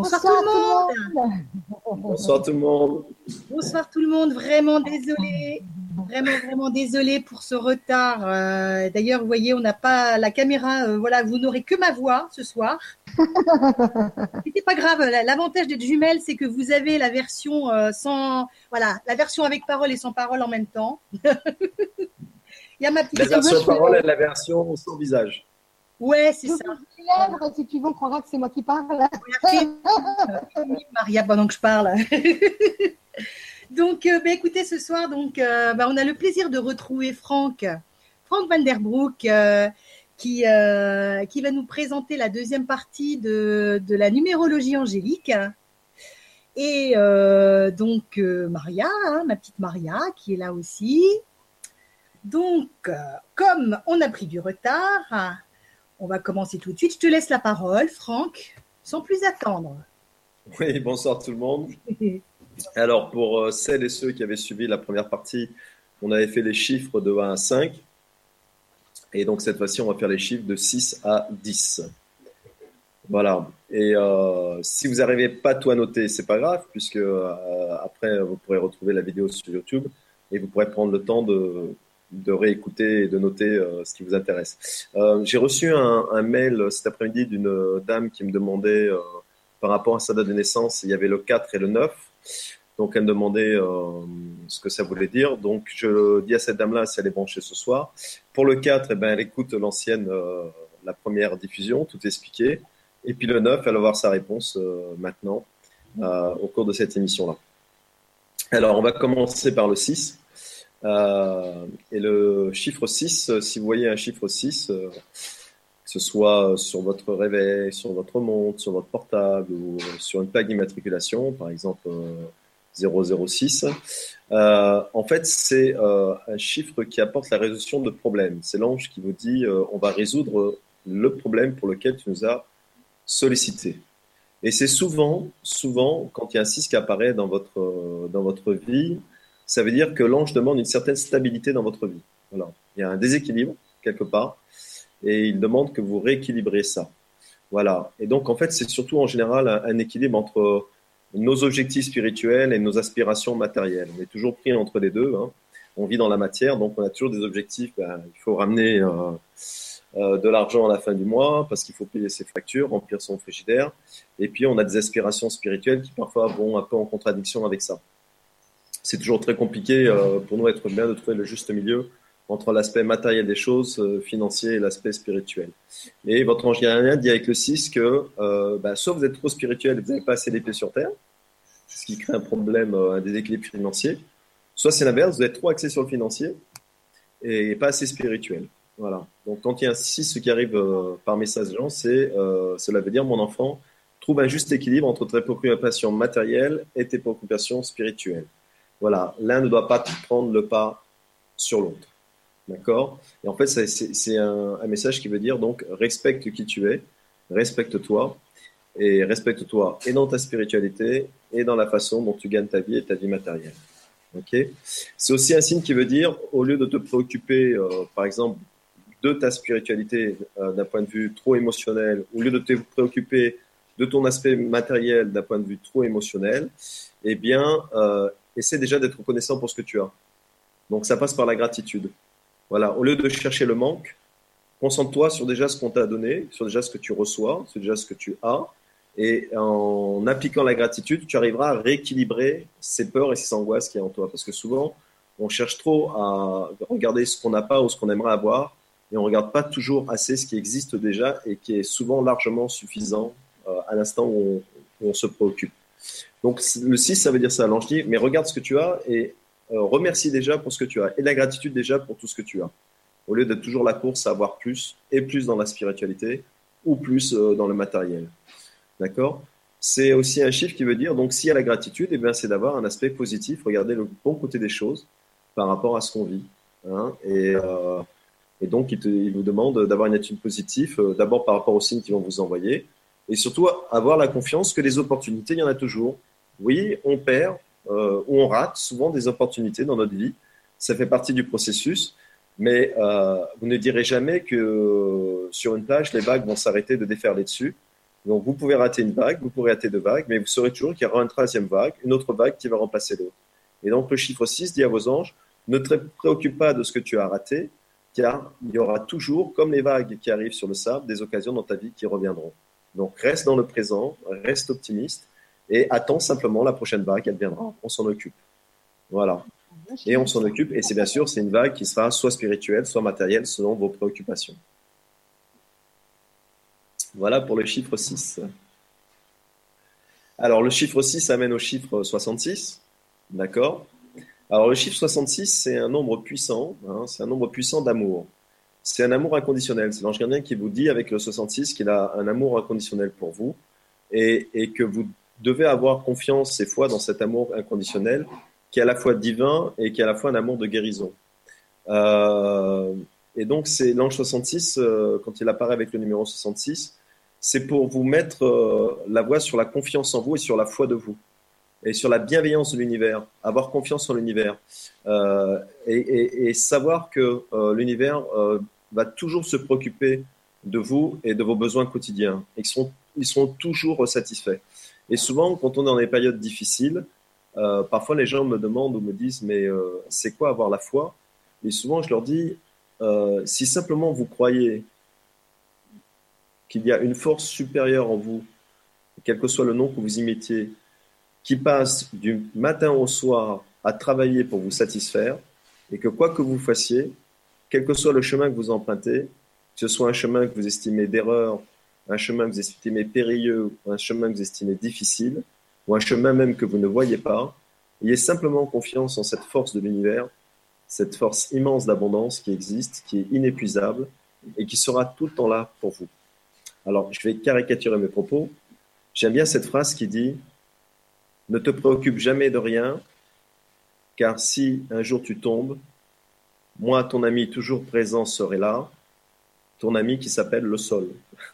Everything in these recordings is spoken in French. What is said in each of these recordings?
Bonsoir, tout le monde. Bonsoir tout le monde. Bonsoir tout le monde. Vraiment désolé. Vraiment, vraiment désolé pour ce retard. Euh, d'ailleurs, vous voyez, on n'a pas la caméra. Euh, voilà, vous n'aurez que ma voix ce soir. C'est pas grave. L'avantage d'être jumelle, c'est que vous avez la version euh, sans, voilà, la version avec parole et sans parole en même temps. Il y a ma petite. La version parole et la version sans visage. Ouais, c'est ça. Lèvres, si tu veux, on croira que c'est moi qui parle. Maria, pendant que je parle. donc, euh, bah, écoutez, ce soir, donc, euh, bah, on a le plaisir de retrouver Franck, Franck Van Der Broek, euh, qui, qui va nous présenter la deuxième partie de, de la numérologie angélique. Et donc, Maria, hein, ma petite Maria, qui est là aussi. Donc, comme on a pris du retard, on va commencer tout de suite. Je te laisse la parole, Franck, sans plus attendre. Oui, bonsoir tout le monde. Alors, pour euh, celles et ceux qui avaient suivi la première partie, on avait fait les chiffres de 1 à 5. Et donc, cette fois-ci, on va faire les chiffres de 6 à 10. Voilà. Et euh, si vous n'arrivez pas tout à noter, c'est pas grave, puisque euh, après, vous pourrez retrouver la vidéo sur YouTube et vous pourrez prendre le temps de, de réécouter et de noter euh, ce qui vous intéresse. Euh, j'ai reçu un, mail cet après-midi d'une dame qui me demandait euh, par rapport à sa date de naissance, il y avait le 4 et le 9. Donc elle me demandait ce que ça voulait dire. Donc je dis à cette dame-là si elle est branchée ce soir. Pour le 4, eh ben, elle écoute l'ancienne, la première diffusion, tout expliqué. Et puis le 9, elle va voir sa réponse maintenant au cours de cette émission-là. Alors on va commencer par le 6. Euh, et le chiffre 6, si vous voyez un chiffre 6, euh, que ce soit sur votre réveil, sur votre montre, sur votre portable ou sur une plaque d'immatriculation, par exemple 006, euh, en fait, c'est un chiffre qui apporte la résolution de problèmes. C'est l'ange qui vous dit on va résoudre le problème pour lequel tu nous as sollicité. Et c'est souvent, souvent, quand il y a un 6 qui apparaît dans votre, dans votre vie, ça veut dire que l'ange demande une certaine stabilité dans votre vie. Voilà. Il y a un déséquilibre quelque part et il demande que vous rééquilibrez ça. Voilà. Et donc, en fait, c'est surtout en général un, équilibre entre nos objectifs spirituels et nos aspirations matérielles. On est toujours pris entre les deux. Hein. On vit dans la matière, donc on a toujours des objectifs. Ben, il faut ramener euh, euh, de l'argent à la fin du mois parce qu'il faut payer ses factures, remplir son frigidaire. Et puis, on a des aspirations spirituelles qui parfois vont un peu en contradiction avec ça c'est toujours très compliqué euh, pour nous être bien de trouver le juste milieu entre l'aspect matériel des choses, euh, financier et l'aspect spirituel. Et votre ange gardien dit avec le 6 que euh, bah, soit vous êtes trop spirituel et vous n'avez pas assez d'épée sur terre, ce qui crée un problème, un déséquilibre financier, soit c'est l'inverse, vous êtes trop axé sur le financier et pas assez spirituel. Voilà. Donc quand il y a un 6, ce qui arrive par message gens, c'est cela veut dire mon enfant trouve un juste équilibre entre tes préoccupations matérielles et tes préoccupations spirituelles. Voilà, l'un ne doit pas prendre le pas sur l'autre. D'accord? Et en fait, c'est un, message qui veut dire donc respecte qui tu es, respecte-toi, et respecte-toi et dans ta spiritualité et dans la façon dont tu gagnes ta vie et ta vie matérielle. Ok? C'est aussi un signe qui veut dire, au lieu de te préoccuper, euh, par exemple, de ta spiritualité euh, d'un point de vue trop émotionnel, au lieu de te préoccuper de ton aspect matériel d'un point de vue trop émotionnel, eh bien, euh, essaie déjà d'être reconnaissant pour ce que tu as. Donc ça passe par la gratitude. Voilà, au lieu de chercher le manque, concentre-toi sur déjà ce qu'on t'a donné, sur déjà ce que tu reçois, sur déjà ce que tu as. Et en appliquant la gratitude, tu arriveras à rééquilibrer ces peurs et ces angoisses qui y en toi. Parce que souvent, on cherche trop à regarder ce qu'on n'a pas ou ce qu'on aimerait avoir, et on ne regarde pas toujours assez ce qui existe déjà et qui est souvent largement suffisant euh, à l'instant où on se préoccupe. Donc le 6, ça veut dire ça. L'ange dit, mais regarde ce que tu as et euh, remercie déjà pour ce que tu as. Et la gratitude déjà pour tout ce que tu as. Au lieu d'être toujours la course à avoir plus, et plus dans la spiritualité, ou plus euh, dans le matériel. D'accord? C'est aussi un chiffre qui veut dire, donc s'il y a la gratitude, eh bien, c'est d'avoir un aspect positif, regarder le bon côté des choses par rapport à ce qu'on vit. Hein et, euh, et, donc, il, il, vous demande d'avoir une attitude positive, d'abord par rapport aux signes qu'ils vont vous envoyer, et surtout avoir la confiance que les opportunités, il y en a toujours. Oui, on perd euh, ou on rate souvent des opportunités dans notre vie. Ça fait partie du processus. Mais euh, vous ne direz jamais que sur une plage, les vagues vont s'arrêter de déferler dessus. Donc vous pouvez rater une vague, vous pourrez rater deux vagues, mais vous saurez toujours qu'il y aura une troisième vague, une autre vague qui va remplacer l'autre. Et donc le chiffre 6 dit à vos anges, ne te préoccupe pas de ce que tu as raté, car il y aura toujours, comme les vagues qui arrivent sur le sable, des occasions dans ta vie qui reviendront. Donc reste dans le présent, reste optimiste et attends simplement la prochaine vague, elle viendra, on s'en occupe. Voilà. Et on s'en occupe, et c'est bien sûr, c'est une vague qui sera soit spirituelle, soit matérielle, selon vos préoccupations. Voilà pour le chiffre 6. Alors, le chiffre 6 amène au chiffre 66. D'accord? Alors, le chiffre 66, c'est un nombre puissant. Hein, c'est un nombre puissant d'amour. C'est un amour inconditionnel. C'est l'ange gardien qui vous dit avec le 66 qu'il a un amour inconditionnel pour vous et, que vous devez avoir confiance et foi dans cet amour inconditionnel qui est à la fois divin et qui est à la fois un amour de guérison. Euh, et donc, c'est l'ange 66, euh, quand il apparaît avec le numéro 66, c'est pour vous mettre euh, la voix sur la confiance en vous et sur la foi de vous et sur la bienveillance de l'univers, avoir confiance en l'univers et, savoir que l'univers va toujours se préoccuper de vous et de vos besoins quotidiens qu'ils seront, ils seront toujours satisfaits. Et souvent, quand on est dans des périodes difficiles, parfois les gens me demandent ou me disent mais c'est quoi avoir la foi? Et souvent, je leur dis si simplement vous croyez qu'il y a une force supérieure en vous, quel que soit le nom que vous y mettiez, qui passe du matin au soir à travailler pour vous satisfaire, et que quoi que vous fassiez, quel que soit le chemin que vous empruntez, que ce soit un chemin que vous estimez d'erreur, un chemin que vous estimez périlleux, un chemin que vous estimez difficile, ou un chemin même que vous ne voyez pas, ayez simplement confiance en cette force de l'univers, cette force immense d'abondance qui existe, qui est inépuisable et qui sera tout le temps là pour vous. Alors, je vais caricaturer mes propos. J'aime bien cette phrase qui dit Ne te préoccupe jamais de rien, car si un jour tu tombes, moi, ton ami toujours présent, serai là, ton ami qui s'appelle le sol.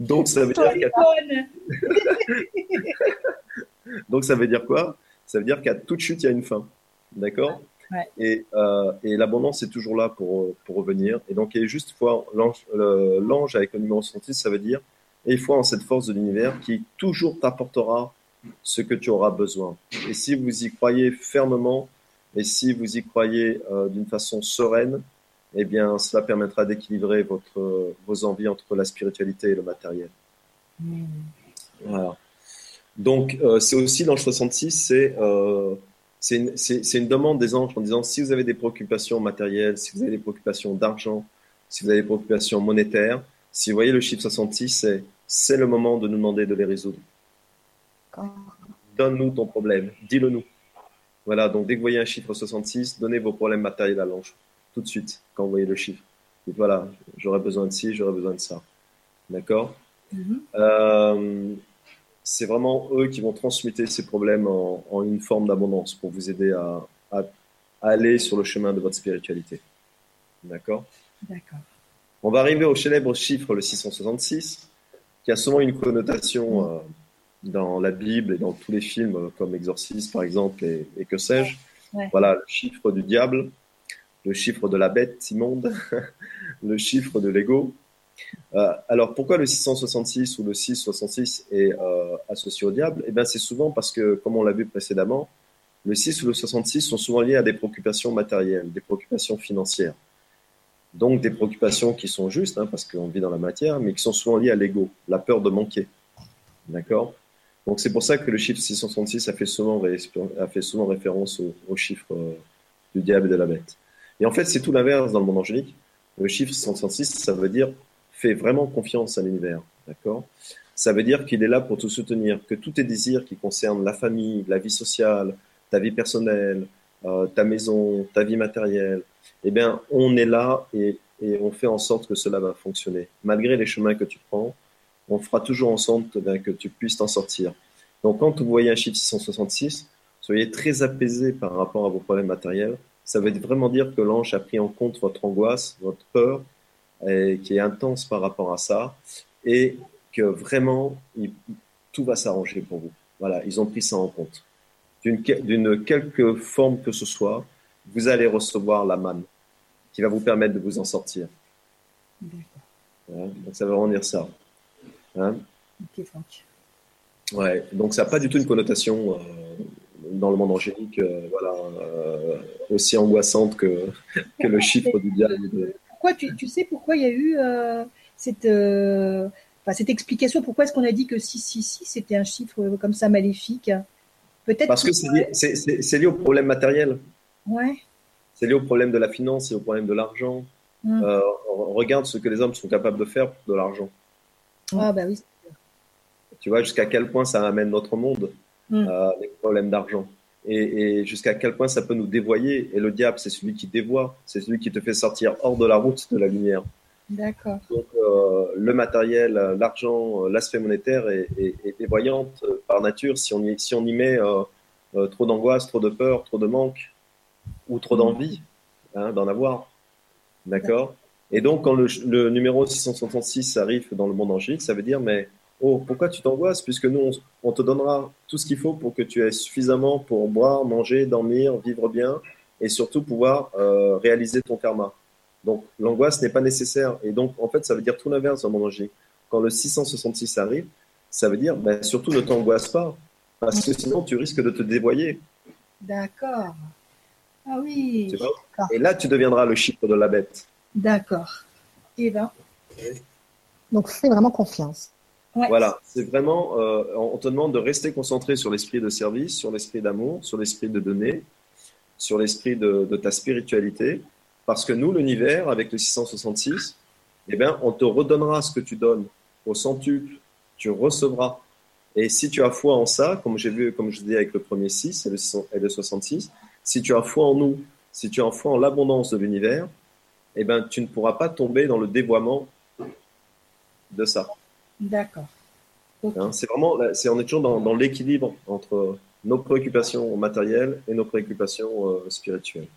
Donc, ça veut dire Donc, ça veut dire quoi? Ça veut dire qu'à toute chute, il y a une fin. D'accord? Et, euh, et l'abondance est toujours là pour, pour revenir. Et donc, il y a juste foi, l'ange avec le numéro 66, ça veut dire, et foi en cette force de l'univers qui toujours t'apportera ce que tu auras besoin. Et si vous y croyez fermement, et si vous y croyez euh, d'une façon sereine, eh bien, cela permettra d'équilibrer votre, vos envies entre la spiritualité et le matériel. Mmh. Voilà. Donc, euh, c'est aussi l'ange 66, c'est euh, c'est une, une, demande des anges en disant si vous avez des préoccupations matérielles, si vous avez des préoccupations d'argent, si vous avez des préoccupations monétaires, si vous voyez le chiffre 66, c'est le moment de nous demander de les résoudre. Donne-nous ton problème, dis-le nous. Voilà, donc dès que vous voyez un chiffre 66, donnez vos problèmes matériels à l'ange, tout de suite, quand vous voyez le chiffre. Dites voilà, j'aurais besoin de ci, j'aurais besoin de ça. D'accord mm-hmm. euh, c'est vraiment eux qui vont transmuter ces problèmes en, une forme d'abondance pour vous aider à, aller sur le chemin de votre spiritualité. D'accord D'accord. On va arriver au célèbre chiffre, le 666, qui a souvent une connotation euh, dans la Bible et dans tous les films, euh, comme Exorciste par exemple, et, que sais-je. Voilà, le chiffre du diable, le chiffre de la bête immonde, le chiffre de l'ego. Euh, alors pourquoi le 666 ou le 666 est euh, associé au diable? Eh bien c'est souvent parce que, comme on l'a vu précédemment, le 6 ou le 66 sont souvent liés à des préoccupations matérielles, des préoccupations financières. Donc des préoccupations qui sont justes, hein, parce qu'on vit dans la matière, mais qui sont souvent liées à l'ego, la peur de manquer. D'accord? Donc c'est pour ça que le chiffre 666 a fait souvent, a fait souvent référence au, chiffre euh, du diable et de la bête. Et en fait, c'est tout l'inverse dans le monde angélique. Le chiffre 666, ça veut dire fais vraiment confiance à l'univers, d'accord? Ça veut dire qu'il est là pour te soutenir, que tous tes désirs qui concernent la famille, la vie sociale, ta vie personnelle, euh, ta maison, ta vie matérielle, eh bien, on est là et, on fait en sorte que cela va fonctionner. Malgré les chemins que tu prends, on fera toujours en sorte eh que tu puisses t'en sortir. Donc, quand vous voyez un chiffre 666, soyez très apaisé par rapport à vos problèmes matériels. Ça veut vraiment dire que l'ange a pris en compte votre angoisse, votre peur, qui est intense par rapport à ça, et que vraiment, tout va s'arranger pour vous. Voilà, ils ont pris ça en compte. D'une quelque forme que ce soit, vous allez recevoir la manne qui va vous permettre de vous en sortir. Donc ça veut vraiment dire ça. Hein ok, Franck. Ouais, donc ça n'a pas du tout une connotation euh, dans le monde angélique euh, voilà, euh, aussi angoissante que, que le chiffre du diable. Pourquoi, tu, tu, sais pourquoi il y a eu cette, enfin, cette explication? Pourquoi est-ce qu'on a dit que 666 c'était un chiffre comme ça maléfique? Peut-être Parce que, c'est lié, au problème matériel. Ouais. C'est lié au problème de la finance et au problème de l'argent. Hum. regarde ce que les hommes sont capables de faire pour de l'argent. Ah, bah oui. Tu vois, jusqu'à quel point ça amène notre monde, mm. euh, les problèmes d'argent. Et, jusqu'à quel point ça peut nous dévoyer. Et le diable, c'est celui qui dévoie, c'est celui qui te fait sortir hors de la route de la lumière. D'accord. Donc, euh, le matériel, l'argent, l'aspect monétaire est, est, dévoyante euh, par nature si on y, si on y met trop d'angoisse, trop de peur, trop de manque ou trop mm. d'envie hein, d'en avoir. D'accord? Et donc, quand le, le numéro 666 arrive dans le monde angélique, ça veut dire, mais Oh, pourquoi tu t'angoisses? Puisque nous, on, te donnera tout ce qu'il faut pour que tu aies suffisamment pour boire, manger, dormir, vivre bien et surtout pouvoir euh, réaliser ton karma. Donc, l'angoisse n'est pas nécessaire. Et donc, en fait, ça veut dire tout l'inverse dans mon logique. Quand le 666 arrive, ça veut dire ben, surtout ne t'angoisse pas. Parce que sinon, tu risques de te dévoyer. D'accord. Ah oui. Et là, tu deviendras le chiffre de la bête. D'accord. Et ben. Donc, fais vraiment confiance. Voilà, c'est vraiment, euh, on te demande de rester concentré sur l'esprit de service, sur l'esprit d'amour, sur l'esprit de donner, sur l'esprit de, ta spiritualité, parce que nous, l'univers, avec le 666, eh bien, on te redonnera ce que tu donnes au centuple, tu recevras. Et si tu as foi en ça, comme j'ai vu, comme je dis avec le premier 6 et le, et le 66, si tu as foi en nous, si tu as foi en l'abondance de l'univers, eh ben, tu ne pourras pas tomber dans le dévoiement de ça. D'accord. Hein, c'est vraiment, c'est, on est toujours dans, l'équilibre entre nos préoccupations matérielles et nos préoccupations euh, spirituelles.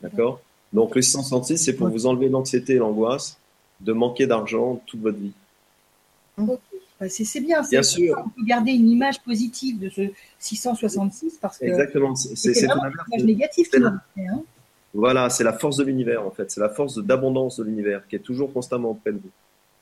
D'accord? Donc le 666, c'est pour vous enlever l'anxiété et l'angoisse de manquer d'argent toute votre vie. C'est, bien. Bien sûr. On peut garder une image positive de ce 666 parce que Exactement. C'est, c'est, une image négative qui hein. Voilà, c'est la force de l'univers en fait. C'est la force d'abondance de l'univers qui est toujours constamment auprès de vous.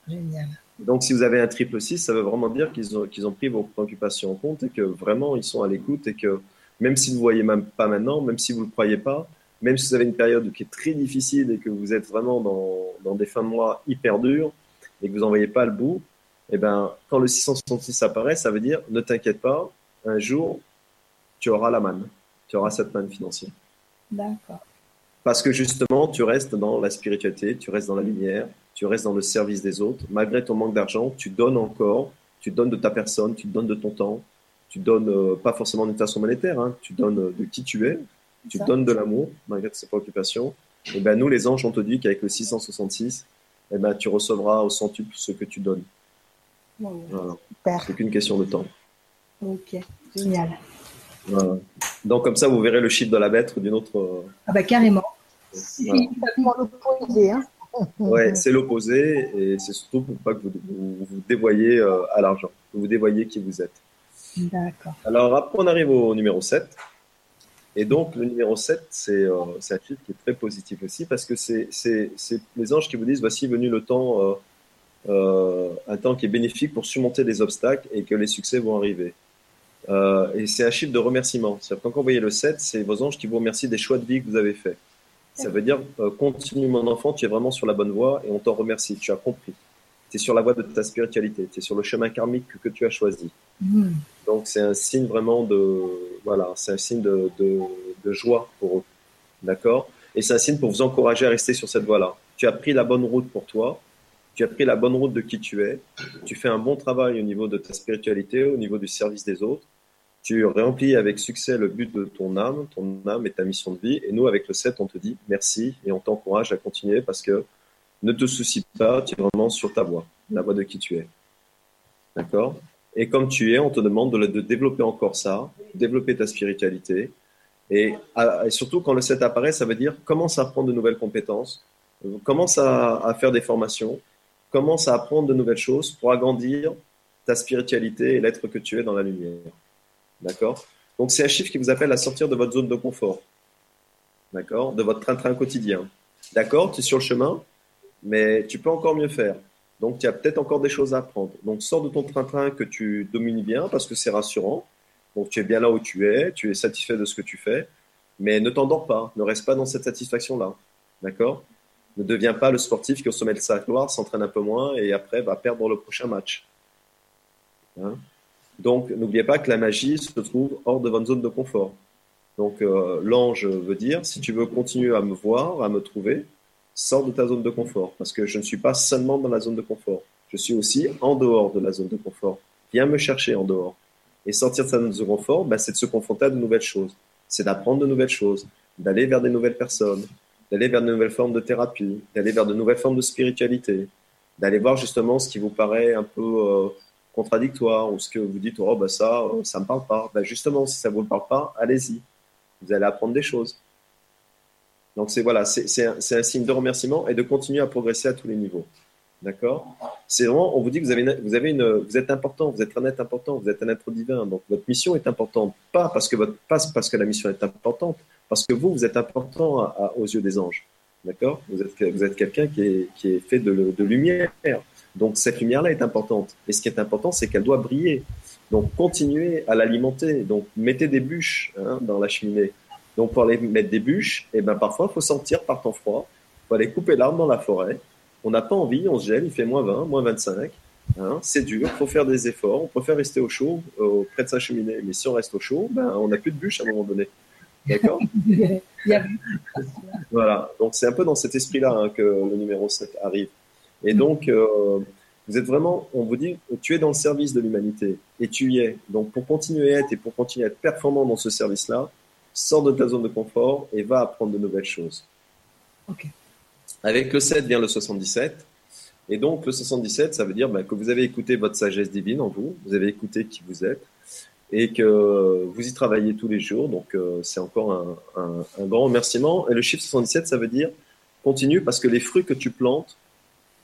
Génial. Donc, si vous avez un triple 6, ça veut vraiment dire qu'ils ont, qu'ils ont pris vos préoccupations en compte et que vraiment ils sont à l'écoute et que même si vous ne voyez même pas maintenant, même si vous ne le croyez pas, même si vous avez une période qui est très difficile et que vous êtes vraiment dans, dans des fins de mois hyper dures et que vous n'en voyez pas le bout, eh ben, quand le 666 apparaît, ça veut dire ne t'inquiète pas, un jour, tu auras la manne, tu auras cette manne financière. D'accord. Parce que justement, tu restes dans la spiritualité, tu restes dans la lumière, tu restes dans le service des autres. Malgré ton manque d'argent, tu donnes encore, tu donnes de ta personne, tu donnes de ton temps, tu donnes euh, pas forcément d'une façon monétaire, hein, tu donnes euh, de qui tu es, tu donnes de l'amour malgré tes préoccupations. Et ben nous, les anges, on te dit qu'avec le 666, eh ben, tu recevras au centuple ce que tu donnes. Voilà. C'est qu'une question de temps. Ok, génial. Donc comme ça, vous verrez le chiffre de la bête d'une autre. Ah bah carrément. Hein. Ouais, c'est l'opposé et c'est surtout pour pas que vous vous, dévoyez euh, à l'argent, que vous dévoyez qui vous êtes. D'accord. Alors après, on arrive au numéro 7. Et donc, le numéro 7, euh, c'est un chiffre qui est très positif aussi parce que c'est les anges qui vous disent voici venu le temps, euh, un temps qui est bénéfique pour surmonter des obstacles et que les succès vont arriver. Et c'est un chiffre de remerciement. C'est-à-dire quand vous voyez le 7, c'est vos anges qui vous remercient des choix de vie que vous avez faits. Ça veut dire, euh, continue mon enfant, tu es vraiment sur la bonne voie et on t'en remercie, tu as compris. Tu es sur la voie de ta spiritualité, tu es sur le chemin karmique que, tu as choisi. Hmm. Donc c'est un signe vraiment de, voilà, c'est un signe de, de, joie pour eux. D'accord? Et c'est un signe pour vous encourager à rester sur cette voie-là. Tu as pris la bonne route pour toi, tu as pris la bonne route de qui tu es, tu fais un bon travail au niveau de ta spiritualité, au niveau du service des autres, tu remplis avec succès le but de ton âme, ton âme et ta mission de vie. Et nous, avec le 7, on te dit merci et on t'encourage à continuer parce que ne te soucie pas, tu es vraiment sur ta voie, la voie de qui tu es. D'accord? Et comme tu es, on te demande de, développer encore ça, développer ta spiritualité. Et, surtout, quand le 7 apparaît, ça veut dire commence à apprendre de nouvelles compétences, commence à, à faire des formations, commence à apprendre de nouvelles choses pour agrandir ta spiritualité et l'être que tu es dans la lumière. D'accord Donc, c'est un chiffre qui vous appelle à sortir de votre zone de confort. D'accord De votre train-train quotidien. D'accord Tu es sur le chemin mais tu peux encore mieux faire. Donc, il y a peut-être encore des choses à apprendre. Donc, sors de ton train-train que tu domines bien parce que c'est rassurant. Donc, tu es bien là où tu es, tu es satisfait de ce que tu fais, mais ne t'endors pas, ne reste pas dans cette satisfaction-là. D'accord Ne deviens pas le sportif qui, au sommet de sa gloire, s'entraîne un peu moins et après va perdre le prochain match. Hein? Donc, n'oubliez pas que la magie se trouve hors de votre zone de confort. Donc, euh, l'ange veut dire, si tu veux continuer à me voir, à me trouver, sors de ta zone de confort. Parce que je ne suis pas seulement dans la zone de confort. Je suis aussi en dehors de la zone de confort. Viens me chercher en dehors. Et sortir de sa zone de confort, ben, c'est de se confronter à de nouvelles choses. C'est d'apprendre de nouvelles choses, d'aller vers des nouvelles personnes, d'aller vers de nouvelles formes de thérapie, d'aller vers de nouvelles formes de spiritualité, d'aller voir justement ce qui vous paraît un peu euh, contradictoire ou ce que vous dites, oh, ben ça, euh, ça me parle pas. Ben justement, si ça vous parle pas, allez-y. Vous allez apprendre des choses. Donc c'est voilà, c'est un, un, signe de remerciement et de continuer à progresser à tous les niveaux. D'accord? C'est vraiment, on vous dit que vous, avez vous, avez une, vous êtes important, vous êtes un être important, vous êtes un être divin. Donc votre mission est importante, pas parce que, votre, pas parce que la mission est importante, parce que vous, vous êtes important aux yeux des anges. D'accord? Vous êtes, vous êtes quelqu'un qui est, qui est fait de, de lumière. Donc cette lumière-là est importante. Et ce qui est important, c'est qu'elle doit briller. Donc continuez à l'alimenter. Donc mettez des bûches hein, dans la cheminée. Donc pour aller mettre des bûches, et eh ben parfois il faut sortir par temps froid. Il faut aller couper l'arbre dans la forêt on n'a pas envie, on se gèle, il fait moins 20, moins 25. Hein, c'est dur, il faut faire des efforts. On préfère rester au chaud, euh, près de sa cheminée. Mais si on reste au chaud, ben, on n'a plus de bûche à un moment donné. D'accord? Voilà, donc c'est un peu dans cet esprit-là hein, que le numéro 7 arrive. Et donc, euh, vous êtes vraiment, on vous dit, tu es dans le service de l'humanité et tu y es. Donc, pour continuer à être et pour continuer à être performant dans ce service-là, sors de ta zone de confort et va apprendre de nouvelles choses. Ok. Avec le 7 vient le 77. Et donc, le 77, ça veut dire bah, que vous avez écouté votre sagesse divine en vous, vous avez écouté qui vous êtes, et que vous y travaillez tous les jours. Donc, euh, c'est encore un, grand remerciement. Et le chiffre 77, ça veut dire continue parce que les fruits que tu plantes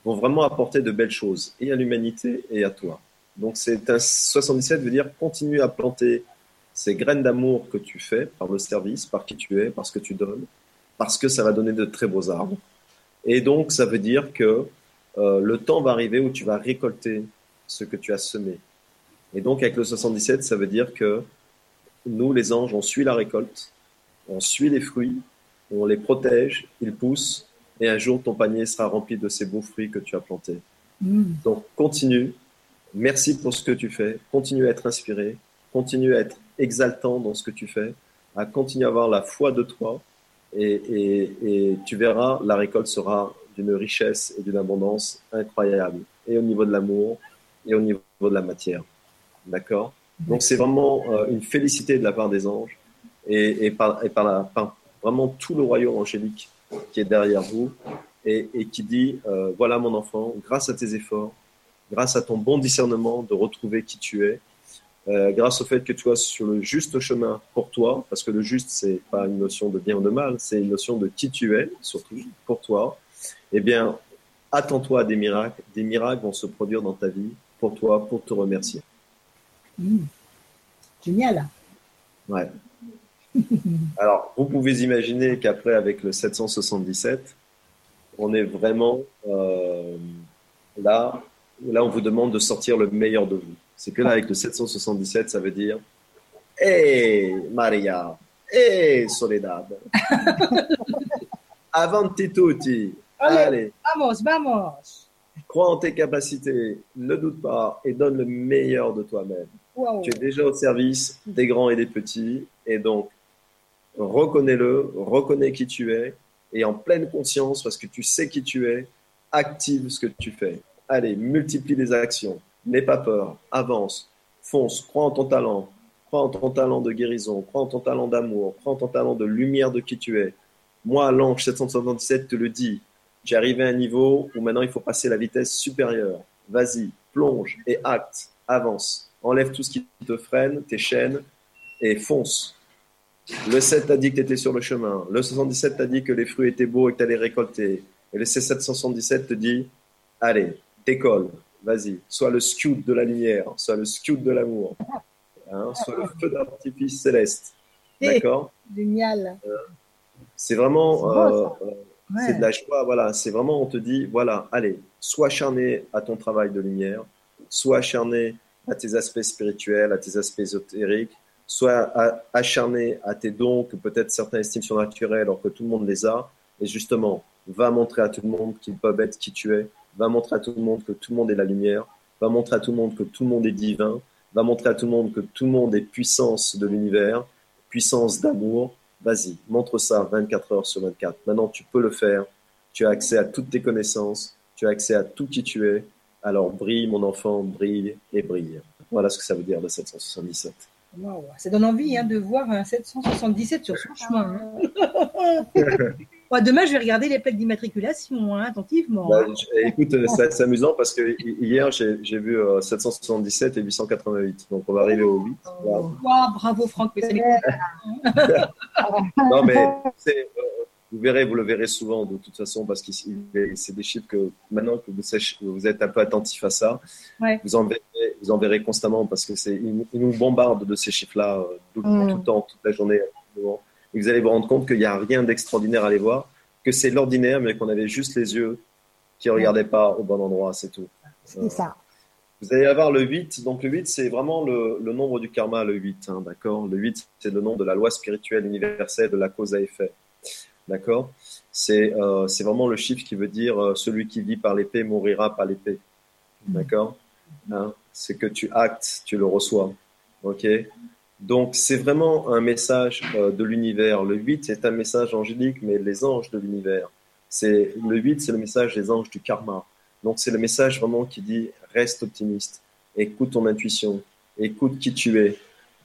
vont vraiment apporter de belles choses, et à l'humanité et à toi. Donc, c'est un 77 veut dire continue à planter ces graines d'amour que tu fais par le service, par qui tu es, parce que tu donnes, parce que ça va donner de très beaux arbres. Et donc, ça veut dire que euh, le temps va arriver où tu vas récolter ce que tu as semé. Et donc, avec le 77, ça veut dire que nous, les anges, on suit la récolte, on suit les fruits, on les protège, ils poussent, et un jour, ton panier sera rempli de ces beaux fruits que tu as plantés. Mm. Donc, continue. Merci pour ce que tu fais. Continue à être inspiré. Continue à être exaltant dans ce que tu fais. À continuer à avoir la foi de toi et, tu verras, la récolte sera d'une richesse et d'une abondance incroyable, et au niveau de l'amour, et au niveau de la matière. D'accord? Donc c'est vraiment euh, une félicité de la part des anges, et, par, vraiment tout le royaume angélique qui est derrière vous, et, qui dit, euh, voilà mon enfant, grâce à tes efforts, grâce à ton bon discernement de retrouver qui tu es, euh, grâce au fait que tu sois sur le juste chemin pour toi, parce que le juste, c'est pas une notion de bien ou de mal, c'est une notion de qui tu es, surtout pour toi, eh bien, attends-toi à des miracles. Des miracles vont se produire dans ta vie pour toi, pour te remercier. Mmh. Génial. Ouais. Alors, vous pouvez imaginer qu'après, avec le 777, on est vraiment euh, là, là, on vous demande de sortir le meilleur de vous. C'est que là, avec le 777, ça veut dire Hey Maria, hey Soledad, avanti tutti, allez, vamos, vamos. Crois en tes capacités, ne doute pas et donne le meilleur de toi-même. Tu es déjà au service des grands et des petits, et donc reconnais-le, reconnais qui tu es, et en pleine conscience, parce que tu sais qui tu es, active ce que tu fais. Allez, multiplie les actions, N'aie pas peur, avance, fonce, crois en ton talent, crois en ton talent de guérison, crois en ton talent d'amour, crois en ton talent de lumière de qui tu es. Moi, l'ange 777 te le dit, j'ai arrivé à un niveau où maintenant il faut passer la vitesse supérieure. Vas-y, plonge et acte, avance, enlève tout ce qui te freine, tes chaînes, et fonce. Le 7 t'a dit que tu étais sur le chemin. Le 77 t'a dit que les fruits étaient beaux et que tu allais récolter. Et le C777 te dit, allez, décolle, vas-y, sois le scout de la lumière, sois le scout de l'amour, hein, sois le feu d'artifice céleste. D'accord? Génial. c'est vraiment, euh, C'est de la joie, voilà. C'est vraiment, on te dit, voilà, allez, sois acharné à ton travail de lumière, sois acharné à tes aspects spirituels, à tes aspects ésotériques, sois acharné à tes dons que peut-être certains estiment surnaturels alors que tout le monde les a. Et justement, va montrer à tout le monde qu'ils peuvent être qui tu es, va montrer à tout le monde que tout le monde est la lumière, va montrer à tout le monde que tout le monde est divin, va montrer à tout le monde que tout le monde est puissance de l'univers, puissance d'amour. Vas-y, montre ça 24 heures sur 24. Maintenant, tu peux le faire. Tu as accès à toutes tes connaissances, tu as accès à tout qui tu es. Alors brille, mon enfant, brille et brille. Voilà ce que ça veut dire le 777. Ça donne envie hein, de voir un 777 sur son chemin. Hein. demain, je vais regarder les plaques d'immatriculation, hein, attentivement. Bah, écoute, euh, c'est amusant parce que hier, j'ai vu 777 euh, et 888. Donc, on va arriver au 8. bravo, Franck. non, mais euh, vous verrez, vous le verrez souvent de toute façon parce que c'est des chiffres que maintenant que vous, êtes un peu attentif à ça, vous, en verrez, vous en verrez constamment parce que c'est ils, nous bombardent de ces chiffres-là tout, mm. tout, le temps, toute la journée et vous allez vous rendre compte qu'il n'y a rien d'extraordinaire à aller voir, que c'est l'ordinaire, mais qu'on avait juste les yeux qui ne regardaient pas au bon endroit, c'est tout. C'est ça. Vous allez avoir le 8. Donc le 8, c'est vraiment le, nombre du karma, le 8. Hein, d'accord? Le 8, c'est le nom de la loi spirituelle universelle de la cause à effet. D'accord? C'est, euh, vraiment le chiffre qui veut dire euh, celui qui vit par l'épée mourira par l'épée. D'accord? Hein? C'est que tu actes, tu le reçois. OK? Donc c'est vraiment un message euh, de l'univers. Le 8 est un message angélique, mais les anges de l'univers. C'est le 8, c'est le message des anges du karma. Donc c'est le message vraiment qui dit reste optimiste, écoute ton intuition, écoute qui tu es,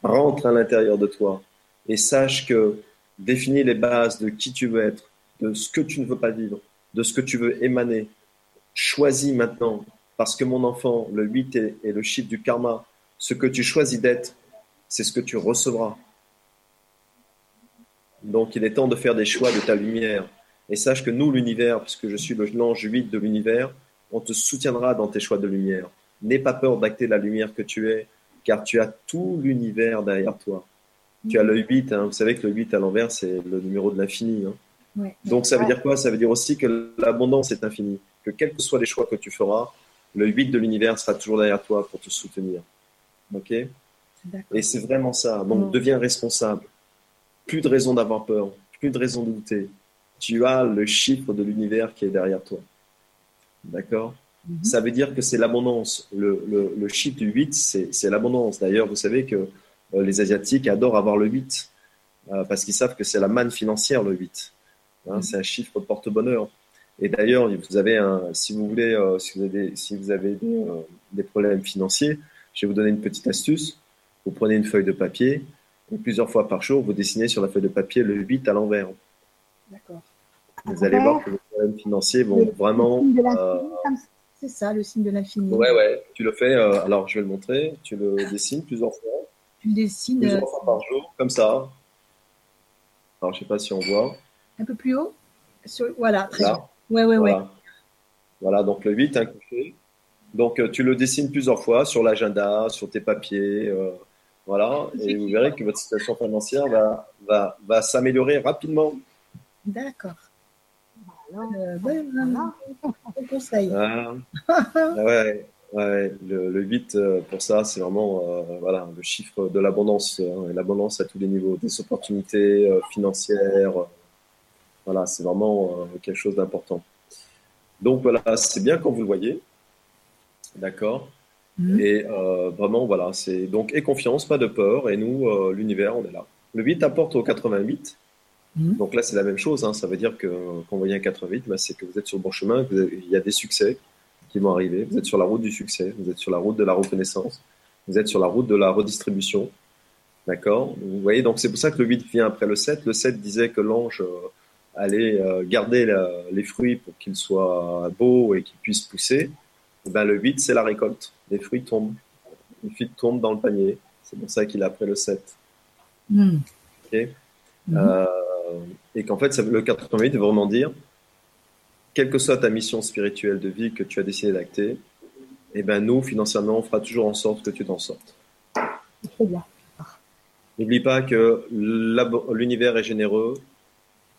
rentre à l'intérieur de toi et sache que définis les bases de qui tu veux être, de ce que tu ne veux pas vivre, de ce que tu veux émaner. Choisis maintenant, parce que mon enfant, le 8 est le chiffre du karma. Ce que tu choisis d'être, c'est ce que tu recevras. Donc il est temps de faire des choix de ta lumière. Et sache que nous, l'univers, puisque je suis l'ange 8 de l'univers, on te soutiendra dans tes choix de lumière. N'aie pas peur d'acter la lumière que tu es, car tu as tout l'univers derrière toi. Tu as le 8, hein. vous savez que le 8 à l'envers, c'est le numéro de l'infini. Hein. Donc ça veut dire quoi? Ça veut dire aussi que l'abondance est infinie, que quels que soient les choix que tu feras, le 8 de l'univers sera toujours derrière toi pour te soutenir. Ok? Et c'est vraiment ça. Donc, mm. deviens responsable. Plus de raison d'avoir peur, plus de raison de douter. Tu as le chiffre de l'univers qui est derrière toi. D'accord? Mm-hmm. Ça veut dire que c'est l'abondance. Le, le, chiffre du 8, c'est l'abondance. D'ailleurs, vous savez que les Asiatiques adorent avoir le 8 euh, parce qu'ils savent que c'est la manne financière, le 8. Hein, mm-hmm. C'est un chiffre porte-bonheur. Et d'ailleurs, vous avez un, si vous voulez, euh, si vous avez, si vous avez des problèmes financiers, je vais vous donner une petite astuce. Vous prenez une feuille de papier et plusieurs fois par jour, vous dessinez sur la feuille de papier le 8 à l'envers. D'accord. Vous allez voir que vos problèmes financiers vont vraiment. Euh, c'est ça, le signe de l'infini. Ouais, ouais. Tu le fais. Euh, alors, je vais le montrer. Tu le dessines plusieurs fois. Tu le dessines. Plusieurs fois par jour, comme ça. Alors, je sais pas si on voit. Un peu plus haut. Voilà, très bien. Ouais, ouais, voilà. ouais. Voilà, donc le 8 couché. Donc, euh, tu le dessines plusieurs fois sur l'agenda, sur tes papiers. Voilà, et vous verrez que votre situation financière va, va, va s'améliorer rapidement. D'accord. Euh, bon conseil. Ah, ouais, ouais, le, le 8, euh, pour ça, c'est vraiment euh, voilà, le chiffre de l'abondance. Hein, l'abondance à tous les niveaux, des opportunités financières. voilà, c'est vraiment quelque chose d'important. Donc voilà, c'est bien quand vous le voyez. D'accord? Mhm. Et euh, vraiment, voilà, c'est donc et confiance, pas de peur. Et nous, euh, l'univers, on est là. Le 8 apporte au 88. Mhm. Donc là, c'est la même chose. Hein. Ça veut dire que quand vous voyez un 88, bah, c'est que vous êtes sur le bon chemin, il y a des succès qui vont arriver. Vous êtes sur la route du succès, vous êtes sur la route de la reconnaissance, vous êtes sur la route de la redistribution. D'accord? Vous voyez, donc c'est pour ça que le 8 vient après le 7. Le 7 disait que l'ange euh, allait garder les fruits pour qu'ils soient beaux et qu'ils puissent pousser. ben, le 8, c'est la récolte les fruits tombent. Les fruits tombent dans le panier. C'est pour ça qu'il a pris le 7. Hmm. Hmm. Euh, et qu'en fait, le 88 veut vraiment dire, quelle que soit ta mission spirituelle de vie que tu as décidé d'acter, eh ben nous, financièrement, on fera toujours en sorte que tu t'en sortes. Très bien. N'oublie pas que l'univers est généreux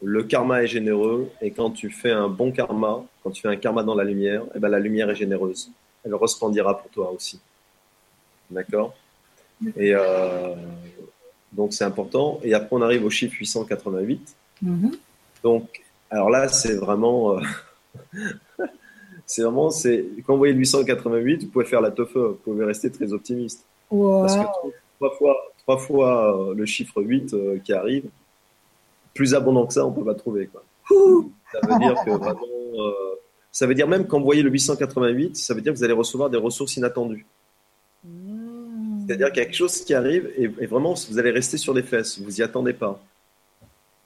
le karma est généreux et quand tu fais un bon karma, quand tu fais un karma dans la lumière, eh ben, la lumière est généreuse. Elle resplendira pour toi aussi. D'accord? Et euh, donc c'est important. Et après, on arrive au chiffre 888. Mhm. Donc, alors là, c'est vraiment. euh, c'est vraiment. c'est Quand vous voyez le 888, vous pouvez faire la teuf, vous pouvez rester très optimiste. Parce que Wow. trois, fois, trois fois euh, le chiffre 8 euh, qui arrive, plus abondant que ça, on ne peut pas trouver. Quoi. Ça veut dire que vraiment. ça veut dire même quand vous voyez le 888, ça veut dire que vous allez recevoir des ressources inattendues. Mm. C'est-à-dire qu'il y a quelque chose qui arrive et, et vraiment, vous allez rester sur les fesses. Vous n'y attendez pas.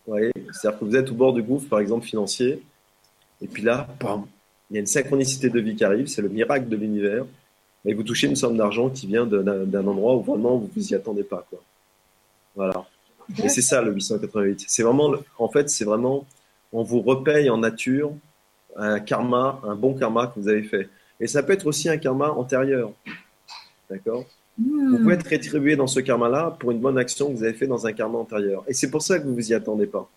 Voyez C'est-à-dire que vous êtes au bord du gouffre, par exemple, financier. Et puis là, bam, il y a une synchronicité de vie qui arrive. C'est le miracle de l'univers. Et vous touchez une somme d'argent qui vient d'un endroit où vraiment vous vous y attendez pas. Quoi. Voilà. Et c'est ça le 888. C'est vraiment, en fait, c'est vraiment, on vous repaye en nature un karma, un bon karma que vous avez fait. Et ça peut être aussi un karma antérieur. D'accord? Vous pouvez être rétribué dans ce karma-là pour une bonne action que vous avez fait dans un karma antérieur. Et c'est pour ça que vous vous y attendez pas.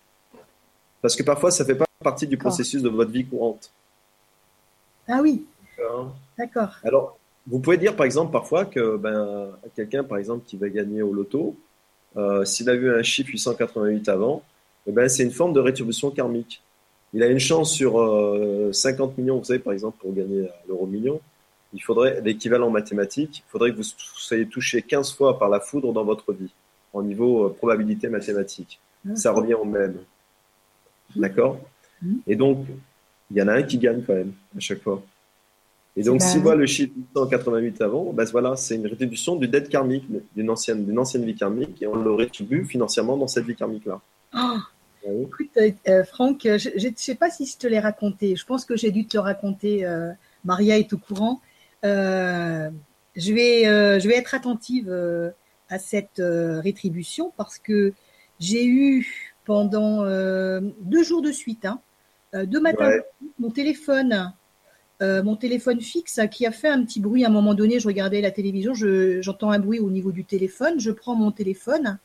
Parce que parfois, ça fait pas partie du processus de votre vie courante. Ah oui, D'accord. Alors, vous pouvez dire par exemple parfois que ben, quelqu'un, par exemple, qui va gagner au loto, euh, s'il a vu un chiffre 888 avant, eh ben, c'est une forme de rétribution karmique. Il a une chance sur euh, 50 millions, vous savez, par exemple, pour gagner euh, l'euro million, il faudrait l'équivalent mathématique, il faudrait que vous soyez touché 15 fois par la foudre dans votre vie, en niveau euh, probabilité mathématique. Ça revient au même. D'accord? Mhm. Et donc, il y en a un qui gagne quand même, à chaque fois. Et donc, s'il voit le chiffre 888 avant, ben voilà, c'est une rétribution du dette karmique, d'une ancienne, d'une ancienne vie karmique, et on le rétribue financièrement dans cette vie karmique-là. Oh, Oui. écoute, euh, euh, Franck, je ne sais pas si je te l'ai raconté. Je pense que j'ai dû te le raconter. euh, Maria est au courant. Euh, je, vais, euh, je vais être attentive euh, à cette rétribution parce que j'ai eu pendant deux jours de suite, hein, deux matins, Ouais. mon téléphone, euh, mon téléphone fixe qui a fait un petit bruit à un moment donné. Je regardais la télévision, je- j'entends un bruit au niveau du téléphone. Je prends mon téléphone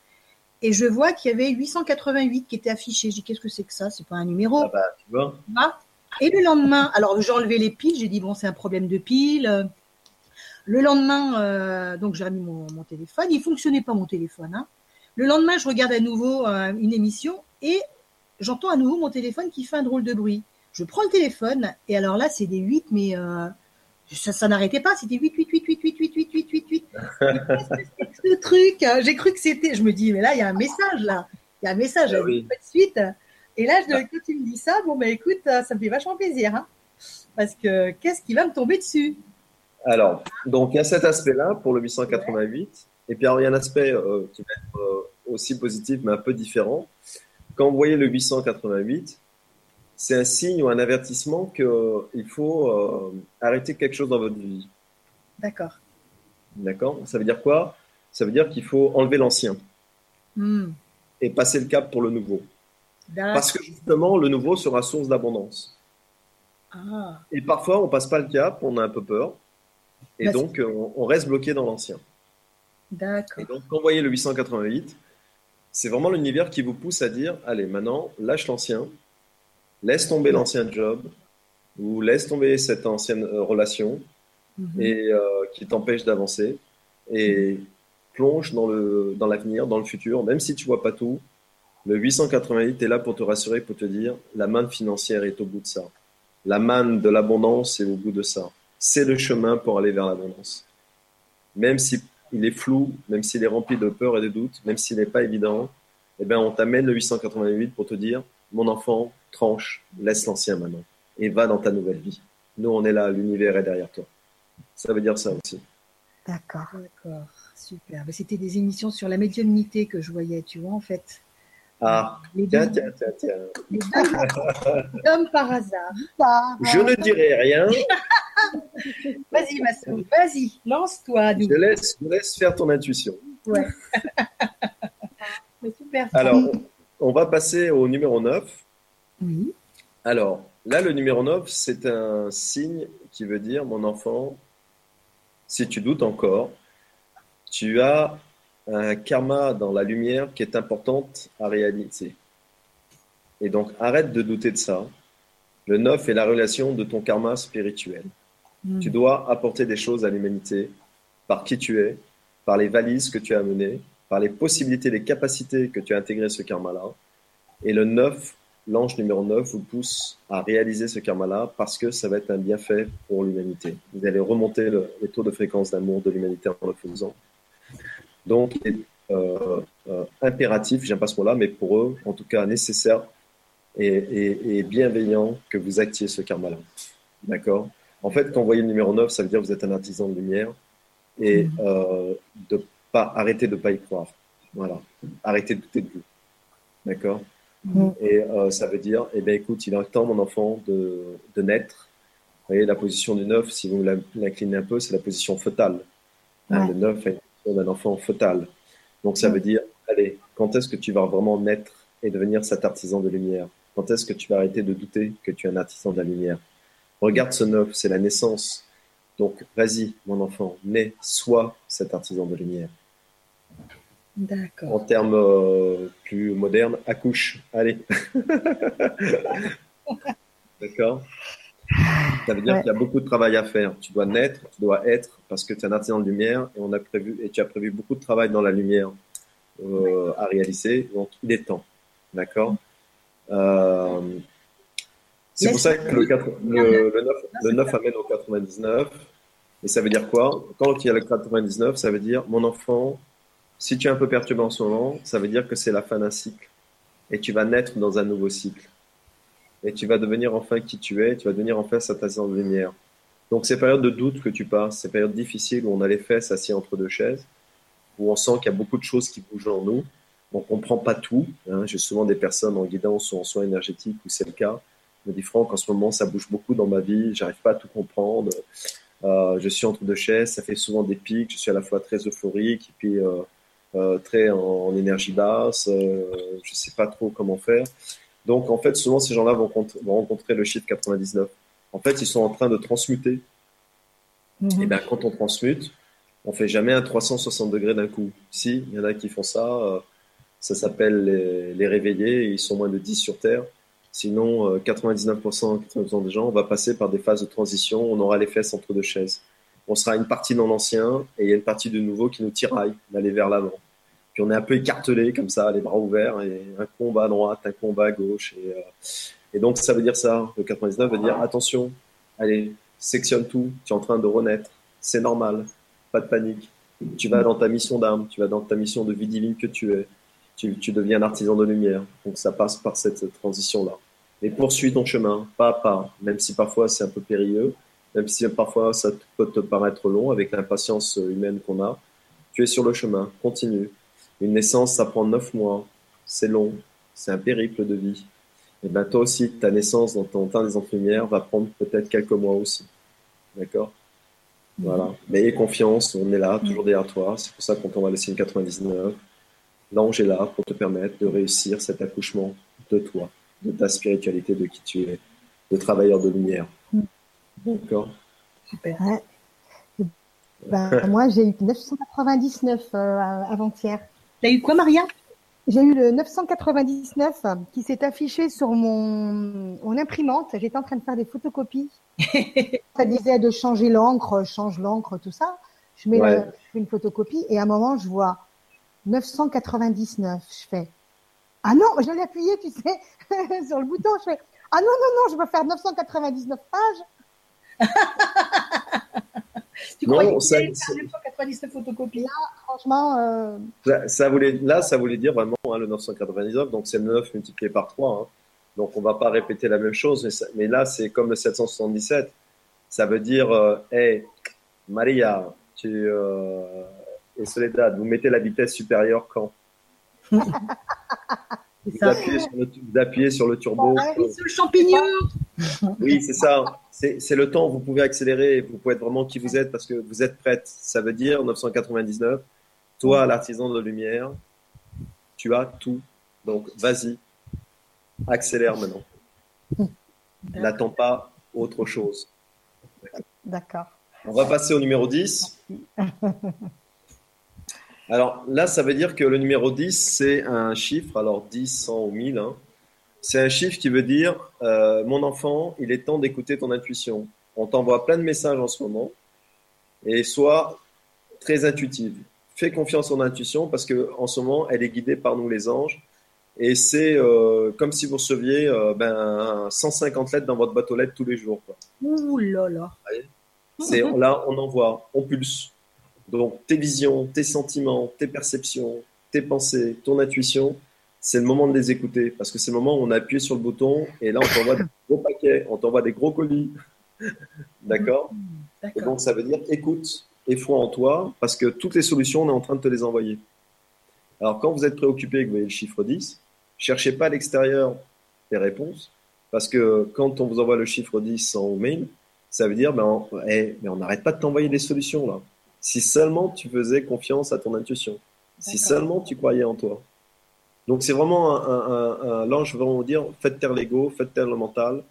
et je vois qu'il y avait 888 qui était affiché. Je dis qu'est-ce que c'est que ça? C'est pas un numéro. Ah bah, tu vois Ah. Et le lendemain, alors j'ai enlevé les piles, j'ai dit bon c'est un problème de piles. Le lendemain, euh, donc j'ai remis mon, mon téléphone, il fonctionnait pas mon téléphone. hein. Le lendemain, je regarde à nouveau euh, une émission et j'entends à nouveau mon téléphone qui fait un drôle de bruit. Je prends le téléphone et alors là c'est des 8 mais euh, ça, ça n'arrêtait pas, c'était 8 8 8 8 8 8 8 8 8 8. Qu'est-ce que c'est que ce truc hein J'ai cru que c'était, je me dis mais là il y a un message là, il y a un message, Ah oui. pas de suite. Et là, je, quand tu me dis ça, bon, bah écoute, ça me fait vachement plaisir. Hein Parce que qu'est-ce qui va me tomber dessus? Alors, donc il y a cet aspect-là pour le 888. Et puis alors, il y a un aspect euh, qui va être euh, aussi positif, mais un peu différent. Quand vous voyez le 888, c'est un signe ou un avertissement qu'il faut euh, arrêter quelque chose dans votre vie. D'accord. D'accord? Ça veut dire quoi? Ça veut dire qu'il faut enlever l'ancien Hmm. et passer le cap pour le nouveau. Parce que justement, le nouveau sera source d'abondance. Ah, Et parfois, on passe pas le cap, on a un peu peur. Et donc, euh, on, on reste bloqué dans l'ancien. d'accord. Et donc, quand vous voyez le 888, c'est vraiment l'univers qui vous pousse à dire allez, maintenant, lâche l'ancien, laisse tomber l'ancien job, ou laisse tomber cette ancienne euh, relation Mhm. et euh, qui t'empêche d'avancer, et plonge dans le dans l'avenir, dans le futur, même si tu vois pas tout. Le 888 est là pour te rassurer, pour te dire la manne financière est au bout de ça. La manne de l'abondance est au bout de ça. C'est le chemin pour aller vers l'abondance. Même si il est flou, même s'il est rempli de peur et de doutes, même s'il n'est pas évident, eh ben on t'amène le 888 pour te dire mon enfant, tranche, laisse l'ancien maintenant et va dans ta nouvelle vie. Nous, on est là, l'univers est derrière toi. Ça veut dire ça aussi. D'accord. D'accord. Super. Mais C'était des émissions sur la médiumnité que je voyais, tu vois, en fait. Ah, tiens, tiens, tiens, tiens. comme par hasard. Je ne dirai rien. Vas-y, Massou, vas-y, lance-toi. Je laisse, je laisse faire ton intuition. Ouais. Super. Alors, on va passer au numéro 9. oui. Alors, là, le numéro 9, c'est un signe qui veut dire, mon enfant, si tu doutes encore, tu as un karma dans la lumière qui est importante à réaliser. Et donc, arrête de douter de ça. Le 9 est la relation de ton karma spirituel. Mm. Tu dois apporter des choses à l'humanité par qui tu es, par les valises que tu as amenées, par les possibilités, les capacités que tu as intégrées à ce karma-là. Et le 9, l'ange numéro 9, vous pousse à réaliser ce karma-là parce que ça va être un bienfait pour l'humanité. Vous allez remonter le, les taux de fréquence d'amour de l'humanité en le faisant. Donc, il est euh, euh, impératif, j'aime pas ce mot-là, mais pour eux, en tout cas nécessaire et, et- et bienveillant que vous actiez ce karma-là. D'accord? En fait, quand vous voyez le numéro 9, ça veut dire que vous êtes un artisan de lumière et euh, de pas arrêter de pas y croire. Voilà. Arrêtez de douter de vous. D'accord? Mm. Et euh, ça veut dire, eh bien, écoute, il est temps, mon enfant, de, de naître. Vous voyez, la position du 9, si vous l'inclinez un peu, c'est la position fœtale. Hein. Le 9 est la position d'un enfant fœtal. Donc, ça Mm. veut dire, allez, quand est-ce que tu vas vraiment naître et devenir cet artisan de lumière? Quand est-ce que tu vas arrêter de douter que tu es un artisan de la lumière? Regarde ce 9, c'est la naissance. Donc, vas-y, mon enfant, nais, sois cet artisan de lumière. D'accord. En termes euh, plus modernes, accouche. Allez. D'accord? Ça veut dire Ouais. qu'il y a beaucoup de travail à faire. Tu dois naître, tu dois être, parce que tu es un artisan de lumière et, on a prévu, et tu as prévu beaucoup de travail dans la lumière euh, à réaliser. Donc, il est temps. D'accord? Euh, C'est pour ça que le, quatre- le, le 9, le 9 amène au 99. Et ça veut dire quoi? Quand il y a le 99, ça veut dire, mon enfant, si tu es un peu perturbé en ce moment, ça veut dire que c'est la fin d'un cycle. Et tu vas naître dans un nouveau cycle. Et tu vas devenir enfin qui tu es, tu vas devenir enfin cet artisan de lumière. Donc ces périodes de doute que tu passes, ces périodes difficiles où on a les fesses assis entre deux chaises, où on sent qu'il y a beaucoup de choses qui bougent en nous, on comprend pas tout. hein. J'ai souvent des personnes en guidance ou en soins énergétiques où c'est le cas. Je me dis Franck, en ce moment ça bouge beaucoup dans ma vie, j'arrive pas à tout comprendre. Euh, je suis entre deux chaises, ça fait souvent des pics, je suis à la fois très euphorique et puis euh, euh, très en, en énergie basse, je sais pas trop comment faire. Donc en fait, souvent ces gens-là vont, cont- vont rencontrer le chiffre 99. En fait, ils sont en train de transmuter. Mhm. Et bien quand on transmute, on fait jamais un 360 degrés d'un coup. Si, il y en a qui font ça, euh, ça s'appelle les, les réveillés, ils sont moins de 10 sur Terre. Sinon, euh, 99%, 99% des gens, on va passer par des phases de transition, on aura les fesses entre deux chaises. On sera une partie dans l'ancien et il y a une partie du nouveau qui nous tiraille d'aller vers l'avant. Puis on est un peu écartelé comme ça, les bras ouverts, et un combat à droite, un combat à gauche. Et, euh, et donc ça veut dire ça, le 99 veut dire attention, allez, sectionne tout, tu es en train de renaître, c'est normal, pas de panique. Tu vas dans ta mission d'âme, tu vas dans ta mission de vie divine que tu es. Tu, tu deviens un artisan de lumière. Donc ça passe par cette transition-là. Et poursuis ton chemin, pas à pas, même si parfois c'est un peu périlleux, même si parfois ça peut te paraître long avec l'impatience humaine qu'on a. Tu es sur le chemin, continue. Une naissance, ça prend neuf mois, c'est long, c'est un périple de vie. Et bien toi aussi, ta naissance dans ton temps des lumière va prendre peut-être quelques mois aussi. D'accord? Voilà. Mais aie confiance, on est là, toujours derrière toi. C'est pour ça que quand on va laisser une 99, l'ange est là pour te permettre de réussir cet accouchement de toi, de ta spiritualité, de qui tu es, de travailleur de lumière. D'accord? Super. Ben, moi, j'ai eu 999 euh, avant-hier. T'as eu quoi, Maria? J'ai eu le 999 qui s'est affiché sur mon, mon imprimante. J'étais en train de faire des photocopies. ça disait de changer l'encre, change l'encre, tout ça. Je mets Ouais. la- je fais une photocopie et à un moment, je vois 999. Je fais Ah non, j'allais appuyer, tu sais, sur le bouton. Je fais Ah non, non, non, je vais faire 999 pages. Tu Non, que ça- ça- faire 999 photocopies Franchement, euh, Ça, ça voulait, là, ça voulait dire vraiment hein, le 999, donc c'est le 9 multiplié par 3. hein. Donc on va pas répéter la même chose, mais, ça- mais là c'est comme le 777. Ça veut dire, euh, hey, Maria, tu, euh, et Soledad, vous mettez la vitesse supérieure quand? Vous appuyez, sur le, vous appuyez sur le turbo. Ah oui, c'est le champignon. Oui, c'est ça. C'est le temps. Vous pouvez accélérer. Vous pouvez être vraiment qui vous êtes parce que vous êtes prête. Ça veut dire 999. Toi, l'artisan de lumière, tu as tout. Donc, vas-y. Accélère maintenant. N'attends pas autre chose. d'accord. On va passer au numéro 10. Alors là, ça veut dire que le numéro 10, c'est un chiffre. Alors 10, 100 ou 1000. hein. C'est un chiffre qui veut dire euh, mon enfant, il est temps d'écouter ton intuition. On t'envoie plein de messages en ce moment et sois très intuitive. Fais confiance en intuition parce que en ce moment, elle est guidée par nous les anges et c'est euh, comme si vous receviez euh, ben, 150 lettres dans votre boîte aux lettres tous les jours. Quoi. Ouh là là. C'est là, on envoie, on pulse. Donc tes visions, tes sentiments, tes perceptions, tes pensées, ton intuition, c'est le moment de les écouter parce que c'est le moment où on a appuyé sur le bouton et là on t'envoie des gros paquets, on t'envoie des gros colis. D'accord? Et donc ça veut dire écoute et foi en toi parce que toutes les solutions, on est en train de te les envoyer. Alors quand vous êtes préoccupé et que vous voyez le chiffre 10, cherchez pas à l'extérieur les réponses parce que quand on vous envoie le chiffre 10 en mail, ça veut dire ben, eh, mais on n'arrête pas de t'envoyer des solutions là. Si seulement tu faisais confiance à ton intuition, si seulement tu croyais en toi. Donc c'est vraiment un, un, l'ange vraiment dire faites taire l'ego, faites taire le mental,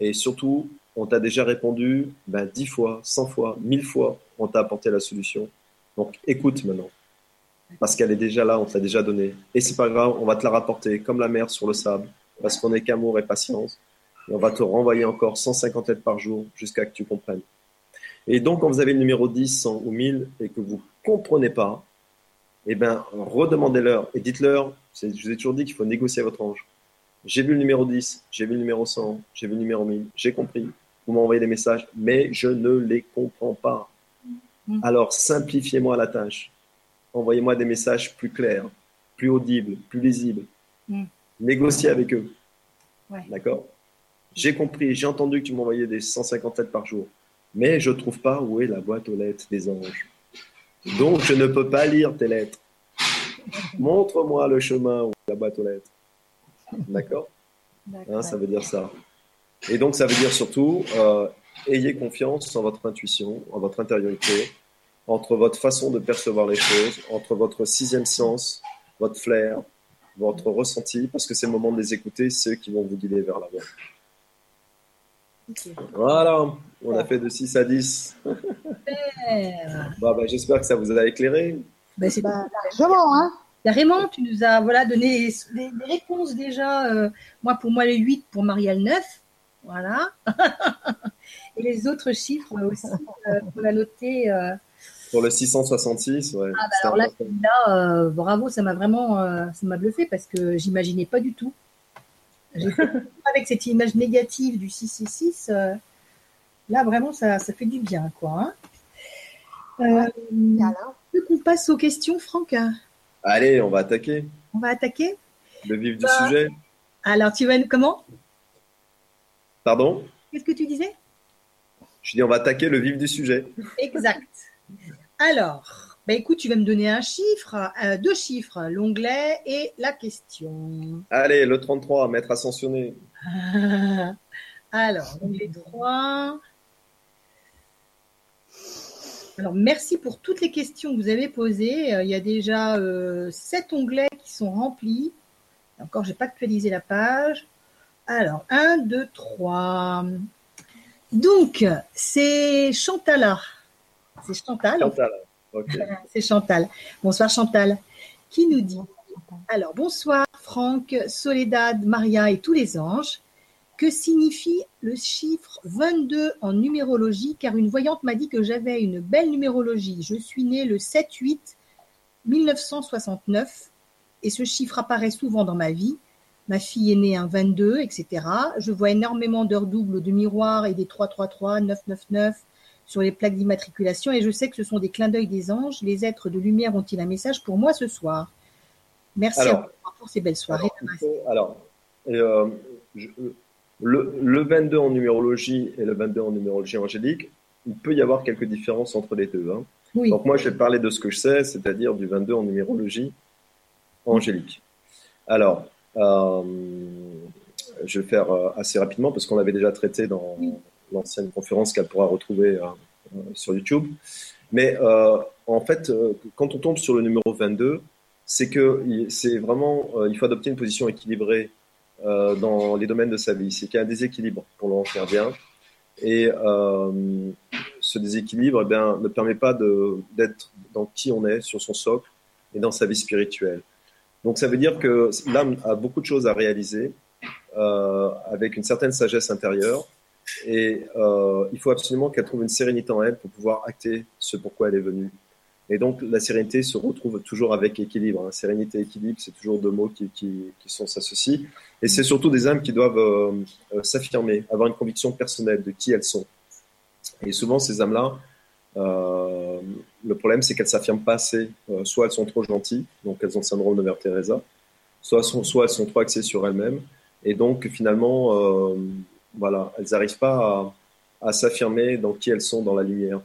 et surtout on t'a déjà répondu ben, 10 fois, 100 fois, 1000 fois, on t'a apporté la solution. Donc écoute maintenant, parce qu'elle est déjà là, on t'a déjà donné. Et c'est pas grave, on va te la rapporter comme la mer sur le sable, parce qu'on est qu'amour et patience. Et on va te renvoyer encore 150 lettres par jour jusqu'à que tu comprennes. Et donc, quand vous avez le numéro 10, 100 ou 1000 et que vous comprenez pas, eh ben, redemandez-leur et dites-leur, je vous ai toujours dit qu'il faut négocier votre ange. J'ai vu le numéro 10, j'ai vu le numéro 100, j'ai vu le numéro 1000, j'ai compris. Vous m'envoyez des messages, mais je ne les comprends pas. Mm. Alors, simplifiez-moi la tâche. Envoyez-moi des messages plus clairs, plus audibles, plus lisibles. Mm. Négociez avec eux. D'accord? J'ai compris, j'ai entendu que tu m'envoyais des 150 lettres par jour, mais je ne trouve pas où est la boîte aux lettres des anges. Donc, je ne peux pas lire tes lettres. Montre-moi le chemin ou la boîte aux lettres. D'accord? Hein, Ça veut dire ça. Et donc, ça veut dire surtout, euh, ayez confiance en votre intuition, en votre intériorité, entre votre façon de percevoir les choses, entre votre sixième sens, votre flair, votre ressenti, parce que c'est le moment de les écouter, ceux qui vont vous guider vers la Voilà, on a fait de 6 à 10. bah, J'espère que ça vous a éclairé. Bah, c'est bah, largement, hein Carrément, tu nous as voilà, donné des, réponses déjà. Euh, moi, pour moi, les 8, pour Marielle 9. Voilà. Et les autres chiffres aussi euh, qu'on a notés. Euh, pour le 666, ouais. Ah, bah alors là, là bravo, ça m'a vraiment ça m'a bluffé parce que j'imaginais pas du tout. Avec cette image négative du 666, là, vraiment, ça, ça, fait du bien, quoi. Hein. qu'on passe aux questions, Franck Allez, on va attaquer. On va attaquer Le vif du bah, sujet. Alors, tu vas comment? Pardon? Qu'est-ce que tu disais? Je dis, on va attaquer le vif du sujet. Exact. Alors, bah écoute, tu vas me donner un chiffre, euh, deux chiffres, l'onglet et la question. Allez, le 33, maître ascensionné. Alors, l'onglet 3. Alors, merci pour toutes les questions que vous avez posées. Euh, il y a déjà euh, sept onglets qui sont remplis. Encore, je n'ai pas actualisé la page. Alors, 1, 2, 3. Donc, c'est Chantala. C'est Chantal. Chantal, C'est Chantal. Bonsoir Chantal. Qui nous dit Alors, bonsoir Franck, Soledad, Maria et tous les anges. Que signifie le chiffre 22 en numérologie? Car une voyante m'a dit que j'avais une belle numérologie. Je suis née le 7-8 1969 et ce chiffre apparaît souvent dans ma vie. Ma fille est née un 22, etc. Je vois énormément d'heures doubles de miroir et des 333, 999 sur les plaques d'immatriculation et je sais que ce sont des clins d'œil des anges. Les êtres de lumière ont-ils un message pour moi ce soir? Merci pour ces belles soirées. Alors, euh, le, 22 en numérologie et le 22 en numérologie angélique, il peut y avoir quelques différences entre les deux. Hein. Donc moi, je vais parler de ce que je sais, c'est-à-dire du 22 en numérologie angélique. Alors, euh, je vais faire euh, assez rapidement parce qu'on l'avait déjà traité dans l'ancienne conférence qu'elle pourra retrouver euh, sur YouTube. Mais en fait, quand on tombe sur le numéro 22, c'est que c'est vraiment, il faut adopter une position équilibrée euh, dans les domaines de sa vie. C'est qu'il y a un déséquilibre pour l'enfant faire bien. Et euh, ce déséquilibre eh bien, ne permet pas d'être dans qui on est, sur son socle et dans sa vie spirituelle. Donc ça veut dire que l'âme a beaucoup de choses à réaliser euh, avec une certaine sagesse intérieure. Et euh, il faut absolument qu'elle trouve une sérénité en elle pour pouvoir acter ce pourquoi elle est venue. Et donc, la sérénité se retrouve toujours avec équilibre. Hein. Sérénité et équilibre, c'est toujours deux mots qui, qui, sont s'associent. Et c'est surtout des âmes qui doivent euh, euh, s'affirmer, avoir une conviction personnelle de qui elles sont. Et souvent, ces âmes-là, le problème, c'est qu'elles s'affirment pas assez. Soit elles sont trop gentilles, donc elles ont le syndrome de Mère Teresa, soit, elles sont trop axées sur elles-mêmes. Et donc, finalement, voilà, elles n'arrivent pas à, à s'affirmer dans qui elles sont dans la lumière.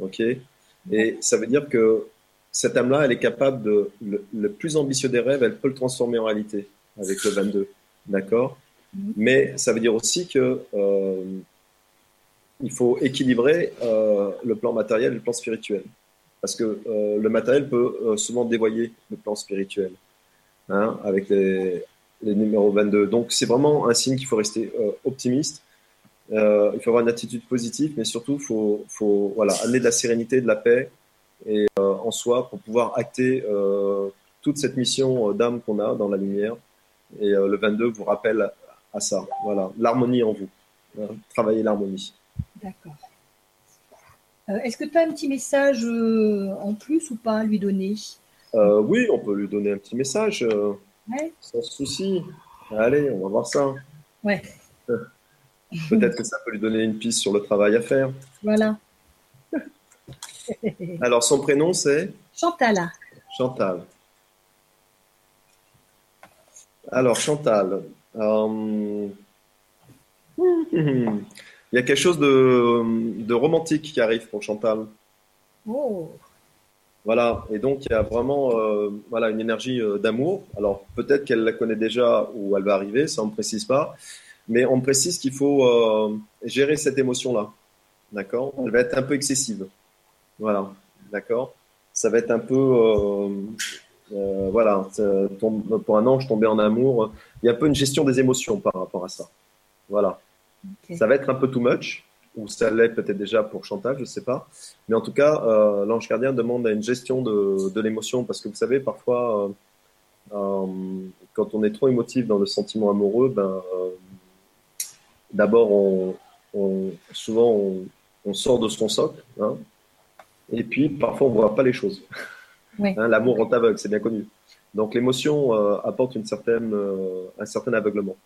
ok? Et ça veut dire que cette âme-là, elle est capable de, le, le, plus ambitieux des rêves, elle peut le transformer en réalité avec le 22. D'accord? Mhm. Mais ça veut dire aussi que euh, il faut équilibrer euh, le plan matériel et le plan spirituel. Parce que euh, le matériel peut souvent dévoyer le plan spirituel hein, avec les, les numéros 22. Donc c'est vraiment un signe qu'il faut rester euh, optimiste. Euh, il faut avoir une attitude positive, mais surtout, il faut, faut voilà, amener de la sérénité, de la paix et, euh, en soi pour pouvoir acter toute cette mission d'âme qu'on a dans la lumière. Et le 22 vous rappelle à ça. Voilà, l'harmonie en vous. Hein, travailler l'harmonie. D'accord. Est-ce que tu as un petit message en plus ou pas à lui donner? Oui, on peut lui donner un petit message, Ouais. sans souci. Allez, on va voir ça. Ouais. Peut-être que ça peut lui donner une piste sur le travail à faire. Voilà. Alors, son prénom, c'est? Chantal. Chantal. Alors, Chantal, euh, il y a quelque chose de, de romantique qui arrive pour Chantal. Oh. Voilà, et donc il y a vraiment euh, voilà, une énergie euh, d'amour. Alors peut-être qu'elle la connaît déjà ou elle va arriver, ça on ne précise pas, mais on précise qu'il faut euh, gérer cette émotion-là. D'accord? Elle va être un peu excessive. Voilà, d'accord? Ça va être un peu. voilà, tombe- pour un ange tomber en amour, il y a un peu une gestion des émotions par rapport à ça. Voilà. Ça va être un peu too much, ou ça l'est peut-être déjà pour Chantal, je ne sais pas. Mais en tout cas, euh, l'ange gardien demande une gestion de, de l'émotion, parce que vous savez, parfois, euh, euh, quand on est trop émotif dans le sentiment amoureux, ben, d'abord, on, on- souvent, on, on sort de son socle, hein, et puis parfois, on ne voit pas les choses. Hein, L'amour rend aveugle, c'est bien connu. Donc, l'émotion apporte une certaine, un certain aveuglement.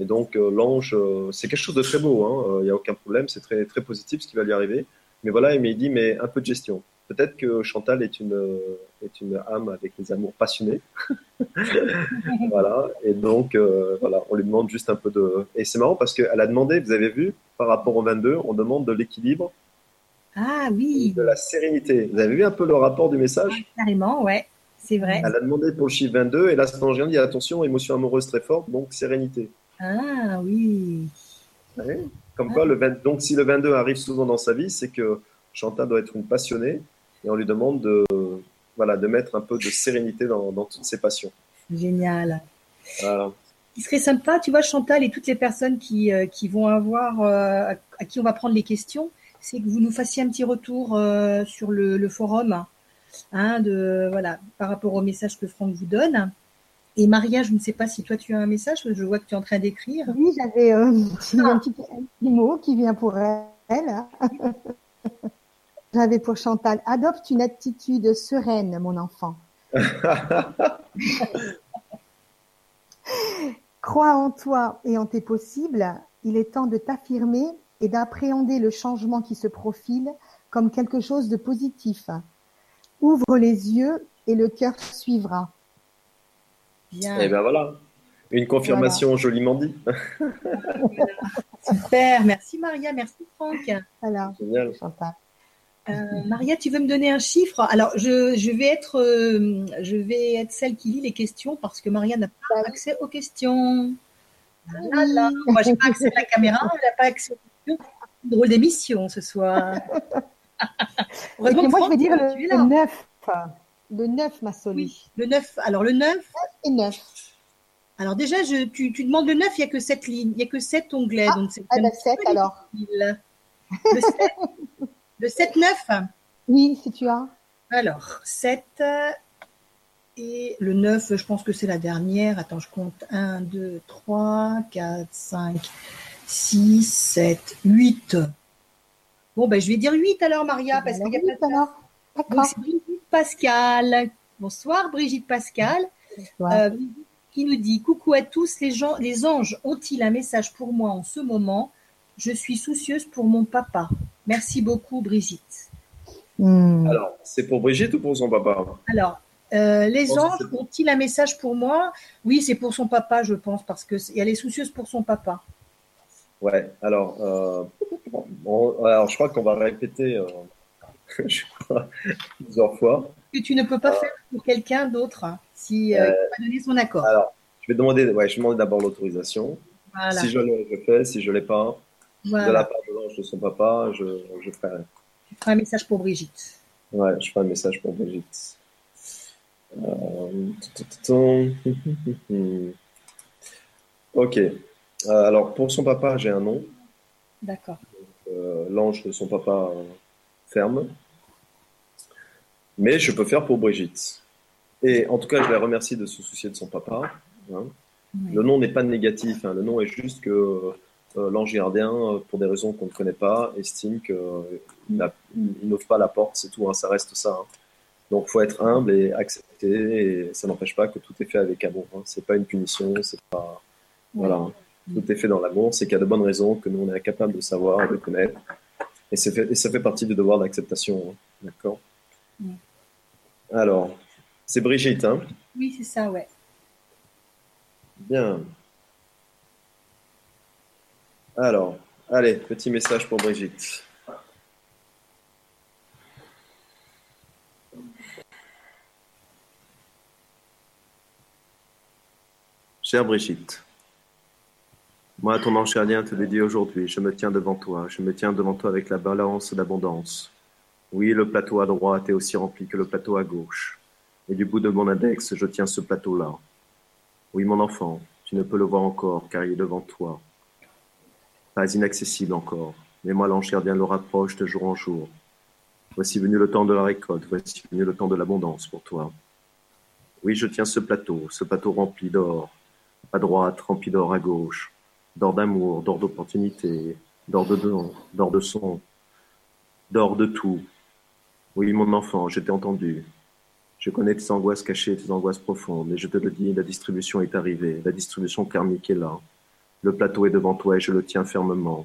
Et donc, euh, l'ange, euh, c'est quelque chose de très beau, hein, euh, il n'y a aucun problème, c'est très, très positif ce qui va lui arriver. Mais voilà, il dit, mais un peu de gestion. Peut-être que Chantal est une, euh, est une âme avec des amours passionnés. voilà, et donc, euh, voilà, on lui demande juste un peu de. Et c'est marrant parce qu'elle a demandé, vous avez vu, par rapport au 22, on demande de l'équilibre, Ah oui, de la sérénité. Vous avez vu un peu le rapport du message? Carrément, ouais, c'est vrai. Elle a demandé pour le chiffre 22, et là, cet ange dit attention, émotion amoureuse très forte, donc sérénité. Ah oui. Ouais. Comme quoi, le 20 donc si le 22 arrive souvent dans sa vie, c'est que Chantal doit être une passionnée et on lui demande de, voilà, de mettre un peu de sérénité dans, dans toutes ses passions. Génial. Voilà. Ce qui serait sympa, tu vois, Chantal et toutes les personnes qui, euh, qui vont avoir, euh, à qui on va prendre les questions, c'est que vous nous fassiez un petit retour euh, sur le, le forum, hein, de, voilà, par rapport au message que Franck vous donne. Et Maria, je ne sais pas si toi tu as un message, je vois que tu es en train d'écrire. Oui, j'avais euh, un, petit, un petit- un petit mot qui vient pour elle. J'avais pour Chantal, adopte une attitude sereine, mon enfant. Crois en toi et en tes possibles. Il est temps de t'affirmer et d'appréhender le changement qui se profile comme quelque chose de positif. Ouvre les yeux et le cœur suivra. Bien, Et ben voilà, une confirmation joliment dit. super. Merci Maria, merci Franck. Voilà, Génial. Chantal. Euh, Maria, tu veux me donner un chiffre? Alors, je, je vais être, euh, je vais être celle qui lit les questions parce que Maria n'a pas accès aux questions. Ah là là. Moi, j'ai pas accès à la caméra, elle n'a pas accès aux questions. Drôle d'émission ce soir. Moi, je Franck, vais dire tu es le, là. le 9. Le 9, ma Soli. Oui, le 9. Alors, le 9. Et 9. Alors, déjà, je, tu, tu demandes le 9, il n'y a que 7 lignes, il n'y a que 7 onglets. donc c'est Ah bah petit 7 peu alors. difficile. Le 7, le 7, 9. Oui, si tu as. Alors, 7, Et le 9, je pense que c'est la dernière. Attends, je compte 1, 2, 3, 4, 5, 6, 7, 8. Bon, ben, je vais dire 8 alors, Maria, parce qu'il n'y a pas de alors. Donc, D'accord. Pascal. Bonsoir, Brigitte Pascal. Euh, qui nous dit Coucou à tous, les, gens, les anges ont-ils un message pour moi en ce moment? Je suis soucieuse pour mon papa. Merci beaucoup, Brigitte. Hmm. Alors, c'est pour Brigitte ou pour son papa? Alors, euh, les anges que ont-ils un message pour moi? Oui, c'est pour son papa, je pense, parce qu'elle est soucieuse pour son papa. Ouais, alors, euh, bon, alors je crois qu'on va répéter euh, je crois, plusieurs fois. Que tu ne peux pas faire pour quelqu'un d'autre si euh, il n'a pas donné son accord. Alors, je vais demander, ouais, je vais demander d'abord l'autorisation. Voilà. Si je l'ai, je fais. Si je l'ai pas, de la part de l'ange de son papa, je, je ferai. Tu feras un message pour Brigitte. Ouais, je ferai un message pour Brigitte. Euh. Ok. Euh, alors, pour son papa, j'ai un nom. D'accord. Euh, L'ange de son papa euh, ferme. Mais je peux faire pour Brigitte. Et en tout cas, je la remercie de se soucier de son papa. hein. Oui. Le nom n'est pas négatif. hein. Le nom est juste que euh, l'ange gardien, euh, pour des raisons qu'on ne connaît pas, estime qu'il il n'ouvre pas la porte. C'est tout. hein. Ça reste ça. Donc, faut être humble et accepter. Et ça n'empêche pas que tout est fait avec amour. C'est pas une punition. C'est pas voilà. Tout est fait dans l'amour. C'est qu'il y a de bonnes raisons que nous on est incapable de savoir, de connaître. Et, fait- et ça fait partie du devoir d'acceptation. D'accord? Alors, c'est Brigitte. Hein? Oui, c'est ça, ouais. Bien. Alors, allez, petit message pour Brigitte. Chère Brigitte, moi, ton ange gardien, te le dis aujourd'hui, je me tiens devant toi, je me tiens devant toi avec la balance d'abondance. Oui, le plateau à droite est aussi rempli que le plateau à gauche. Et du bout de mon index, je tiens ce plateau-là. Oui, mon enfant, tu ne peux le voir encore, car il est devant toi. Pas inaccessible encore, mais moi l'ange gardien le rapproche de jour en jour. Voici venu le temps de la récolte, voici venu le temps de l'abondance pour toi. Oui, je tiens ce plateau, ce plateau rempli d'or, à droite, rempli d'or à gauche, d'or d'amour, d'or d'opportunité, d'or de don, d'or de son, d'or de tout. Oui, mon enfant, je t'ai entendu. Je connais tes angoisses cachées, tes angoisses profondes, et je te le dis, la distribution est arrivée, la distribution karmique est là. Le plateau est devant toi et je le tiens fermement.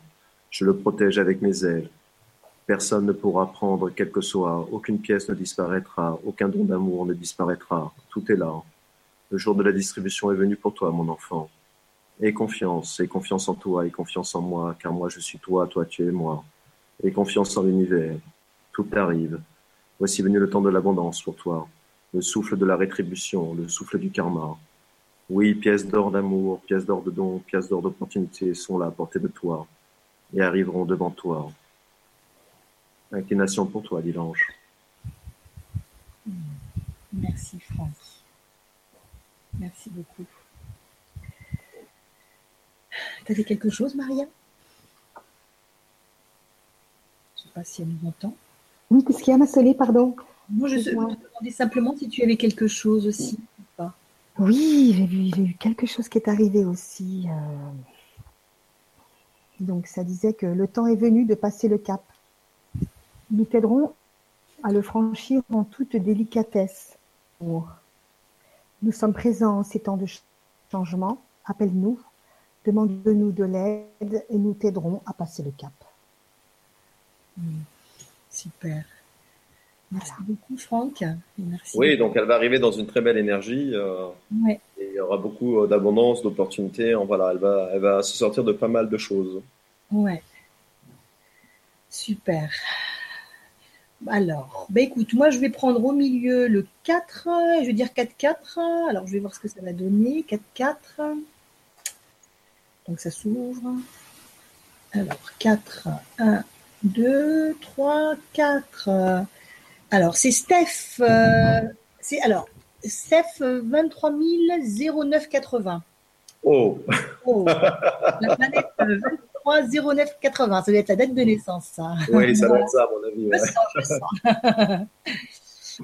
Je le protège avec mes ailes. Personne ne pourra prendre quel que soit, aucune pièce ne disparaîtra, aucun don d'amour ne disparaîtra. Tout est là. Le jour de la distribution est venu pour toi, mon enfant. Aie confiance, aie confiance en toi, aie confiance en moi, car moi je suis toi, toi tu es moi. Aie confiance en l'univers. Tout arrive. Voici venu le temps de l'abondance pour toi, le souffle de la rétribution, le souffle du karma. Oui, pièces d'or d'amour, pièces d'or de don, pièces d'or d'opportunité sont là à portée de toi et arriveront devant toi. Inclination pour toi, dit l'ange. Merci, Franck. Merci beaucoup. T'avais quelque chose, Maria? Je ne sais pas si elle nous entend. Oui, qu'est-ce qu'il y a, ma Solé, pardon Moi, je je me demandais simplement si tu avais quelque chose aussi. ou pas. Oui, j'ai j'ai eu quelque chose qui est arrivé aussi. euh. Donc, ça disait que le temps est venu de passer le cap. Nous t'aiderons à le franchir en toute délicatesse. Nous sommes présents en ces temps de ch- changement. Appelle-nous, demande-nous de l'aide et nous t'aiderons à passer le cap. Super. Merci beaucoup, Franck. Et Merci. Oui, donc elle va arriver dans une très belle énergie. euh, Ouais. et il y aura beaucoup euh, d'abondance, d'opportunités. En- Voilà, elle va, elle va se sortir de pas mal de choses. Ouais. Super. Alors, bah écoute, moi je vais prendre au milieu le 4, et je vais dire 4-4. Alors je vais voir ce que ça va donner. 4-4. Donc ça s'ouvre. Alors 4, 1, 2, 3, 4. Alors c'est Steph. euh, c'est alors Steph euh, 23 0980. Oh, Oh, la planète euh, 23 0980, ça doit être la date de naissance, ça. oui, ça va être ça, à mon avis. Je ouais. sens, je sens.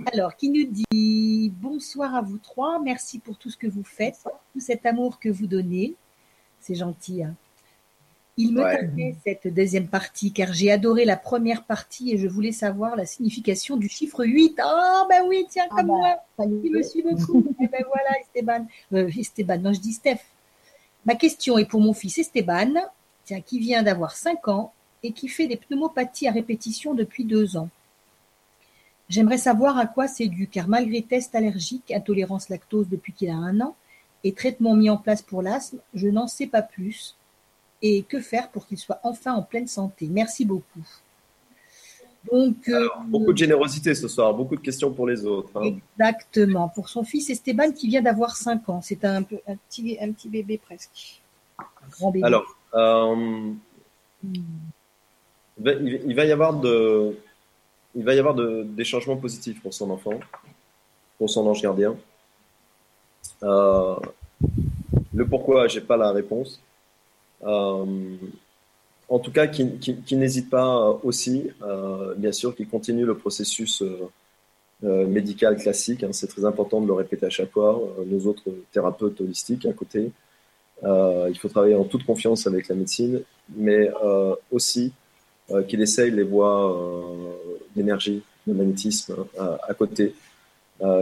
Alors, qui nous dit bonsoir à vous trois, merci pour tout ce que vous faites, tout cet amour que vous donnez. C'est gentil. Hein. Il me ouais. cette deuxième partie car j'ai adoré la première partie et je voulais savoir la signification du chiffre 8. Ah, ben oui, tiens, comme ah bah, moi. Il me suit beaucoup. et ben voilà, Esteban. Euh, Esteban, non, je dis Steph. Ma question est pour mon fils Esteban, tiens, qui vient d'avoir 5 ans et qui fait des pneumopathies à répétition depuis 2 ans. J'aimerais savoir à quoi c'est dû, car malgré tests allergiques, intolérance lactose depuis qu'il a un an, et traitements mis en place pour l'asthme, je n'en sais pas plus et que faire pour qu'il soit enfin en pleine santé? Merci beaucoup. Donc, euh, beaucoup de générosité ce soir, beaucoup de questions pour les autres. Hein. Exactement. Pour son fils Esteban qui vient d'avoir 5 ans. C'est un, un, petit, un petit bébé presque. Un grand bébé. Alors, euh, il, va, y avoir de, il va y avoir de, des changements positifs pour son enfant, pour son ange gardien. Euh, le pourquoi, j'ai pas la réponse. Euh, en tout cas, qui, n'hésite pas aussi, euh, bien sûr, qui continue le processus euh, médical classique. Hein. c'est très important de le répéter à chaque fois. nos autres thérapeutes holistiques à côté. il faut travailler en toute confiance avec la médecine, mais aussi qu'il essaye les voies d'énergie, de magnétisme à côté,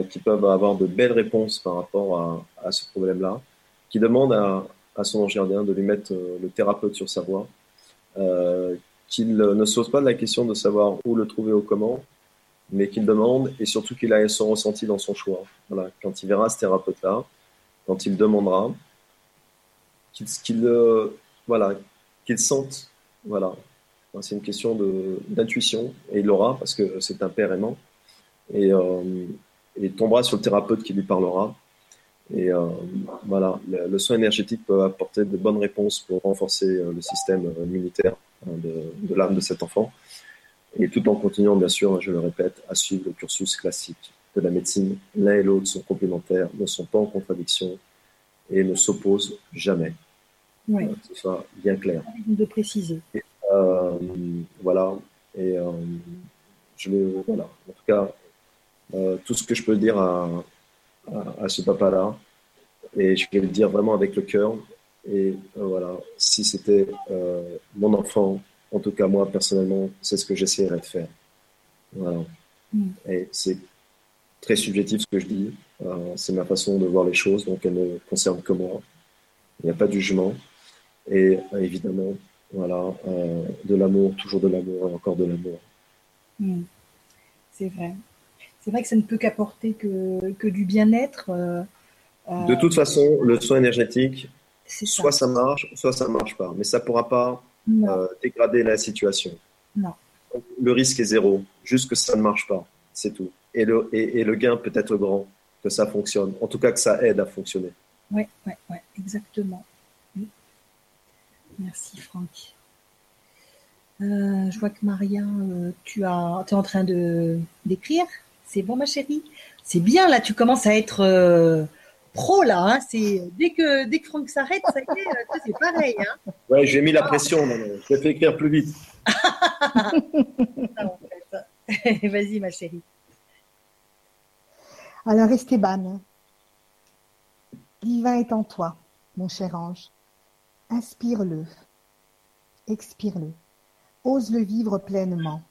qui peuvent avoir de belles réponses par rapport à, à ce problème-là, qui demandent à, à son gardien de lui mettre euh, le thérapeute sur sa voie, euh, qu'il ne se pose pas de la question de savoir où le trouver ou comment, mais qu'il demande et surtout qu'il ait son ressenti dans son choix. Voilà, quand il verra ce thérapeute-là, quand il demandera, qu'il euh, voilà, qu'il sente, voilà. C'est une question d'intuition et il l'aura parce que c'est un père aimant et il tombera sur le thérapeute qui lui parlera et euh, voilà, le, soin énergétique peut apporter de bonnes réponses pour renforcer euh, le système euh, immunitaire hein, de, l'âme de cet enfant. Et tout en continuant, bien sûr, je le répète, à suivre le cursus classique de la médecine. L'un et l'autre sont complémentaires, ne sont pas en contradiction et ne s'opposent jamais. Oui. que ce soit bien clair. De préciser. voilà. Et je le, voilà. En tout cas, tout ce que je peux dire à, à, ce papa-là. Et je vais le dire vraiment avec le cœur. Et euh, voilà, si c'était euh, mon enfant, en tout cas moi personnellement, c'est ce que j'essaierais de faire. Voilà. Mm. Et c'est très subjectif ce que je dis. Euh, c'est ma façon de voir les choses, donc elle ne concerne que moi. Il n'y a pas de jugement. Et évidemment, voilà, de l'amour, toujours de l'amour et encore de l'amour. Mm. C'est vrai c'est vrai que ça ne peut qu'apporter que, que du bien-être. Euh, euh, de toute façon, le soin énergétique, soit ça marche, soit ça ne marche pas. Mais ça ne pourra pas euh, dégrader la situation. Non. Le risque est zéro, juste que ça ne marche pas, c'est tout. Et le, et, le gain peut être grand, que ça fonctionne. En tout cas, que ça aide à fonctionner. Oui, oui, oui, exactement. Merci, Franck. je vois que Maria, tu as, es en train de d'écrire. C'est bon, ma chérie? C'est bien, là, tu commences à être euh, pro, là. Hein. c'est dès que, dès que Franck s'arrête, ça y est, euh, c'est pareil. Hein ouais, j'ai mis la pression, je vais fait écrire plus vite. Vas-y, ma chérie. Alors, Esteban, divin est en toi, mon cher ange. Inspire-le, expire-le, ose le vivre pleinement.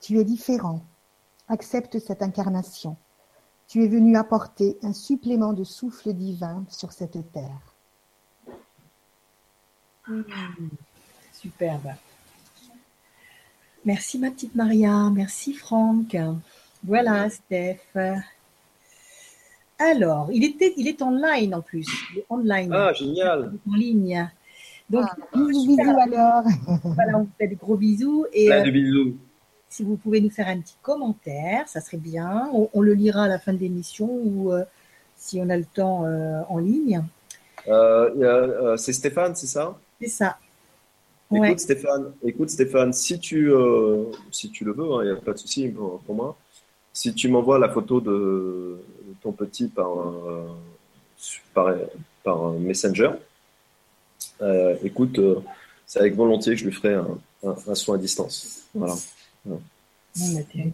Tu es différent, Accepte cette incarnation. Tu es venu apporter un supplément de souffle divin sur cette terre. Mmh. superbe. Merci ma petite Maria, merci Franck. Voilà Steph. Alors, il, était, il est online en plus. Il est online. Ah, génial. En ligne. Donc, ah, bisous, bisous alors. Voilà, on vous fait des gros bisous. Et, Plein de bisous. Si vous pouvez nous faire un petit commentaire, ça serait bien. On, le lira à la fin de l'émission ou euh, si on a le temps euh, en ligne. Euh, c'est Stéphane, c'est ça? C'est ça. Écoute, Stéphane, écoute Stéphane, si tu, si tu le veux, il hein, n'y a pas de souci pour, moi. Si tu m'envoies la photo de ton petit par, par, par Messenger, écoute, c'est avec volonté que je lui ferai un, un soin à distance. Voilà. Génial,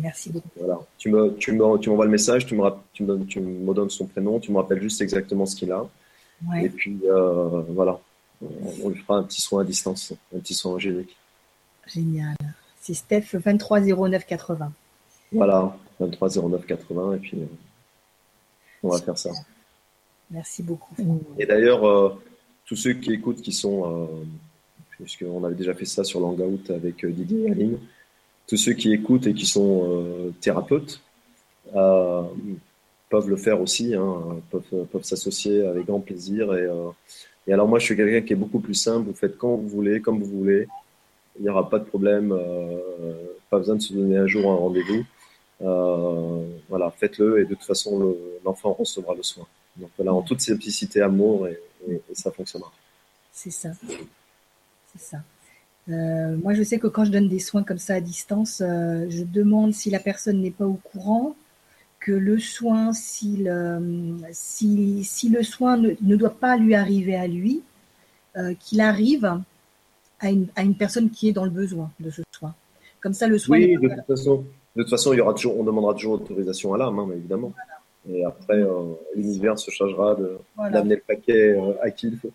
merci beaucoup. Voilà. Tu me, tu me, tu m'envoies le message, tu me, tu me, tu me donnes son prénom, tu me rappelles juste exactement ce qu'il a. Et puis euh, voilà, on lui fera un petit soin à distance, un petit soin angélique. Génial. C'est Steph 230980. Voilà, 230980 et puis euh, on va faire ça. Merci beaucoup. Et d'ailleurs, euh, tous ceux qui écoutent, qui sont, puisqu'on avait déjà fait ça sur l'Hangout avec Didier et Aline, tous ceux qui écoutent et qui sont thérapeutes, peuvent le faire aussi, hein, peuvent, s'associer avec grand plaisir. Et, euh, et, alors moi, je suis quelqu'un qui est beaucoup plus simple. Vous faites quand vous voulez, comme vous voulez. Il n'y aura pas de problème. Euh, pas besoin de se donner un jour un rendez-vous. Euh, voilà, faites-le et de toute façon, l'enfant recevra le soin. Donc voilà, en toute simplicité, amour et, et, ça fonctionnera. C'est ça. C'est ça. Moi, je sais que quand je donne des soins comme ça à distance, je demande si la personne n'est pas au courant que le soin, si le, si, si le soin ne, ne, doit pas lui arriver à lui, euh, qu'il arrive à une, à une, personne qui est dans le besoin de ce soin. Comme ça, le soin. Oui, de toute, façon, de toute façon, il y aura toujours, on demandera toujours autorisation à l'âme, hein, évidemment. Et après, euh, l'univers se chargera d'amener voilà. le paquet euh, à qui il faut.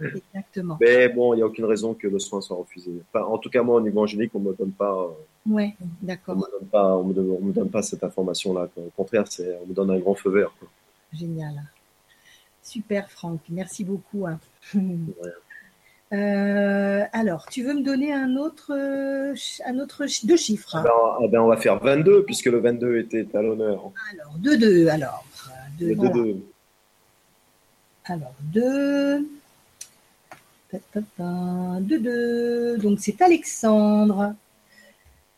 Exactement. Mais bon, il n'y a aucune raison que le soin soit refusé. Enfin, en tout cas, moi, au niveau angélique, on ne me donne pas. Euh, ouais, d'accord. On ne me, donne, me donne pas cette information-là. Au contraire, on me donne un grand feu vert. Quoi. Génial. Super, Franck. Merci beaucoup. Hein. Euh, alors, tu veux me donner un autre, un autre deux chiffres hein? Eh ben, on va faire 22, puisque le 22 était à l'honneur. Alors, 2, 2, alors. 2, 2, 2. Alors, 2. Deux, deux. Donc c'est Alexandre.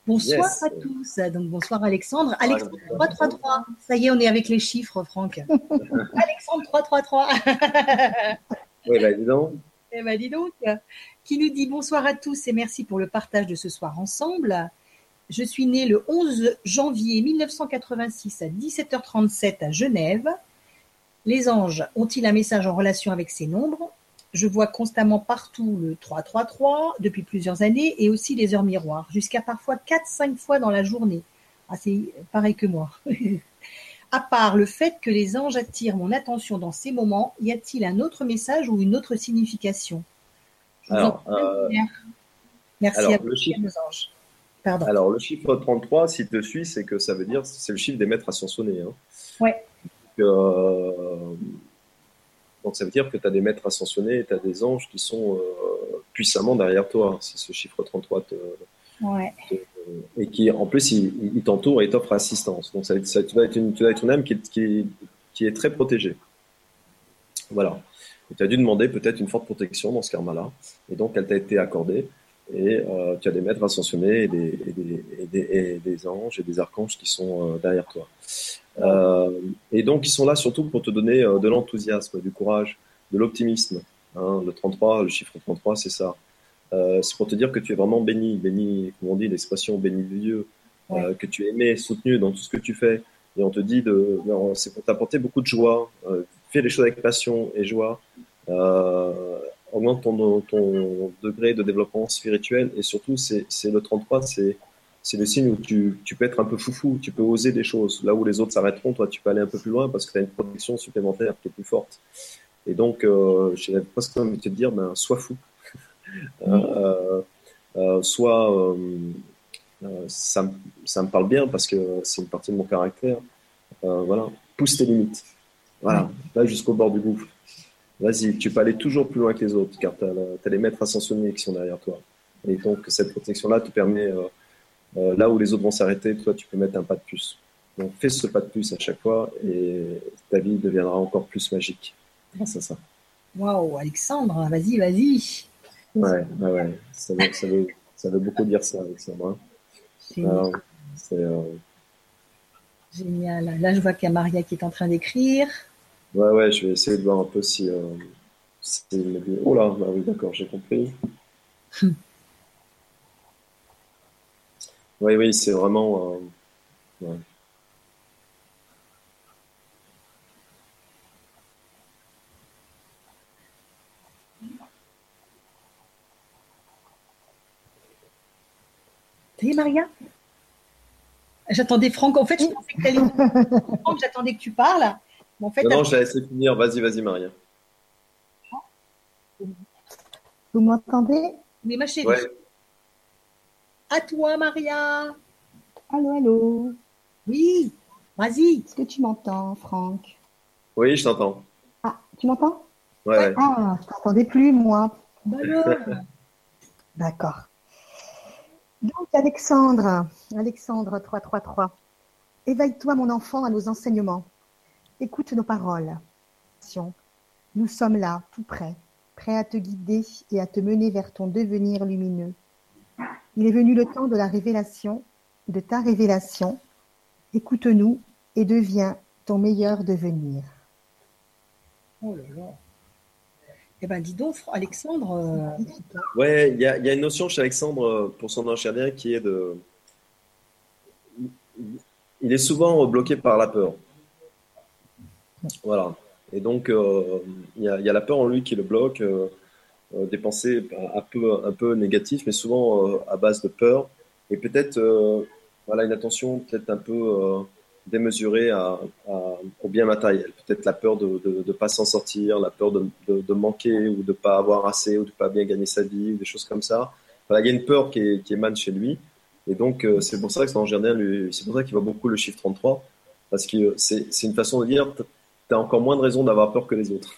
Bonsoir yes. à tous. Donc bonsoir Alexandre. Alexandre 333. Ça y est, on est avec les chiffres, Franck. Alexandre 333. oui, bah dis donc. Eh ben, dis donc. Qui nous dit bonsoir à tous et merci pour le partage de ce soir ensemble. Je suis né le 11 janvier 1986 à 17h37 à Genève. Les anges ont-ils un message en relation avec ces nombres? Je vois constamment partout le 333 depuis plusieurs années et aussi les heures miroirs, jusqu'à parfois 4-5 fois dans la journée. Ah, c'est pareil que moi. à part le fait que les anges attirent mon attention dans ces moments, y a-t-il un autre message ou une autre signification? Alors, euh, Merci alors, à vous, le chiffre, anges. Pardon. Alors, le chiffre 33, s'il te suit, c'est que ça veut dire, c'est le chiffre des maîtres ascensionnés. Hein. Ouais. Euh, donc ça veut dire que tu as des maîtres ascensionnés et tu as des anges qui sont euh, puissamment derrière toi, si ce chiffre 33 te, ouais. te, et qui en plus il, il t'entoure et t'offre assistance. Donc ça, ça, tu, vas être une, tu être une âme qui, qui, qui est très protégée. Voilà. Tu as dû demander peut-être une forte protection dans ce karma-là. Et donc elle t'a été accordée. Et euh, tu as des maîtres ascensionnés et des, et des, et des, et des anges et des archanges qui sont euh, derrière toi. Euh, et donc, ils sont là surtout pour te donner euh, de l'enthousiasme, du courage, de l'optimisme. Hein, le 33, le chiffre 33, c'est ça. Euh, c'est pour te dire que tu es vraiment béni, béni, comme on dit, l'expression béni de Dieu, Ouais. euh, que tu es aimé, soutenu dans tout ce que tu fais. Et on te dit de, c'est pour t'apporter beaucoup de joie. Fais les choses avec passion et joie. Augmente ton, ton degré de développement spirituel. Et surtout, c'est c'est le 33, c'est c'est le signe où tu, peux être un peu foufou, tu peux oser des choses. Là où les autres s'arrêteront, toi, tu peux aller un peu plus loin parce que tu as une protection supplémentaire qui est plus forte. Et donc, euh, j'ai presque envie de te dire, ben, sois fou. euh, euh, soit, euh, euh, ça, ça me parle bien parce que c'est une partie de mon caractère. Euh, voilà, pousse tes limites. Voilà, va jusqu'au bord du gouffre. Vas-y, tu peux aller toujours plus loin que les autres car tu as, les maîtres ascensionnés qui sont derrière toi. Et donc, cette protection-là te permet, euh, là où les autres vont s'arrêter, toi, tu peux mettre un pas de plus. Donc, fais ce pas de plus à chaque fois et ta vie deviendra encore plus magique grâce à ça. Waouh, Alexandre, vas-y, vas-y. Ouais, ouais, ouais. Ça veut, ça veut, ça veut beaucoup dire ça, Alexandre. hein. Génial. Alors, euh, Génial. Là, je vois qu'il y a Maria qui est en train d'écrire. ouais, ouais, je vais essayer de voir un peu si, euh, si Oh là, bah oui, d'accord, j'ai compris. Oui, oui, c'est vraiment. euh, ouais. Ça y est, Maria? J'attendais Franck. En fait, je pensais que tu allais. Franck, j'attendais que tu parles. Mais en fait, Non, non, j'ai laissé finir. Vas-y, vas-y, Maria. Vous m'entendez? Mais ma chérie, Ouais. À toi, Maria. Allô, allô Oui, vas-y. Est-ce que tu m'entends, Franck? Oui, je t'entends. Ah, tu m'entends? Ouais, ouais. Ah, je t'entendais plus, moi. Bah D'accord. Donc, Alexandre, Alexandre 333, éveille-toi, mon enfant, à nos enseignements. Écoute nos paroles. Nous sommes là, tout près, prêts à te guider et à te mener vers ton devenir lumineux. Il est venu le temps de la révélation, de ta révélation. Écoute-nous et deviens ton meilleur devenir. Oh là là. Eh ben, dis donc, Alexandre. euh, Ouais, il y a, il y a une notion chez Alexandre euh, pour son ange gardien qui est de. Il est souvent bloqué par la peur. Voilà. Et donc, euh, il y a, il y a la peur en lui qui le bloque, euh, des pensées un peu, un peu négatives, mais souvent euh, à base de peur. Et peut-être euh, voilà, une attention peut-être un peu euh, démesurée à, au bien matériel. Peut-être la peur de ne pas s'en sortir, la peur de, de, manquer ou de pas avoir assez ou de pas bien gagner sa vie ou des choses comme ça. Voilà, il y a une peur qui, émane chez lui. Et donc, euh, c'est pour ça que c'est pour ça qu'il voit beaucoup le chiffre 33. Parce que c'est c'est une façon de dire, tu as encore moins de raisons d'avoir peur que les autres.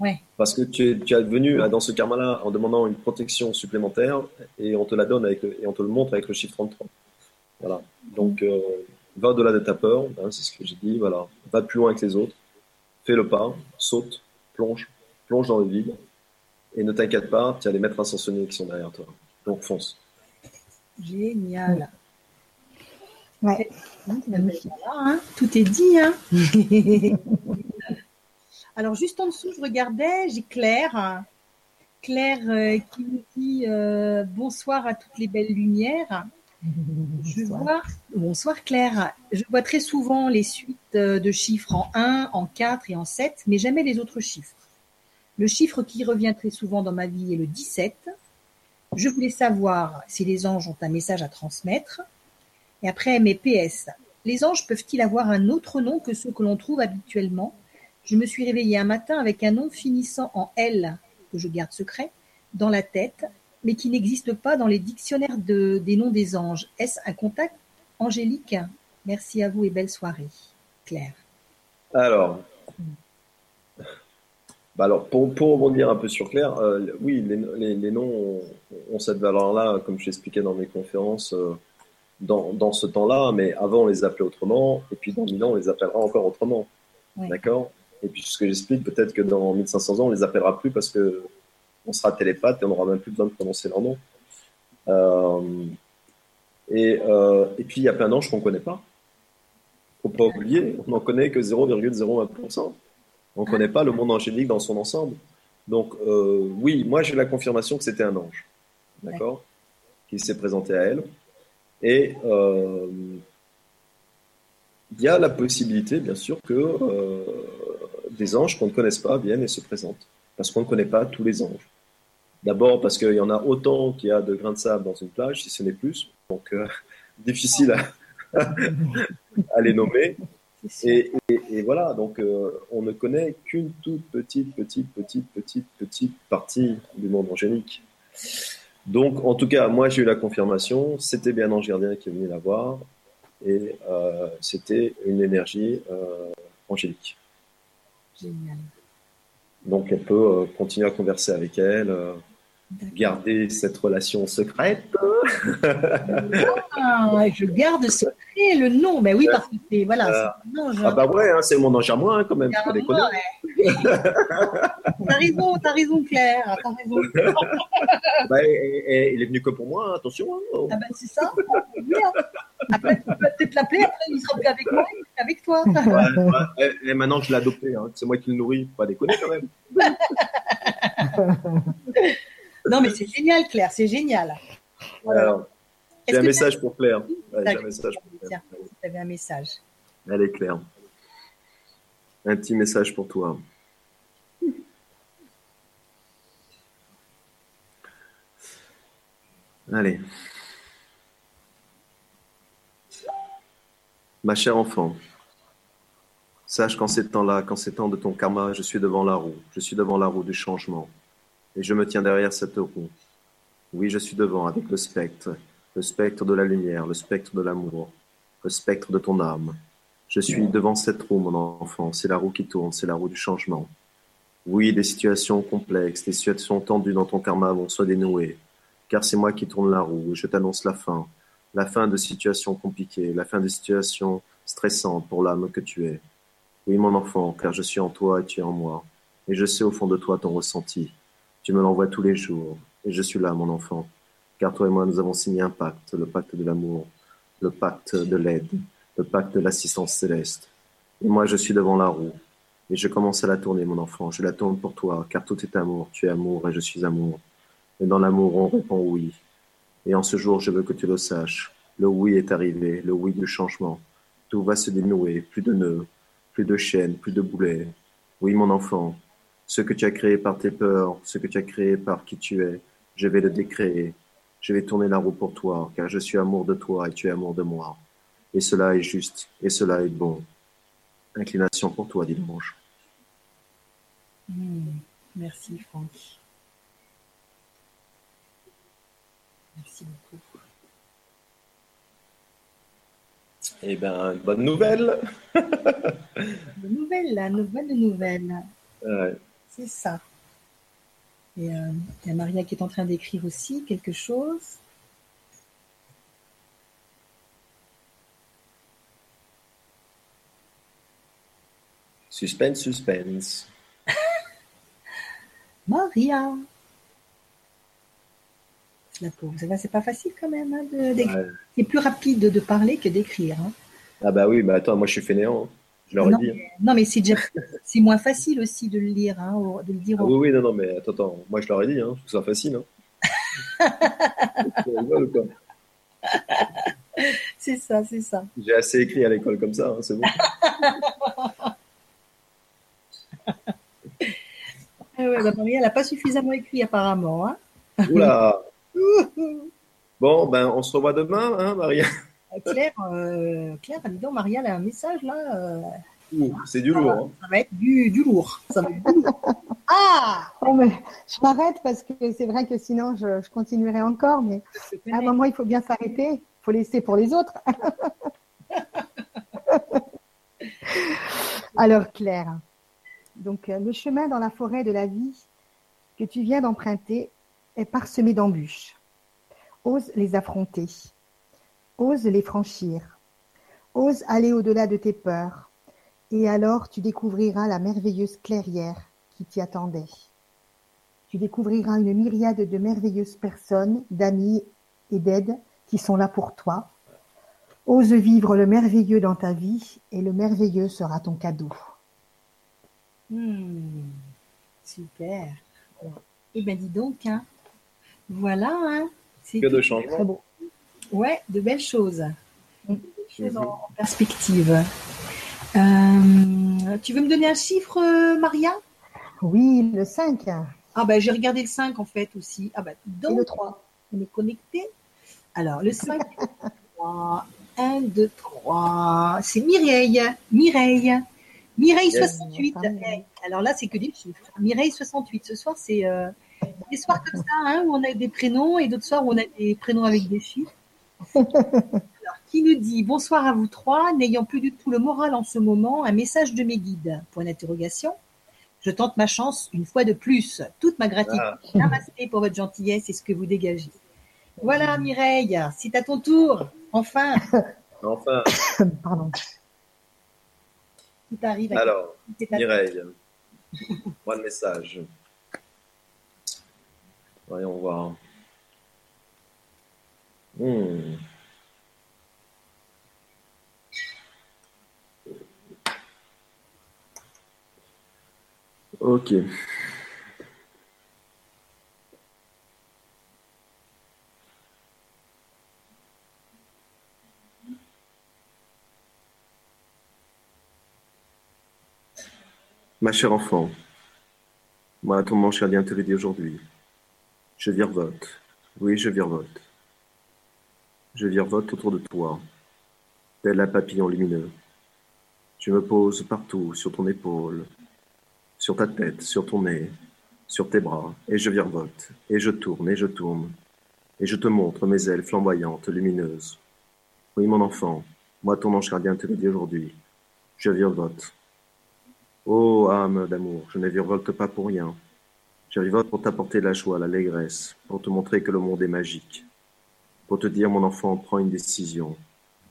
Ouais. Parce que tu es, tu es venu à- dans ce karma-là en demandant une protection supplémentaire et on te la donne avec le- et on te le montre avec le chiffre 33. Voilà. Donc, euh, va au-delà de ta peur, hein, c'est ce que j'ai dit. Voilà. Va plus loin que les autres. Fais le pas, saute, plonge, plonge dans le vide. Et ne t'inquiète pas, tu as les maîtres ascensionnés qui sont derrière toi. Donc, fonce. Génial. Ouais. Voilà, hein, Tout est dit. Hein. Alors, juste en dessous, je regardais, j'ai Claire. Claire euh, qui nous dit euh, bonsoir à toutes les belles lumières. Je vois, bonsoir Claire. Je vois très souvent les suites euh, de chiffres en 1, en 4 et en 7, mais jamais les autres chiffres. Le chiffre qui revient très souvent dans ma vie est le 17. Je voulais savoir si les anges ont un message à transmettre. Et après, mes PS. Les anges peuvent-ils avoir un autre nom que ceux que l'on trouve habituellement? Je me suis réveillée un matin avec un nom finissant en L, que je garde secret, dans la tête, mais qui n'existe pas dans les dictionnaires de- des noms des anges. Est-ce un contact angélique? Merci à vous et belle soirée. Claire. Alors, bah alors pour, pour rebondir un peu sur Claire, euh, oui, les, les- les noms ont, ont cette valeur-là, comme je l'expliquais dans mes conférences, euh, dans, dans ce temps-là, mais avant on les appelait autrement, et puis dans 1000 ans on les appellera encore autrement. Ouais. D'accord? Et puis ce que j'explique, peut-être que dans 1500 ans on les appellera plus parce que on sera télépathe et on n'aura même plus besoin de prononcer leur nom. Euh, et, euh, et puis il y a plein d'anges qu'on ne connaît pas. Faut pas oublier, on n'en connaît que 0,01%. On ne connaît pas le monde angélique dans son ensemble. Donc, euh, oui, moi j'ai la confirmation que c'était un ange, d'accord, qui s'est présenté à elle. Et il y a la possibilité, bien sûr, que des anges qu'on ne connaisse pas viennent et se présentent, parce qu'on ne connaît pas tous les anges. D'abord parce qu'il y en a autant qu'il y a de grains de sable dans une plage, si ce n'est plus, donc euh, difficile à, à les nommer. Et, et- et voilà, donc euh, on ne connaît qu'une toute petite, petite, petite, petite, petite partie du monde angélique. Donc, en tout cas, moi j'ai eu la confirmation, c'était bien Ange Gardien qui est venu la voir, et euh, c'était une énergie angélique. Donc, elle peut euh, continuer à converser avec elle, euh. Garder cette relation secrète. Ah, je garde secret le nom. Ben oui, parce que c'est voilà, Euh, ange. Ah bah ouais, hein, c'est mon ange à moi hein, quand même, ouais. T'as raison, t'as raison, Claire. T'as raison. Bah, et- et- et il est venu que pour moi, hein, attention. hein. Ah ben c'est ça. Après, tu peux peut-être l'appeler, après il sera plus avec moi, il sera avec toi. Ouais, ouais, et, et maintenant je l'ai adopté, c'est moi qui le nourris, pas déconner quand même. Non, mais c'est génial, Claire, c'est génial. Voilà. J'ai un message pour Claire. Ouais, j'ai un message pour Tiens, Claire. tu avais un message. Elle est claire. Un petit message pour toi. Allez. Ma chère enfant, sache qu'en ces temps-là, qu'en ces temps de ton karma, je suis devant la roue, je suis devant la roue du changement, et je me tiens derrière cette roue. Oui, je suis devant avec le spectre, le spectre de la lumière, le spectre de l'amour, le spectre de ton âme. Je suis devant cette roue, mon enfant, c'est la roue qui tourne, c'est la roue du changement. Oui, des situations complexes, des situations tendues dans ton karma vont se dénouer, car c'est moi qui tourne la roue, je t'annonce la fin, la fin de situations compliquées, la fin de situations stressantes pour l'âme que tu es. Oui, mon enfant, car je suis en toi et tu es en moi, et je sais au fond de toi ton ressenti. Tu me l'envoies tous les jours, et je suis là, mon enfant, car toi et moi nous avons signé un pacte, le pacte de l'amour, le pacte de l'aide, le pacte de l'assistance céleste. Et moi je suis devant la roue, et je commence à la tourner, mon enfant. Je la tourne pour toi, car tout est amour. Tu es amour et je suis amour. Et dans l'amour, on répond oui. Et en ce jour, je veux que tu le saches. Le oui est arrivé, le oui du changement. Tout va se dénouer, plus de nœuds, plus de chaînes, plus de boulets. Oui, mon enfant, ce que tu as créé par tes peurs, ce que tu as créé par qui tu es, je vais le décréer. Je vais tourner la roue pour toi, car je suis amour de toi et tu es amour de moi. Et cela est juste, et cela est bon. Inclination pour toi, dit l'ange. Hmm, merci Franck. Merci beaucoup. Eh bien, bonne nouvelle. bonne nouvelle, là, nouvelle nouvelle. Ouais. C'est ça. Et euh, il y a Maria qui est en train d'écrire aussi quelque chose. Suspense, suspense. Maria. La pauvre. C'est pas facile quand même. Hein, de, C'est plus rapide de parler que d'écrire. Hein. Ah bah oui, mais attends, moi je suis fainéant. Hein. Je leur non, dit. Mais, non, mais c'est déjà c'est moins facile aussi de le lire, hein, de le dire. Ah, oui, oui, non, non, mais attends, attends. Moi je leur ai dit, hein, que ça facile. Hein. c'est ça, c'est ça. J'ai assez écrit à l'école comme ça, hein, c'est bon. Ah ouais, bah Marie, elle n'a pas suffisamment écrit apparemment. Hein Oula Bon, ben on se revoit demain, hein, Maria Claire, euh, Claire, dis donc, Maria, elle a un message là. Euh... c'est du lourd. Hein. Ça va être du, du lourd. Ça va être du lourd. Ah oh, mais Je m'arrête parce que c'est vrai que sinon je, je continuerai encore, mais à un moment il faut bien s'arrêter. Il faut laisser pour les autres. Alors Claire, donc le chemin dans la forêt de la vie que tu viens d'emprunter est parsemé d'embûches. Ose les affronter. Ose les franchir. Ose aller au-delà de tes peurs. Et alors tu découvriras la merveilleuse clairière qui t'y attendait. Tu découvriras une myriade de merveilleuses personnes, d'amis et d'aides qui sont là pour toi. Ose vivre le merveilleux dans ta vie et le merveilleux sera ton cadeau. Hmm, super. Eh bien, dis donc, hein. voilà. Hein. C'est que de changement. Ouais, de belles choses. Des choses en, perspective. Euh, tu veux me donner un chiffre, Maria? Oui, le 5. Ah ben, j'ai regardé le 5 en fait aussi. Ah ben, donc, Et le 3. On est connecté. Alors, le 5, 3, 1, 2, 3. C'est Mireille. Mireille. Mireille 68. Alors là, c'est que des chiffres. Mireille 68. Ce soir, c'est euh, des soirs comme ça, hein, où on a des prénoms et d'autres soirs où on a des prénoms avec des chiffres. Alors, qui nous dit bonsoir à vous trois, n'ayant plus du tout le moral en ce moment, un message de mes guides. Point d'interrogation. Je tente ma chance une fois de plus. Toute ma gratitude. Ah. Namasté pour votre gentillesse et ce que vous dégagez. Voilà, Mireille, c'est à ton tour. Enfin. Enfin. Pardon. Tout arrive. à- Alors, Mireille, moi le message. Voyons voir. Hmm. Ok. Ma chère enfant, moi, ton mon cher lien aujourd'hui. Je virevolte. Oui, je virevolte. Je virevolte autour de toi. tel un papillon lumineux. Je me pose partout, sur ton épaule, sur ta tête, sur ton nez, sur tes bras, et je virevolte, et je tourne, et je tourne, et je te montre mes ailes flamboyantes, lumineuses. Oui, mon enfant, moi ton ange gardien te le dit aujourd'hui, je virevolte. Ô âme d'amour, je ne virevolte pas pour rien. Je virevolte pour t'apporter la joie, l'allégresse, pour te montrer que le monde est magique, pour te dire, mon enfant, prends une décision,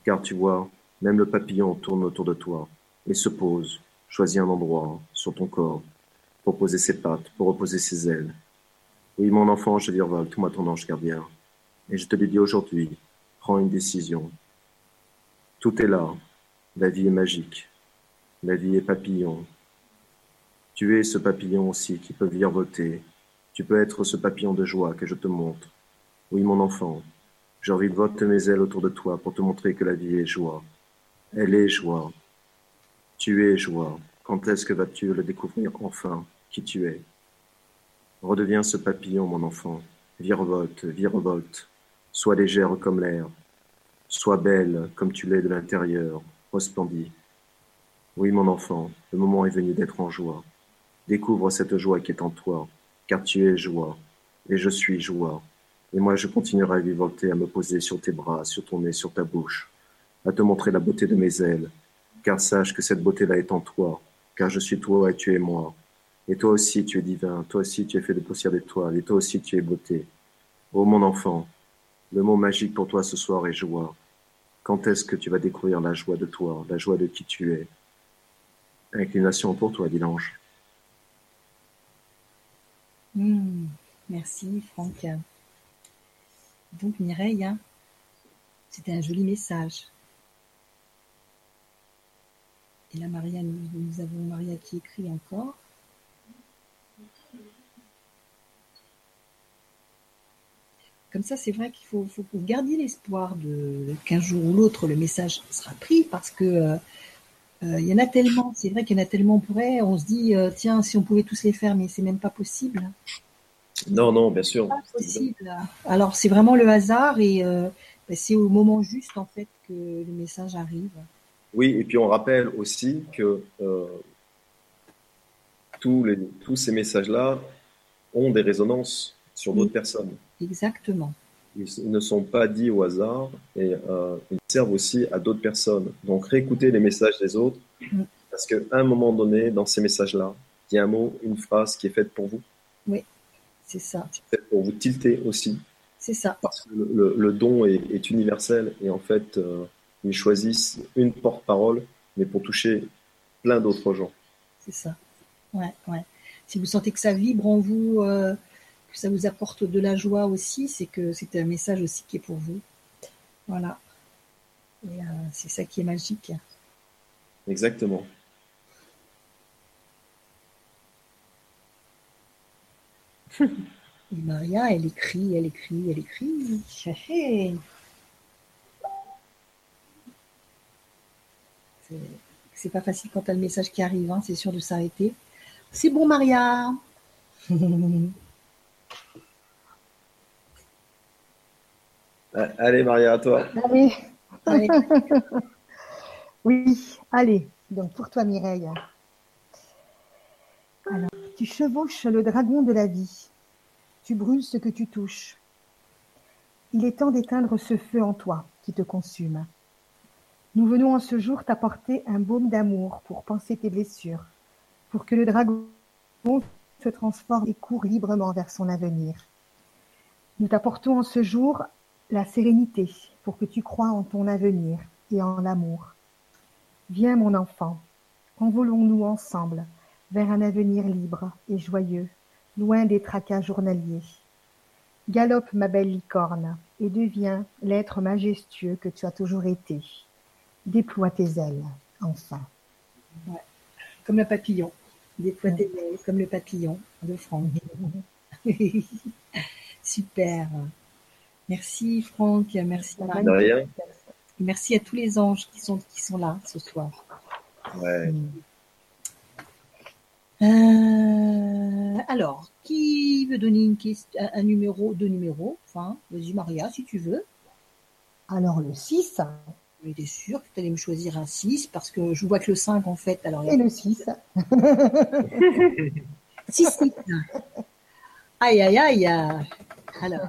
car tu vois, même le papillon tourne autour de toi et se pose, choisit un endroit sur ton corps pour poser ses pattes, pour reposer ses ailes. Oui, mon enfant, je virevolte, moi ton ange gardien, et je te le dis aujourd'hui, prends une décision. Tout est là, la vie est magique, la vie est papillon. Tu es ce papillon aussi qui peut virevolter, tu peux être ce papillon de joie que je te montre. Oui, mon enfant, j'ai envie de voter mes ailes autour de toi pour te montrer que la vie est joie. Elle est joie. Tu es joie. Quand est-ce que vas-tu le découvrir enfin, qui tu es? Redeviens ce papillon, mon enfant. Virevolte, virevolte. Sois légère comme l'air. Sois belle comme tu l'es de l'intérieur. Resplendis. Oui, mon enfant, le moment est venu d'être en joie. Découvre cette joie qui est en toi, car tu es joie, et je suis joie. Et moi, je continuerai à vivolter, à me poser sur tes bras, sur ton nez, sur ta bouche, à te montrer la beauté de mes ailes, car sache que cette beauté-là est en toi, car je suis toi et tu es moi. Et toi aussi, tu es divin, toi aussi, tu es fait de poussière d'étoiles, et toi aussi, tu es beauté. Ô mon enfant, le mot magique pour toi ce soir est joie. Quand est-ce que tu vas découvrir la joie de toi, la joie de qui tu es? Inclination pour toi, dit l'ange. Hmm, merci, Franck. Donc Mireille, c'était un joli message. Et là, Maria, nous, avons Maria qui écrit encore. Comme ça, c'est vrai qu'il faut, faut, garder l'espoir de qu'un jour ou l'autre, le message sera pris parce que euh, euh, il y en a tellement. C'est vrai qu'il y en a tellement pour On se dit, euh, tiens, si on pouvait tous les faire, mais c'est même pas possible. Non, non, bien sûr. Pas possible. Alors c'est vraiment le hasard et euh, ben, c'est au moment juste en fait que le message arrive. Oui, et puis on rappelle aussi que euh, tous, les, tous ces messages-là ont des résonances sur d'autres personnes. Exactement. Ils ne sont pas dits au hasard et euh, ils servent aussi à d'autres personnes. Donc réécoutez les messages des autres mm. parce qu'à un moment donné, dans ces messages-là, il y a un mot, une phrase qui est faite pour vous. Oui. C'est ça. Pour vous tilter aussi. C'est ça. Parce que le, don est, universel et en fait, euh, ils choisissent une porte-parole, mais pour toucher plein d'autres gens. C'est ça. Ouais, ouais. Si vous sentez que ça vibre en vous, euh, que ça vous apporte de la joie aussi, c'est que c'est un message aussi qui est pour vous. Voilà. Et euh, c'est ça qui est magique. Exactement. Et Maria, elle écrit, elle écrit, elle écrit. C'est pas facile quand t'as le message qui arrive, hein, c'est sûr de s'arrêter. C'est bon, Maria. allez, Maria, à toi. Allez. oui, allez. Donc pour toi, Mireille. Alors, tu chevauches le dragon de la vie. Tu brûles ce que tu touches. Il est temps d'éteindre ce feu en toi qui te consume. Nous venons en ce jour t'apporter un baume d'amour pour penser tes blessures, pour que le dragon se transforme et court librement vers son avenir. Nous t'apportons en ce jour la sérénité pour que tu crois en ton avenir et en l'amour. Viens mon enfant, envolons-nous ensemble vers un avenir libre et joyeux, loin des tracas journaliers. Galope ma belle licorne et deviens l'être majestueux que tu as toujours été. Déploie tes ailes, enfin. Comme le papillon. Déploie tes ailes comme le papillon de Franck. Super. Merci Franck, merci Marie. Merci à tous les anges qui sont, qui sont là ce soir. Ouais. Mm. Euh, alors, qui veut donner une question, un numéro, deux numéros? Enfin, vas-y Maria, si tu veux. Alors le 6. J'étais sûre que tu allais me choisir un 6 parce que je vois que le 5 en fait. Alors, Et le 6. 6, 6. Aïe, aïe, aïe. Alors,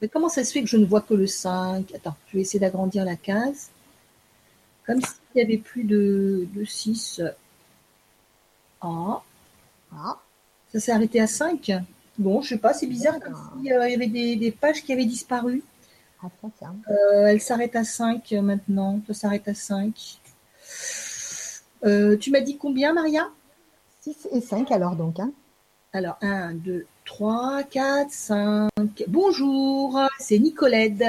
mais comment ça se fait que je ne vois que le 5 Attends, je vais essayer d'agrandir la case. Comme s'il n'y avait plus de, de 6. Ah, Ah, ça s'est arrêté à 5. Bon, je sais pas, c'est bizarre comme s'il y avait des, des pages qui avaient disparu. ah. Euh, elle s'arrête à 5 euh, maintenant. Ça s'arrête à 5. Euh, tu m'as dit combien, Maria? 6 et 5 alors donc. Hein. Alors, 1, 2, 3, 4, 5. Bonjour, c'est Nicolette.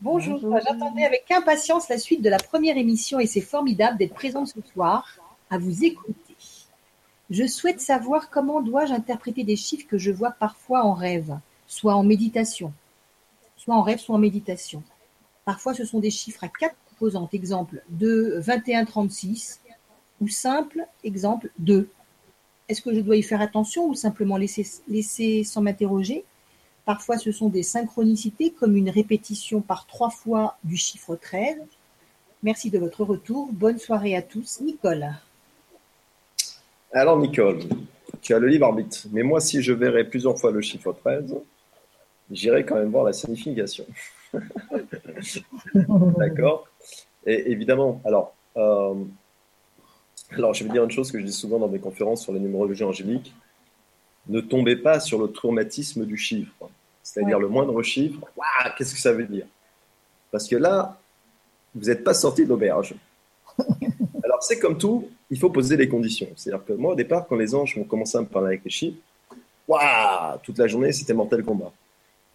Bonjour, Bonjour. j'attendais avec impatience la suite de la première émission et c'est formidable d'être présente ce soir à vous écouter. Je souhaite savoir comment dois-je interpréter des chiffres que je vois parfois en rêve, soit en méditation, soit en rêve, soit en méditation. Parfois, ce sont des chiffres à quatre composantes, exemple 2, 21, 36, ou simple, exemple 2. Est-ce que je dois y faire attention ou simplement laisser, laisser sans m'interroger? Parfois, ce sont des synchronicités comme une répétition par trois fois du chiffre 13. Merci de votre retour. Bonne soirée à tous. Nicole. Alors, Nicole, tu as le libre arbitre. Mais moi, si je verrais plusieurs fois le chiffre 13, j'irai quand même voir la signification. D'accord Et évidemment, alors, euh, alors, je vais dire une chose que je dis souvent dans mes conférences sur la numérologie angélique. Ne tombez pas sur le traumatisme du chiffre. C'est-à-dire Ouais. le moindre chiffre. Waouh, qu'est-ce que ça veut dire? Parce que là, vous n'êtes pas sorti de l'auberge. Alors, c'est comme tout, il faut poser les conditions. C'est-à-dire que moi, au départ, quand les anges ont commencé à me parler avec les chiffres, waouh, toute la journée, c'était mortel combat.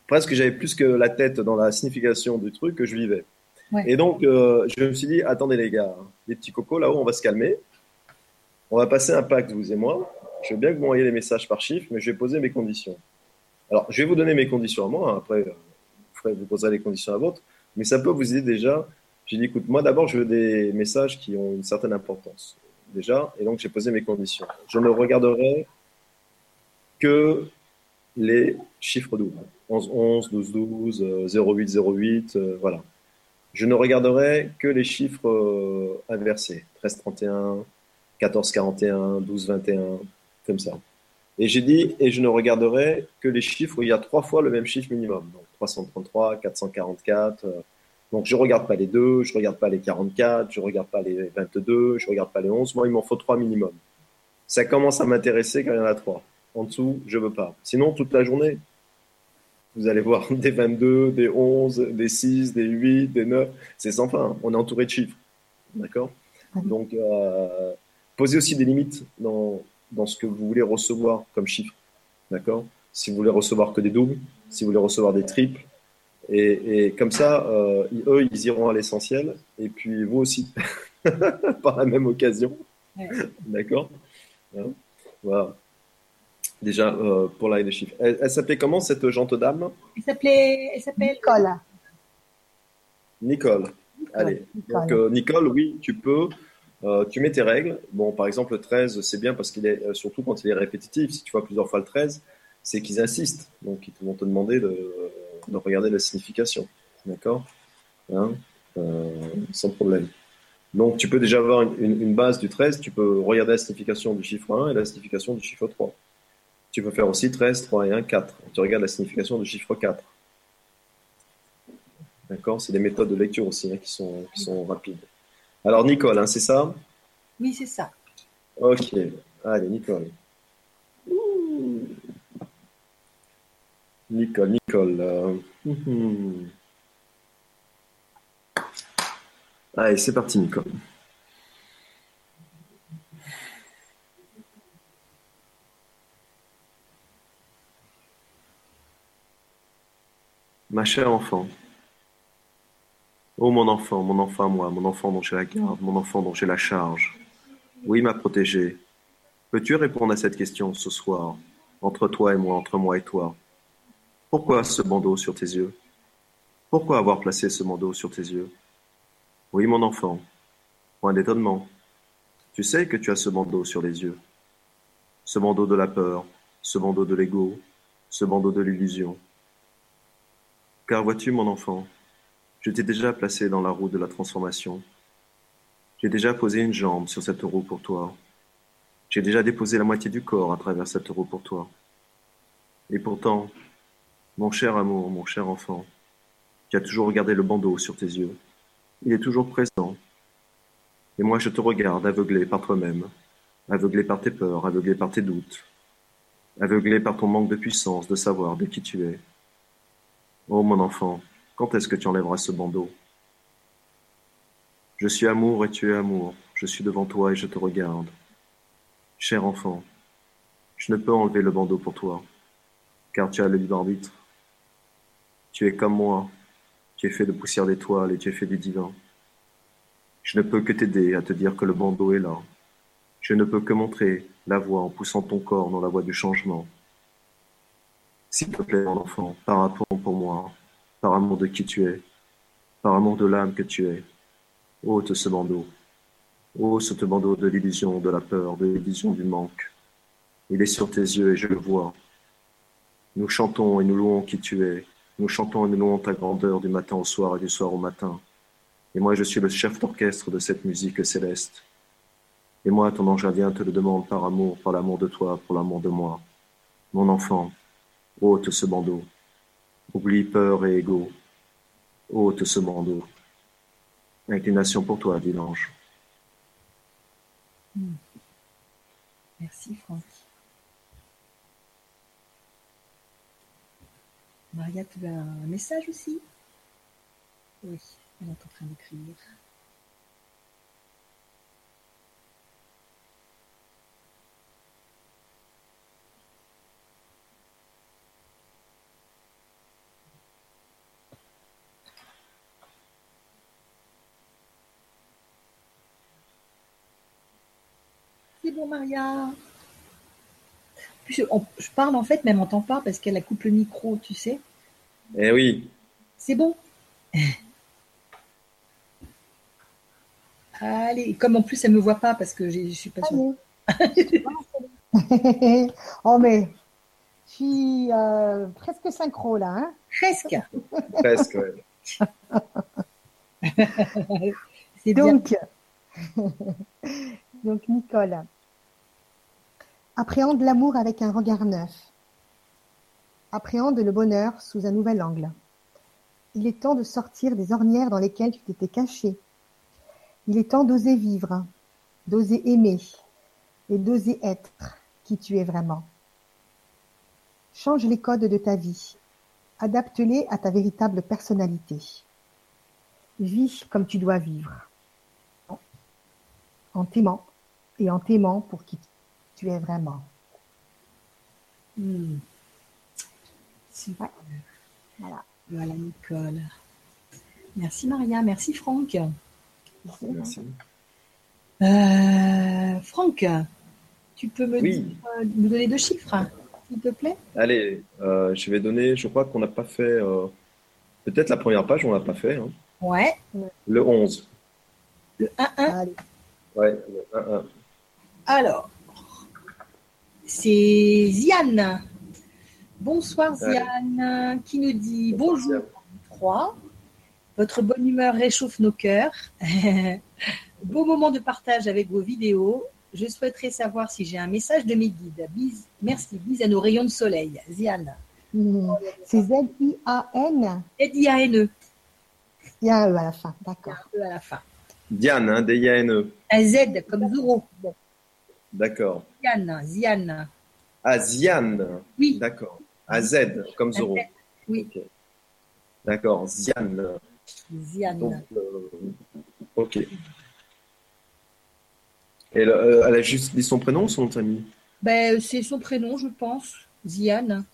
Presque, j'avais plus que la tête dans la signification du truc que je vivais. Ouais. Et donc, euh, je me suis dit, attendez les gars, les petits cocos, là-haut, on va se calmer. On va passer un pacte, vous et moi. Je veux bien que vous m'envoyiez les messages par chiffre, mais je vais poser mes conditions. Alors, je vais vous donner mes conditions à moi. hein. Après, euh, vous, ferez- vous poserez les conditions à vôtre. Mais ça peut vous aider déjà. J'ai dit, écoute, moi d'abord, je veux des messages qui ont une certaine importance. Déjà. Et donc, j'ai posé mes conditions. Je ne regarderai que les chiffres doubles. 11, 11, 12, 12, euh, 08, 08, euh, voilà. Je ne regarderai que les chiffres euh, inversés. 13, 31, 14, 41, 12, 21, comme ça. Et j'ai dit, et je ne regarderai que les chiffres où il y a trois fois le même chiffre minimum. Donc 333, 444. euh, donc je regarde pas les deux, je regarde pas les 44, je regarde pas les 22, je regarde pas les 11. Moi, il m'en faut trois minimum. Ça commence à m'intéresser quand il y en a trois. En dessous, je veux pas. Sinon, toute la journée, vous allez voir des 22, des 11, des 6, des 8, des 9. C'est sans fin. On est entouré de chiffres. D'accord? Donc, euh, posez aussi des limites dans, dans ce que vous voulez recevoir comme chiffre. D'accord? Si vous voulez recevoir que des doubles, si vous voulez recevoir des triples. Et, et comme ça, euh, eux, ils iront à l'essentiel. Et puis vous aussi, par la même occasion. Ouais. D'accord Hein Voilà. Déjà, euh, pour la des chiffres. Elle, elle s'appelait comment cette gente dame? Elle s'appelait, elle s'appelle Nicole. Nicole. Allez. Nicole. Donc, euh, Nicole, oui, tu peux. Euh, tu mets tes règles. Bon, par exemple, le 13, c'est bien parce qu'il est, surtout quand il est répétitif, si tu vois plusieurs fois le 13, c'est qu'ils insistent. Donc, ils vont te demander de, de regarder la signification. D'accord Hein Euh, Sans problème. Donc, tu peux déjà avoir une, une- une base du 13. Tu peux regarder la signification du chiffre 1 et la signification du chiffre 3. Tu peux faire aussi 13, 3 et 1, 4. Tu regardes la signification du chiffre 4. D'accord C'est des méthodes de lecture aussi hein, qui, sont, qui sont rapides. Alors, Nicole, hein, c'est ça? Oui, c'est ça. Ok. Allez, Nicole. Ouh. Nicole, Nicole. euh, mhm. Allez, c'est parti, Nicole. Ma chère enfant. Oh mon enfant, mon enfant moi, mon enfant dont j'ai la garde, mon enfant dont j'ai la charge. Oui, ma protégée. Peux-tu répondre à cette question ce soir, entre toi et moi, entre moi et toi? Pourquoi ce bandeau sur tes yeux? Pourquoi avoir placé ce bandeau sur tes yeux? Oui, mon enfant. Point d'étonnement. Tu sais que tu as ce bandeau sur les yeux. Ce bandeau de la peur, ce bandeau de l'ego, ce bandeau de l'illusion. Car vois-tu, mon enfant, Je t'ai déjà placé dans la roue de la transformation. J'ai déjà posé une jambe sur cette roue pour toi. J'ai déjà déposé la moitié du corps à travers cette roue pour toi. Et pourtant, mon cher amour, mon cher enfant, tu as toujours regardé le bandeau sur tes yeux. Il est toujours présent. Et moi, je te regarde aveuglé par toi-même, aveuglé par tes peurs, aveuglé par tes doutes, aveuglé par ton manque de puissance, de savoir de qui tu es. Oh mon enfant, quand est-ce que tu enlèveras ce bandeau? Je suis amour et tu es amour. Je suis devant toi et je te regarde. Cher enfant, je ne peux enlever le bandeau pour toi, car tu as le libre arbitre. Tu es comme moi, tu es fait de poussière d'étoiles et tu es fait du divin. Je ne peux que t'aider à te dire que le bandeau est là. Je ne peux que montrer la voie en poussant ton corps dans la voie du changement. S'il te plaît, mon enfant, par amour pour moi, par amour de qui tu es, par amour de l'âme que tu es, ôte ce bandeau. Ôte ce bandeau de l'illusion, de la peur, de l'illusion du manque. Il est sur tes yeux et je le vois. Nous chantons et nous louons qui tu es. Nous chantons et louons ta grandeur du matin au soir et du soir au matin. Et moi, je suis le chef d'orchestre de cette musique céleste. Et moi, ton ange gardien, te le demande par amour, par l'amour de toi, pour l'amour de moi. Mon enfant, ôte ce bandeau. Oublie peur et ego. ôte ce bandeau. Inclination pour toi, dit l'ange. Hmm. Merci, Franck. Maria, tu as un message aussi? Oui. Elle est en train d'écrire. C'est bon, Maria. Je, je, parle en fait, mais elle m'entend pas parce qu'elle a coupe le micro, tu sais. Eh oui. C'est bon. Allez, comme en plus elle me voit pas parce que je suis pas sûre. oh mais je suis euh, presque synchro là, hein Presque. presque. C'est donc, donc Nicole, appréhende l'amour avec un regard neuf. Appréhende le bonheur sous un nouvel angle. Il est temps de sortir des ornières dans lesquelles tu t'étais caché il est temps d'oser vivre, d'oser aimer et d'oser être qui tu es vraiment. Change les codes de ta vie, adapte-les à ta véritable personnalité. Vis comme tu dois vivre, en t'aimant et en t'aimant pour qui tu es vraiment. Hmm. Voilà. Voilà, Nicole. Merci Maria, merci Franck. Merci. Euh, Franck, tu peux me, donner deux chiffres, s'il te plaît? Allez, euh, je vais donner, je crois qu'on n'a pas fait, euh, peut-être la première page, on l'a pas fait. Hein. Ouais. Le 11. Le 1-1 Ouais, le 1-1. Alors, c'est Ziane. Bonsoir Ziane, qui nous dit bonjour 3. Votre bonne humeur réchauffe nos cœurs. Beau moment de partage avec vos vidéos. Je souhaiterais savoir si j'ai un message de mes guides. Bis, merci, bis à nos rayons de soleil. Ziane. Hmm. C'est Z-I-A-N Z-I-A-N-E. Il y a un E à la fin, d'accord. Il y a un E à la fin. Diane, hein, D-I-A-N-E. Un Z comme Zoro. D'accord. Ziane, Ziane. Ah, Ziane. Oui. D'accord. À Z, comme Zoro. Oui. Okay. D'accord, Ziane. Ziane. Donc, euh, ok. Et elle, euh, elle, a juste dit son prénom ou son nom de famille? Ben, C'est son prénom, je pense. Ziane.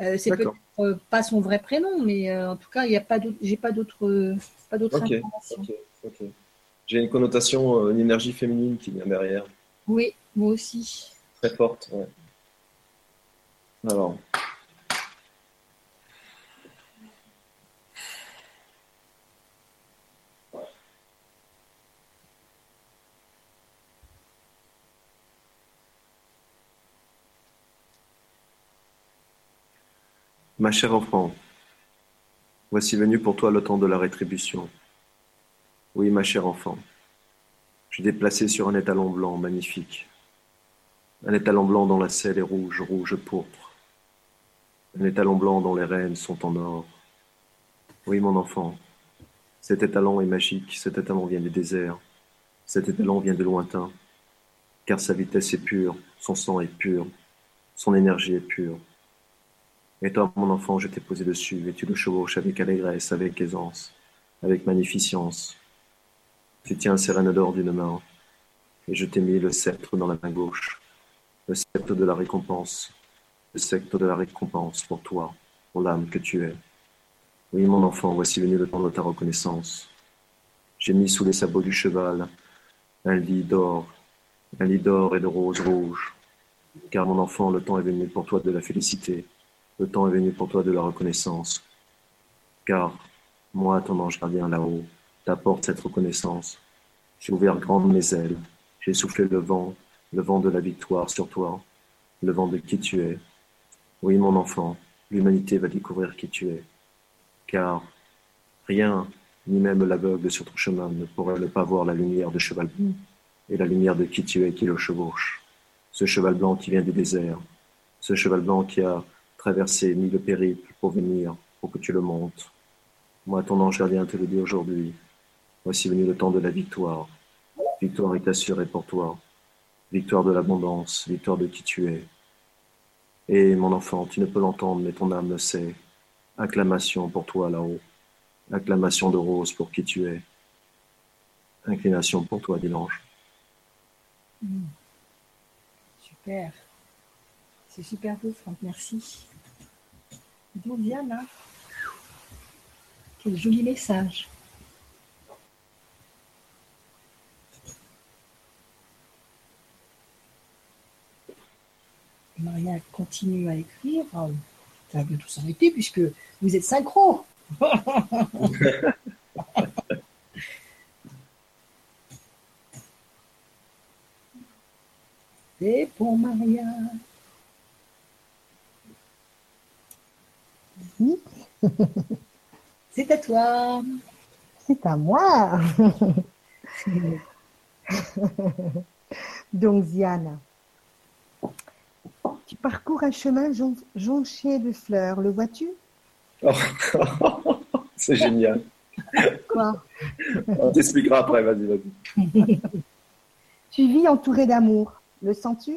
Euh, c'est peut-être euh, pas son vrai prénom, mais euh, en tout cas, il n'y a pas d'autre, j'ai pas d'autres, pas d'autres okay, informations. Okay, okay. J'ai une connotation, une énergie féminine qui vient derrière. Oui, moi aussi. Très forte. Ouais. Alors. Ma chère enfant, Voici venu pour toi le temps de la rétribution. Oui, ma chère enfant, je t'ai placé sur un étalon blanc magnifique. Un étalon blanc dont la selle est rouge, rouge pourpre. Un étalon blanc dont les rênes sont en or. Oui, mon enfant, cet étalon est magique, cet étalon vient des déserts, cet étalon vient de lointain, car sa vitesse est pure, son sang est pur, son énergie est pure. Et toi, mon enfant, je t'ai posé dessus, et tu le chevauches avec allégresse, avec aisance, avec magnificence. Tu tiens un d'or d'une main, et je t'ai mis le sceptre dans la main gauche, le sceptre de la récompense, le sceptre de la récompense pour toi, pour l'âme que tu es. Oui, mon enfant, voici venu le temps de ta reconnaissance. J'ai mis sous les sabots du cheval un lit d'or, un lit d'or et de roses rouges. Car mon enfant, le temps est venu pour toi de la félicité, le temps est venu pour toi de la reconnaissance. Car moi, ton ange gardien là-haut, t'apporte cette reconnaissance. J'ai ouvert grandes mes ailes, j'ai soufflé le vent, le vent de la victoire sur toi, le vent de qui tu es. Oui, mon enfant, l'humanité va découvrir qui tu es. Car rien, ni même l'aveugle sur ton chemin, ne pourrait ne pas voir la lumière de cheval blanc et la lumière de qui tu es qui le chevauche. Ce cheval blanc qui vient du désert, ce cheval blanc qui a traversé mille périples pour venir, pour que tu le montes. Moi, ton ange gardien te le dit aujourd'hui. Voici venu le temps de la victoire. Victoire est assurée pour toi. Victoire de l'abondance, victoire de qui tu es. Et mon enfant, tu ne peux l'entendre, mais ton âme le sait. Acclamation pour toi là-haut. Acclamation de rose pour qui tu es. Inclination pour toi, dit l'ange. Mm. Super. C'est super beau, Franck. Merci. D'où vient là Quel joli message. Maria continue à écrire. Ça va bientôt s'arrêter puisque vous êtes synchro. C'est pour Maria. Oui, C'est à toi. c'est à moi. Donc, tu parcours un chemin jon- jonché de fleurs, le vois-tu? C'est génial. Quoi? On t'expliquera après, vas-y, vas-y. Tu vis entouré d'amour, le sens-tu?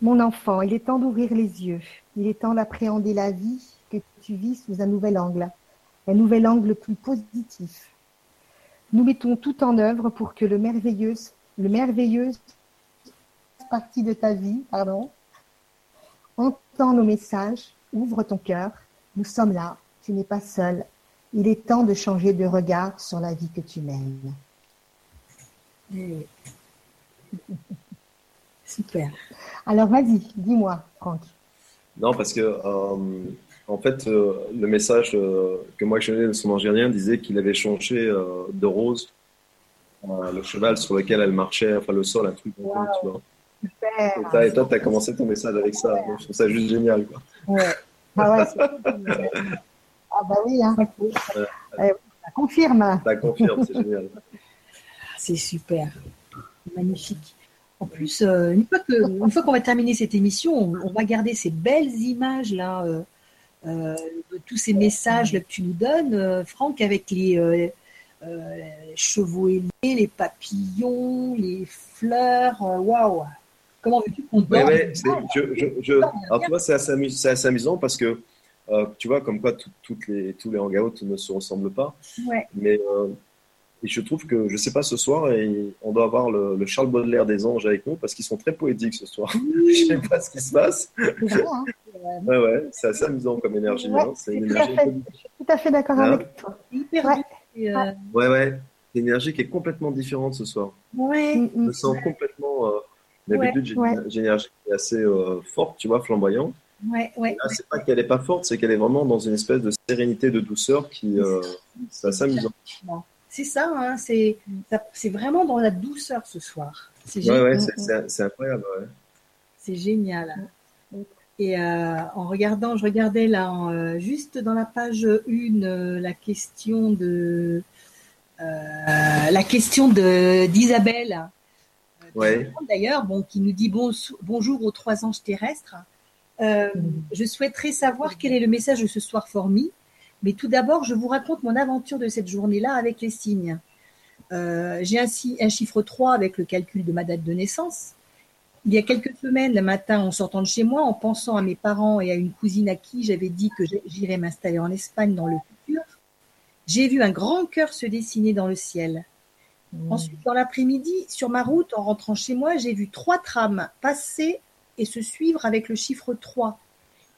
Mon enfant, il est temps d'ouvrir les yeux. Il est temps d'appréhender la vie que tu vis sous un nouvel angle, un nouvel angle plus positif. Nous mettons tout en œuvre pour que le merveilleux, le merveilleux partie de ta vie, pardon, entend nos messages, ouvre ton cœur. Nous sommes là, tu n'es pas seul. Il est temps de changer de regard sur la vie que tu mènes. Super. Alors vas-y, dis-moi, Franck. Non, parce que, euh, en fait, euh, le message euh, que moi je donnais de son angérien disait qu'il avait changé euh, de rose euh, le cheval sur lequel elle marchait, enfin le sol, un truc comme ça, tu vois. Super. Et, toi- et toi, tu as commencé ton message avec ça. Donc, je trouve ça juste génial. Quoi. Ouais. Ah, ouais. Ah bah oui, hein. Euh, ça confirme. Ça confirme, c'est génial. C'est super. Magnifique. En plus, euh, une fois que- une fois qu'on va terminer cette émission, on, on va garder ces belles images là, euh, euh, de tous ces messages là, que tu nous donnes, euh, Franck, avec les, euh, euh, les chevaux ailés, les papillons, les fleurs. Waouh Comment veux-tu qu'on ouais, c'est- je, je, je, alors, tu vois, c'est assez, amu- c'est assez amusant parce que, euh, tu vois, comme quoi tout- toutes les, tous les hangouts ne se ressemblent pas. Ouais. Mais euh, et je trouve que, je sais pas, ce soir, et on doit avoir le, le Charles Baudelaire des anges avec nous parce qu'ils sont très poétiques ce soir. je sais pas ce qui se passe. C'est vrai, hein. Ouais, ouais, c'est assez amusant comme énergie. Ouais, hein. C'est une tout à énergie. fait. Je suis tout à fait d'accord Hein avec toi. C'est hyper Ouais. et, euh, Ouais, ouais. C'est une énergie qui est complètement différente ce soir. ouais. Je me sens complètement. D'habitude, j'ai Ouais. une- j'ai une énergie qui est assez euh, forte, tu vois, flamboyante. Ouais, ouais, Là, c'est pas qu'elle est pas forte, c'est qu'elle est vraiment dans une espèce de sérénité, de douceur qui, euh, c'est assez amusant. C'est ça, hein, c'est ça- c'est vraiment dans la douceur ce soir. C'est Ouais, génial. ouais, c'est- c'est c'est incroyable. Ouais. C'est génial. Et euh, en regardant, je regardais là, euh, juste dans la page 1, euh, la question de la question de d'Isabelle. Ouais. D'ailleurs, bon, qui nous dit bon, bonjour aux trois anges terrestres. je souhaiterais savoir quel est le message de ce soir formi. Mais tout d'abord, je vous raconte mon aventure de cette journée-là avec les signes. J'ai ainsi un chiffre 3 avec le calcul de ma date de naissance. Il y a quelques semaines, le matin, en sortant de chez moi, en pensant à mes parents et à une cousine à qui j'avais dit que j'irais m'installer en Espagne dans le futur, j'ai vu un grand cœur se dessiner dans le ciel. Mmh. Ensuite, dans l'après-midi, sur ma route, en rentrant chez moi, j'ai vu trois trames passer et se suivre avec le chiffre 3.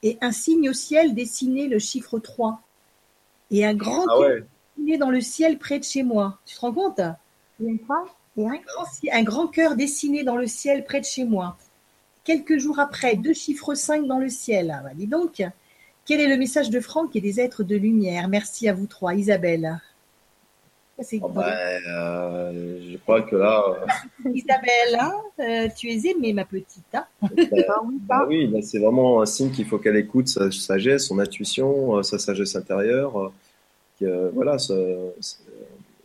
Et un signe au ciel dessiner le chiffre 3. Et un grand ah cœur dessiné dans le ciel près de chez moi. Tu te rends compte? Il y a quoi un grand, cœur dessiné dans le ciel près de chez moi. Quelques jours après, deux chiffres 5 dans le ciel. Ah, bah, dis donc, quel est le message de Franck et des êtres de lumière? Merci à vous trois. Isabelle. Oh, bah, euh, je crois que là. Euh, Isabelle, hein, euh, tu es aimée, ma petite. Hein? Bah, oui, c'est vraiment un signe qu'il faut qu'elle écoute sa sagesse, son intuition, sa sagesse intérieure. voilà,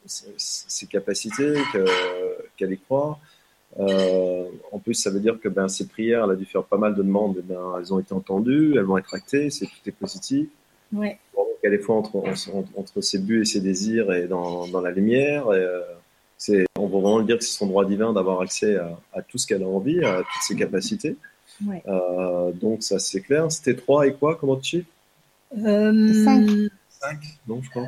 ses capacités, qu'elle y croit. Euh, en plus, ça veut dire que ben, ses prières, elle a dû faire pas mal de demandes, ben, elles ont été entendues, elles vont être actées, c'est tout est positif. Ouais. Elle est fois entre, entre, ses buts et ses désirs et dans, dans la lumière. Et, euh, c'est, on va vraiment dire que c'est son droit divin d'avoir accès à, tout ce qu'elle a envie, à toutes ses capacités. Ouais. Euh, donc ça c'est clair. C'était 3 et quoi Comment tu euh, 5. 5, non je crois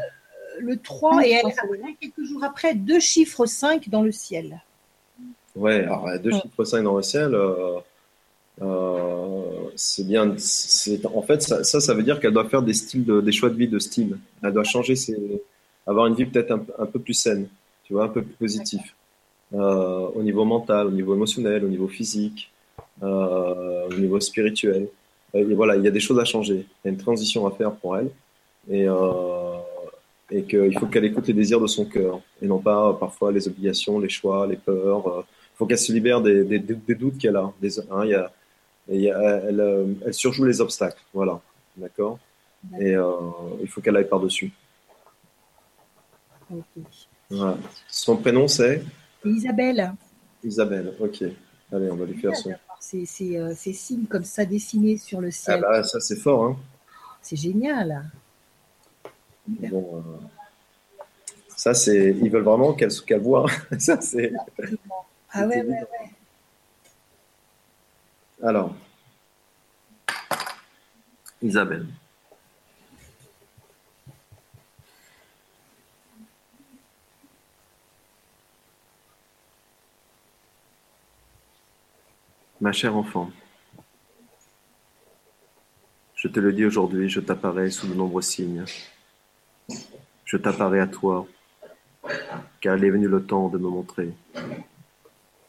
le 3 et elle, quelques jours après, deux chiffres 5 dans le ciel. Ouais, alors deux chiffres 5 dans le ciel, euh, euh, c'est bien. En fait, ça, ça, veut dire qu'elle doit faire des, styles des choix de vie de style. Elle doit changer ses, avoir une vie peut-être un, peu plus saine, tu vois, un peu plus positif. Euh, au niveau mental, au niveau émotionnel, au niveau physique, au niveau spirituel. Et voilà, il y a des choses à changer. Il y a une transition à faire pour elle. Et et qu'il faut qu'elle écoute les désirs de son cœur et non pas parfois les obligations, les choix, les peurs. Il euh, faut qu'elle se libère des, des, des doutes qu'elle a. Des, hein, y a, a elle, euh, elle, surjoue les obstacles, voilà, d'accord? Et euh, il faut qu'elle aille par dessus. Voilà. Son prénom c'est? Isabelle. Isabelle, ok. Allez, on va lui faire son. Ces, ces, signes comme ça dessinés sur le ciel. Ah bah, ça c'est fort, hein. C'est génial. Bon, euh, ça, c'est. Ils veulent vraiment qu'elle qu'elle voit. ça, c'est. Ah ouais, ouais, ouais. Alors, Isabelle. Ma chère enfant, je te le dis aujourd'hui, je t'apparais sous de nombreux signes je t'apparais à toi, car il est venu le temps de me montrer.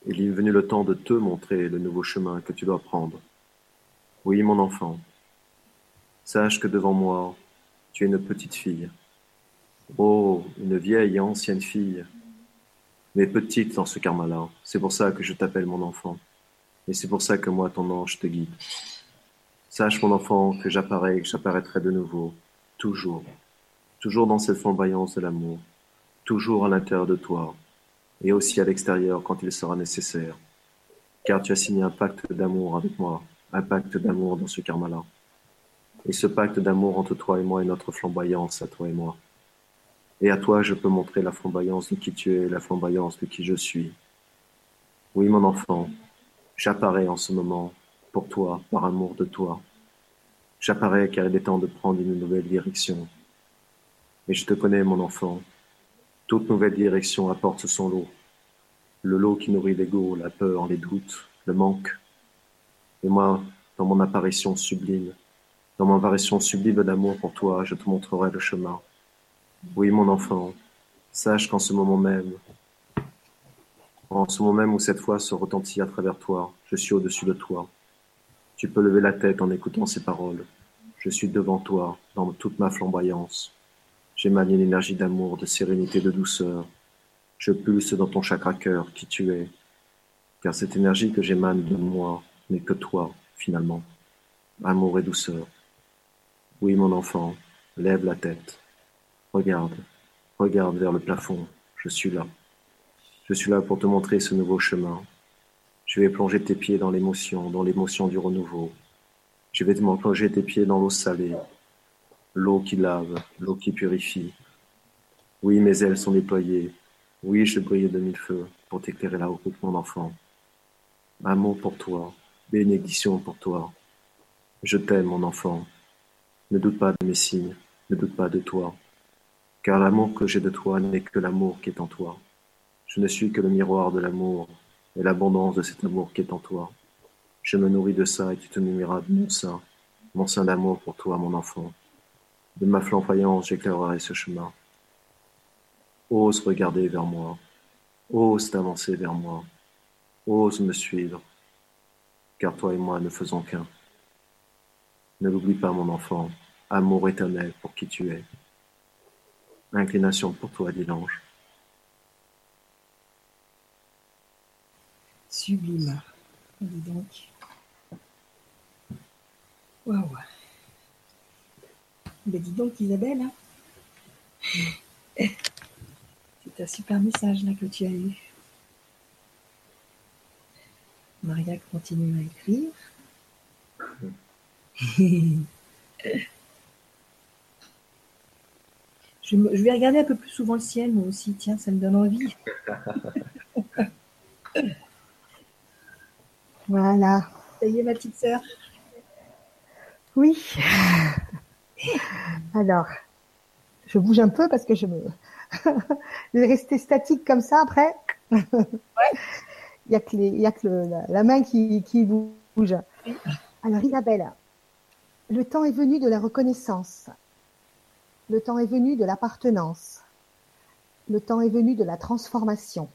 Il est venu le temps de te montrer le nouveau chemin que tu dois prendre. Oui, mon enfant, sache que devant moi, tu es une petite fille. Oh, une vieille et ancienne fille, mais petite dans ce karma-là. C'est pour ça que je t'appelle mon enfant. Et c'est pour ça que moi, ton ange, te guide. Sache, mon enfant, que j'apparais et que j'apparaîtrai de nouveau, toujours toujours dans cette flamboyance de l'amour, toujours à l'intérieur de toi, et aussi à l'extérieur quand il sera nécessaire, car tu as signé un pacte d'amour avec moi, un pacte d'amour dans ce karma-là. Et ce pacte d'amour entre toi et moi est notre flamboyance à toi et moi. Et à toi, je peux montrer la flamboyance de qui tu es, la flamboyance de qui je suis. Oui, mon enfant, j'apparais en ce moment pour toi, par amour de toi. J'apparais car il est temps de prendre une nouvelle direction, mais je te connais, mon enfant. Toute nouvelle direction apporte son lot. Le lot qui nourrit l'ego, la peur, les doutes, le manque. Et moi, dans mon apparition sublime, dans mon apparition sublime d'amour pour toi, je te montrerai le chemin. Oui, mon enfant, sache qu'en ce moment même, en ce moment même où cette voix se retentit à travers toi, je suis au-dessus de toi. Tu peux lever la tête en écoutant ces paroles. Je suis devant toi dans toute ma flamboyance. J'émane une énergie d'amour, de sérénité, de douceur. Je pulse dans ton chakra cœur qui tu es. Car cette énergie que j'émane de moi n'est que toi, finalement. amour et douceur. Oui, mon enfant, lève la tête. Regarde, regarde vers le plafond. Je suis là. Je suis là pour te montrer ce nouveau chemin. Je vais plonger tes pieds dans l'émotion, dans l'émotion du renouveau. Je vais te plonger tes pieds dans l'eau salée, l'eau qui lave, l'eau qui purifie. Oui, mes ailes sont déployées. Oui, je brille de mille feux pour t'éclairer la route, mon enfant. Amour pour toi, bénédiction pour toi. Je t'aime, mon enfant. Ne doute pas de mes signes, ne doute pas de toi. Car l'amour que j'ai de toi n'est que l'amour qui est en toi. Je ne suis que le miroir de l'amour et l'abondance de cet amour qui est en toi. Je me nourris de ça et tu te nourriras de mon sein, mon sein d'amour pour toi, mon enfant. De ma flamboyance, j'éclairerai ce chemin. Ose regarder vers moi, ose t'avancer vers moi, ose me suivre, car toi et moi ne faisons qu'un. Ne l'oublie pas, mon enfant, amour éternel pour qui tu es. Inclination pour toi, dit l'ange. Sublime. Donc. Waouh. Ben dis donc, Isabelle. Hein. C'est un super message là que tu as eu. Maria continue à écrire. je, me- je vais regarder un peu plus souvent le ciel, moi aussi. Tiens, ça me donne envie. Voilà. Ça y est, ma petite sœur? Oui. Alors, je bouge un peu parce que je me. je vais rester statique comme ça après. Il y a que, les- il y a que le- la, la main qui, qui bouge. Alors, Isabelle, le temps est venu de la reconnaissance. Le temps est venu de l'appartenance. Le temps est venu de la transformation.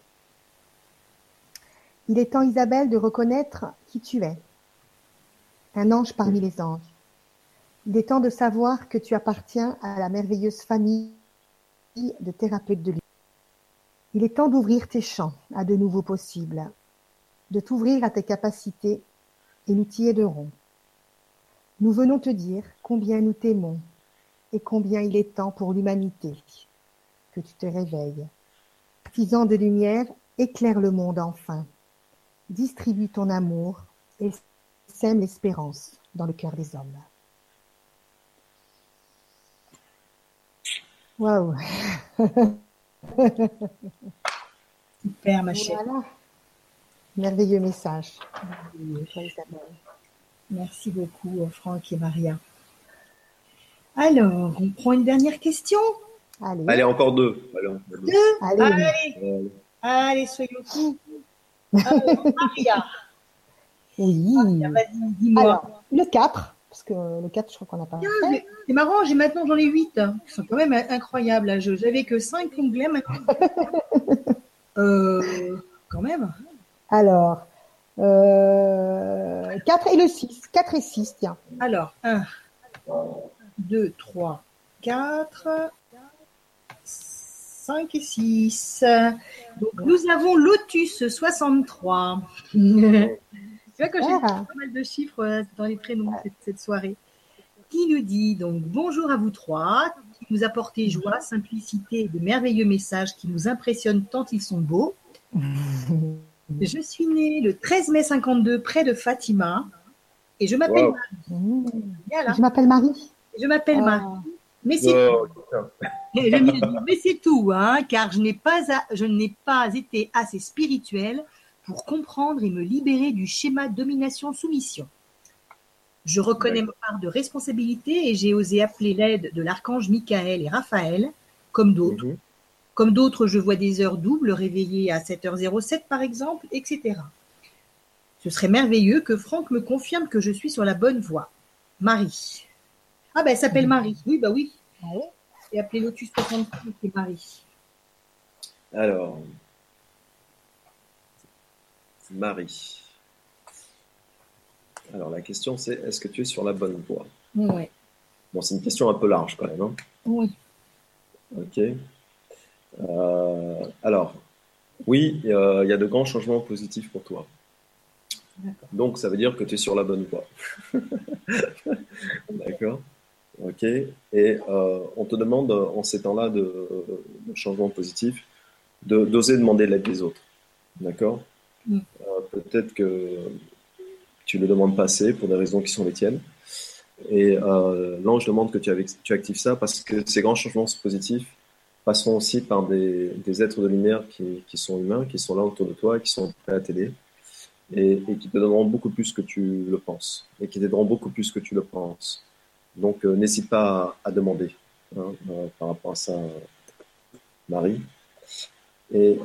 Il est temps, Isabelle, de reconnaître qui tu es. Un ange parmi les anges. Il est temps de savoir que tu appartiens à la merveilleuse famille de thérapeutes de lumière. Il est temps d'ouvrir tes champs à de nouveaux possibles, de t'ouvrir à tes capacités et nous t'y aiderons. Nous venons te dire combien nous t'aimons et combien il est temps pour l'humanité que tu te réveilles. Artisan de lumière, éclaire le monde enfin. Distribue ton amour et sème l'espérance dans le cœur des hommes. Waouh. Super, ma chère. Voilà. Merveilleux message. Merci beaucoup, Franck et Maria. Alors, on prend une dernière question? Allez, Allez, encore deux. Allez, deux. allez. Allez, Euh, allez, soyons fous. Alors, Maria, Oui. vas-y, dis-moi. Alors, le 4, parce que le 4, je crois qu'on n'a pas C'est marrant, j'ai maintenant j'en ai 8. Ils sont quand même incroyables. J'avais que 5 onglets maintenant. euh, quand même. Alors, euh, 4 et le 6. 4 et 6, tiens. Alors, 1, 2, 3, 4, 5 et 6. Donc, nous avons Lotus 63. tu vois, quand j'ai Ah, pas mal de chiffres euh, dans les prénoms cette, cette soirée. Qui nous dit donc bonjour à vous trois, qui nous apportez joie, simplicité et de merveilleux messages qui nous impressionnent tant ils sont beaux. Je suis née le 13 mai 52 près de Fatima et je m'appelle Wow. Marie. Mmh. Voilà. Je m'appelle Marie. Je m'appelle Ah. Marie. Mais c'est oh, dire, mais c'est tout, hein, car je n'ai pas, à- je n'ai pas été assez spirituelle pour comprendre et me libérer du schéma domination-soumission. Je reconnais ma part de responsabilité et j'ai osé appeler l'aide de l'archange Michael et Raphaël, comme d'autres. Mhm. Comme d'autres, je vois des heures doubles réveillées à 7h07 par exemple, etc. Ce serait merveilleux que Franck me confirme que je suis sur la bonne voie. Marie. Ah ben, elle s'appelle Marie. Oui, bah oui. Ah oui. Et appelé Lotus 63 c'est Marie. Alors, Marie. Alors, la question, c'est est-ce que tu es sur la bonne voie? Ouais. Bon, c'est une question un peu large quand même. hein. Oui. Ok. Euh, alors, oui, euh, il y a de grands changements positifs pour toi. Donc, ça veut dire que tu es sur la bonne voie. D'accord Ok. Et euh, on te demande, en ces temps-là de, de, changement positif, d'oser demander l'aide des autres. D'accord? Mm. euh, Peut-être que tu le demandes pas assez pour des raisons qui sont les tiennes. Et euh, l'ange demande que tu, actives ça parce que ces grands changements positifs passeront aussi par des, êtres de lumière qui, sont humains, qui sont là autour de toi, qui sont prêts à t'aider et, et, qui te donneront beaucoup plus que tu le penses et qui t'aideront beaucoup plus que tu le penses. Donc, euh, n'hésite pas à, demander hein, euh, par rapport à ça, Marie. Et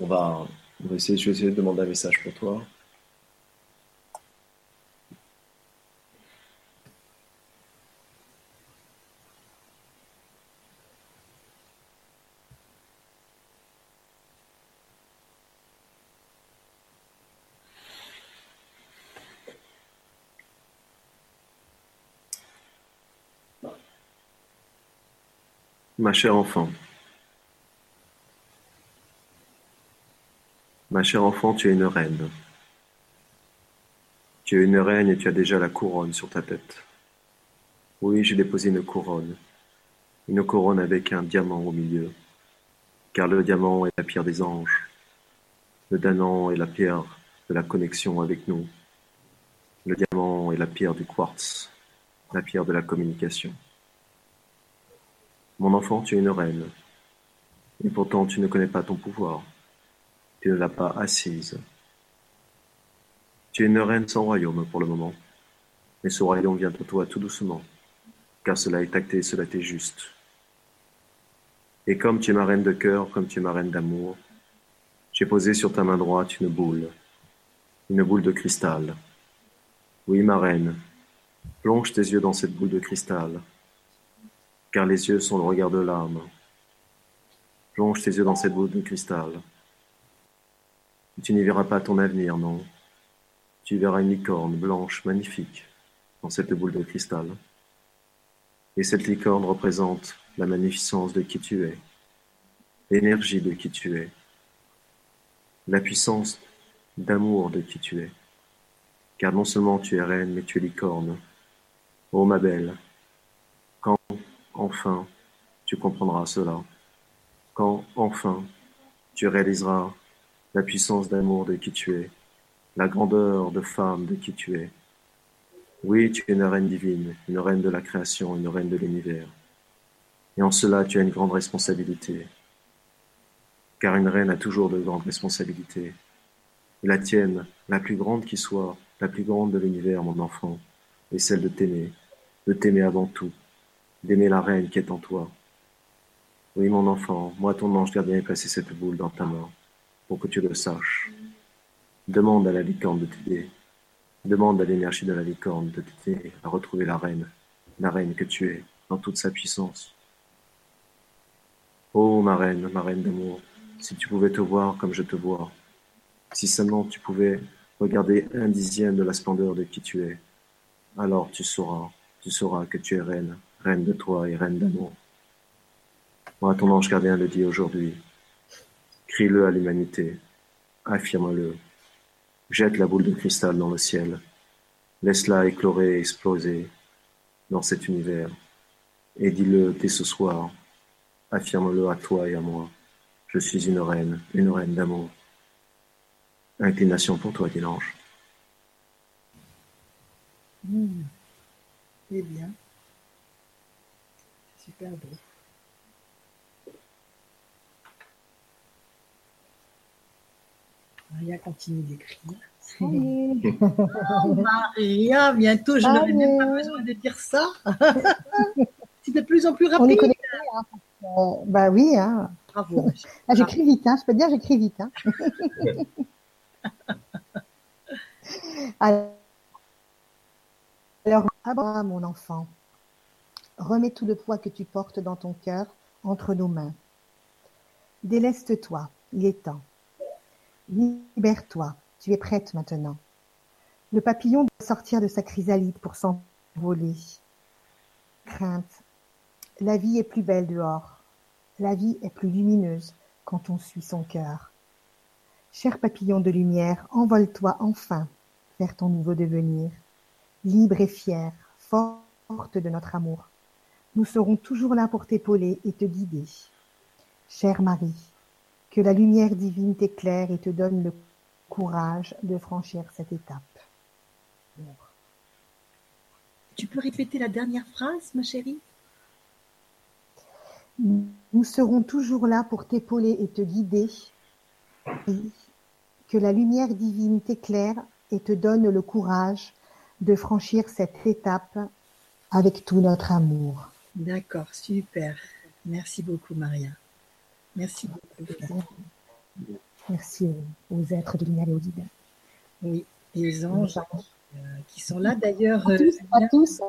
on, va, on va je vais essayer de demander un message pour toi. Ma chère enfant, ma chère enfant, tu es une reine. Tu es une reine et tu as déjà la couronne sur ta tête. Oui, j'ai déposé une couronne, une couronne avec un diamant au milieu, car le diamant est la pierre des anges, le diamant est la pierre de la connexion avec nous, le diamant est la pierre du quartz, la pierre de la communication. Mon enfant, tu es une reine, et pourtant tu ne connais pas ton pouvoir. Tu ne l'as pas assise. Tu es une reine sans royaume pour le moment, mais ce royaume vient à toi tout doucement, car cela est acté, cela est juste. Et comme tu es ma reine de cœur, comme tu es ma reine d'amour, j'ai posé sur ta main droite une boule, une boule de cristal. Oui, ma reine, plonge tes yeux dans cette boule de cristal car les yeux sont le regard de l'âme. Plonge tes yeux dans cette boule de cristal. Tu n'y verras pas ton avenir, non. Tu verras une licorne blanche, magnifique, dans cette boule de cristal. Et cette licorne représente la magnificence de qui tu es, l'énergie de qui tu es, la puissance d'amour de qui tu es. Car non seulement tu es reine, mais tu es licorne. Oh ma belle, quand Enfin, tu comprendras cela, quand enfin tu réaliseras la puissance d'amour de qui tu es, la grandeur de femme de qui tu es. Oui, tu es une reine divine, une reine de la création, une reine de l'univers. Et en cela, tu as une grande responsabilité. Car une reine a toujours de grandes responsabilités. La tienne, la plus grande qui soit, la plus grande de l'univers, mon enfant, est celle de t'aimer, de t'aimer avant tout, d'aimer la reine qui est en toi. Oui, mon enfant, moi, ton ange gardien, ai placé cette boule dans ta main pour que tu le saches. Demande à la licorne de t'aider. Demande à l'énergie de la licorne de t'aider à retrouver la reine, la reine que tu es, dans toute sa puissance. Oh, ma reine, ma reine d'amour, si tu pouvais te voir comme je te vois, si seulement tu pouvais regarder un dixième de la splendeur de qui tu es, alors tu sauras, tu sauras que tu es reine, reine de toi et reine d'amour. Moi, ton ange gardien le dit aujourd'hui. Crie-le à l'humanité, affirme-le. Jette la boule de cristal dans le ciel. Laisse-la éclorer et exploser dans cet univers. Et dis-le dès ce soir. Affirme-le à toi et à moi. Je suis une reine, une reine d'amour. Inclination pour toi, dit l'ange. Mmh. Eh bien. Super beau. Maria continue d'écrire. oh, Maria, bientôt, je n'aurai même pas besoin de dire ça. C'est de plus en plus rapide. On hein, bah oui. Hein. Bravo. Ah, j'écris vite, hein. je peux te dire, j'écris vite. Hein. Alors, ah, mon enfant, Remets tout le poids que tu portes dans ton cœur entre nos mains. Déleste-toi, il est temps. Libère-toi, tu es prête maintenant. Le papillon doit sortir de sa chrysalide pour s'envoler. Crainte. La vie est plus belle dehors. La vie est plus lumineuse quand on suit son cœur. Cher papillon de lumière, envole-toi enfin vers ton nouveau devenir, libre et fier, forte de notre amour. Nous serons toujours là pour t'épauler et te guider. Chère Marie, que la lumière divine t'éclaire et te donne le courage de franchir cette étape. Tu peux répéter la dernière phrase, ma chérie? Nous serons toujours là pour t'épauler et te guider. Que la lumière divine t'éclaire et te donne le courage de franchir cette étape avec tout notre amour. D'accord, super. Merci beaucoup, Maria. Merci beaucoup. Merci aux êtres de lumière et aux guides. Oui, et les anges euh, qui sont là d'ailleurs. À tous, à tous.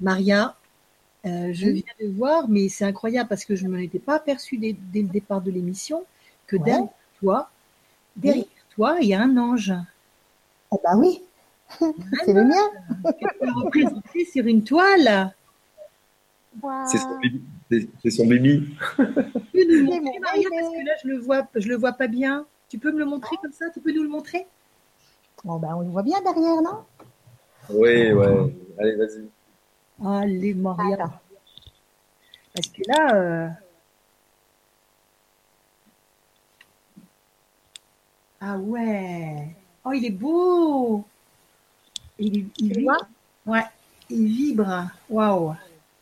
Maria, euh, je viens de voir, mais c'est incroyable parce que je ne m'en étais pas aperçue dès, dès, le départ de l'émission que Ouais. derrière toi, derrière toi, il y a un ange. Eh ben oui, c'est le mien. qui est représenté sur une toile. C'est son baby. C'est- son baby. Tu peux nous le montrer, mon Maria, bébé. parce que là, je le vois, je le vois pas bien. Tu peux me le montrer comme ça? Tu peux nous le montrer? Bon, ben, on le voit bien derrière, non? Oui, ouais. Allez, vas-y. Allez, Maria. Parce que là, euh, ah ouais. Oh, il est beau. Il, il vois? Ouais, il vibre. Waouh.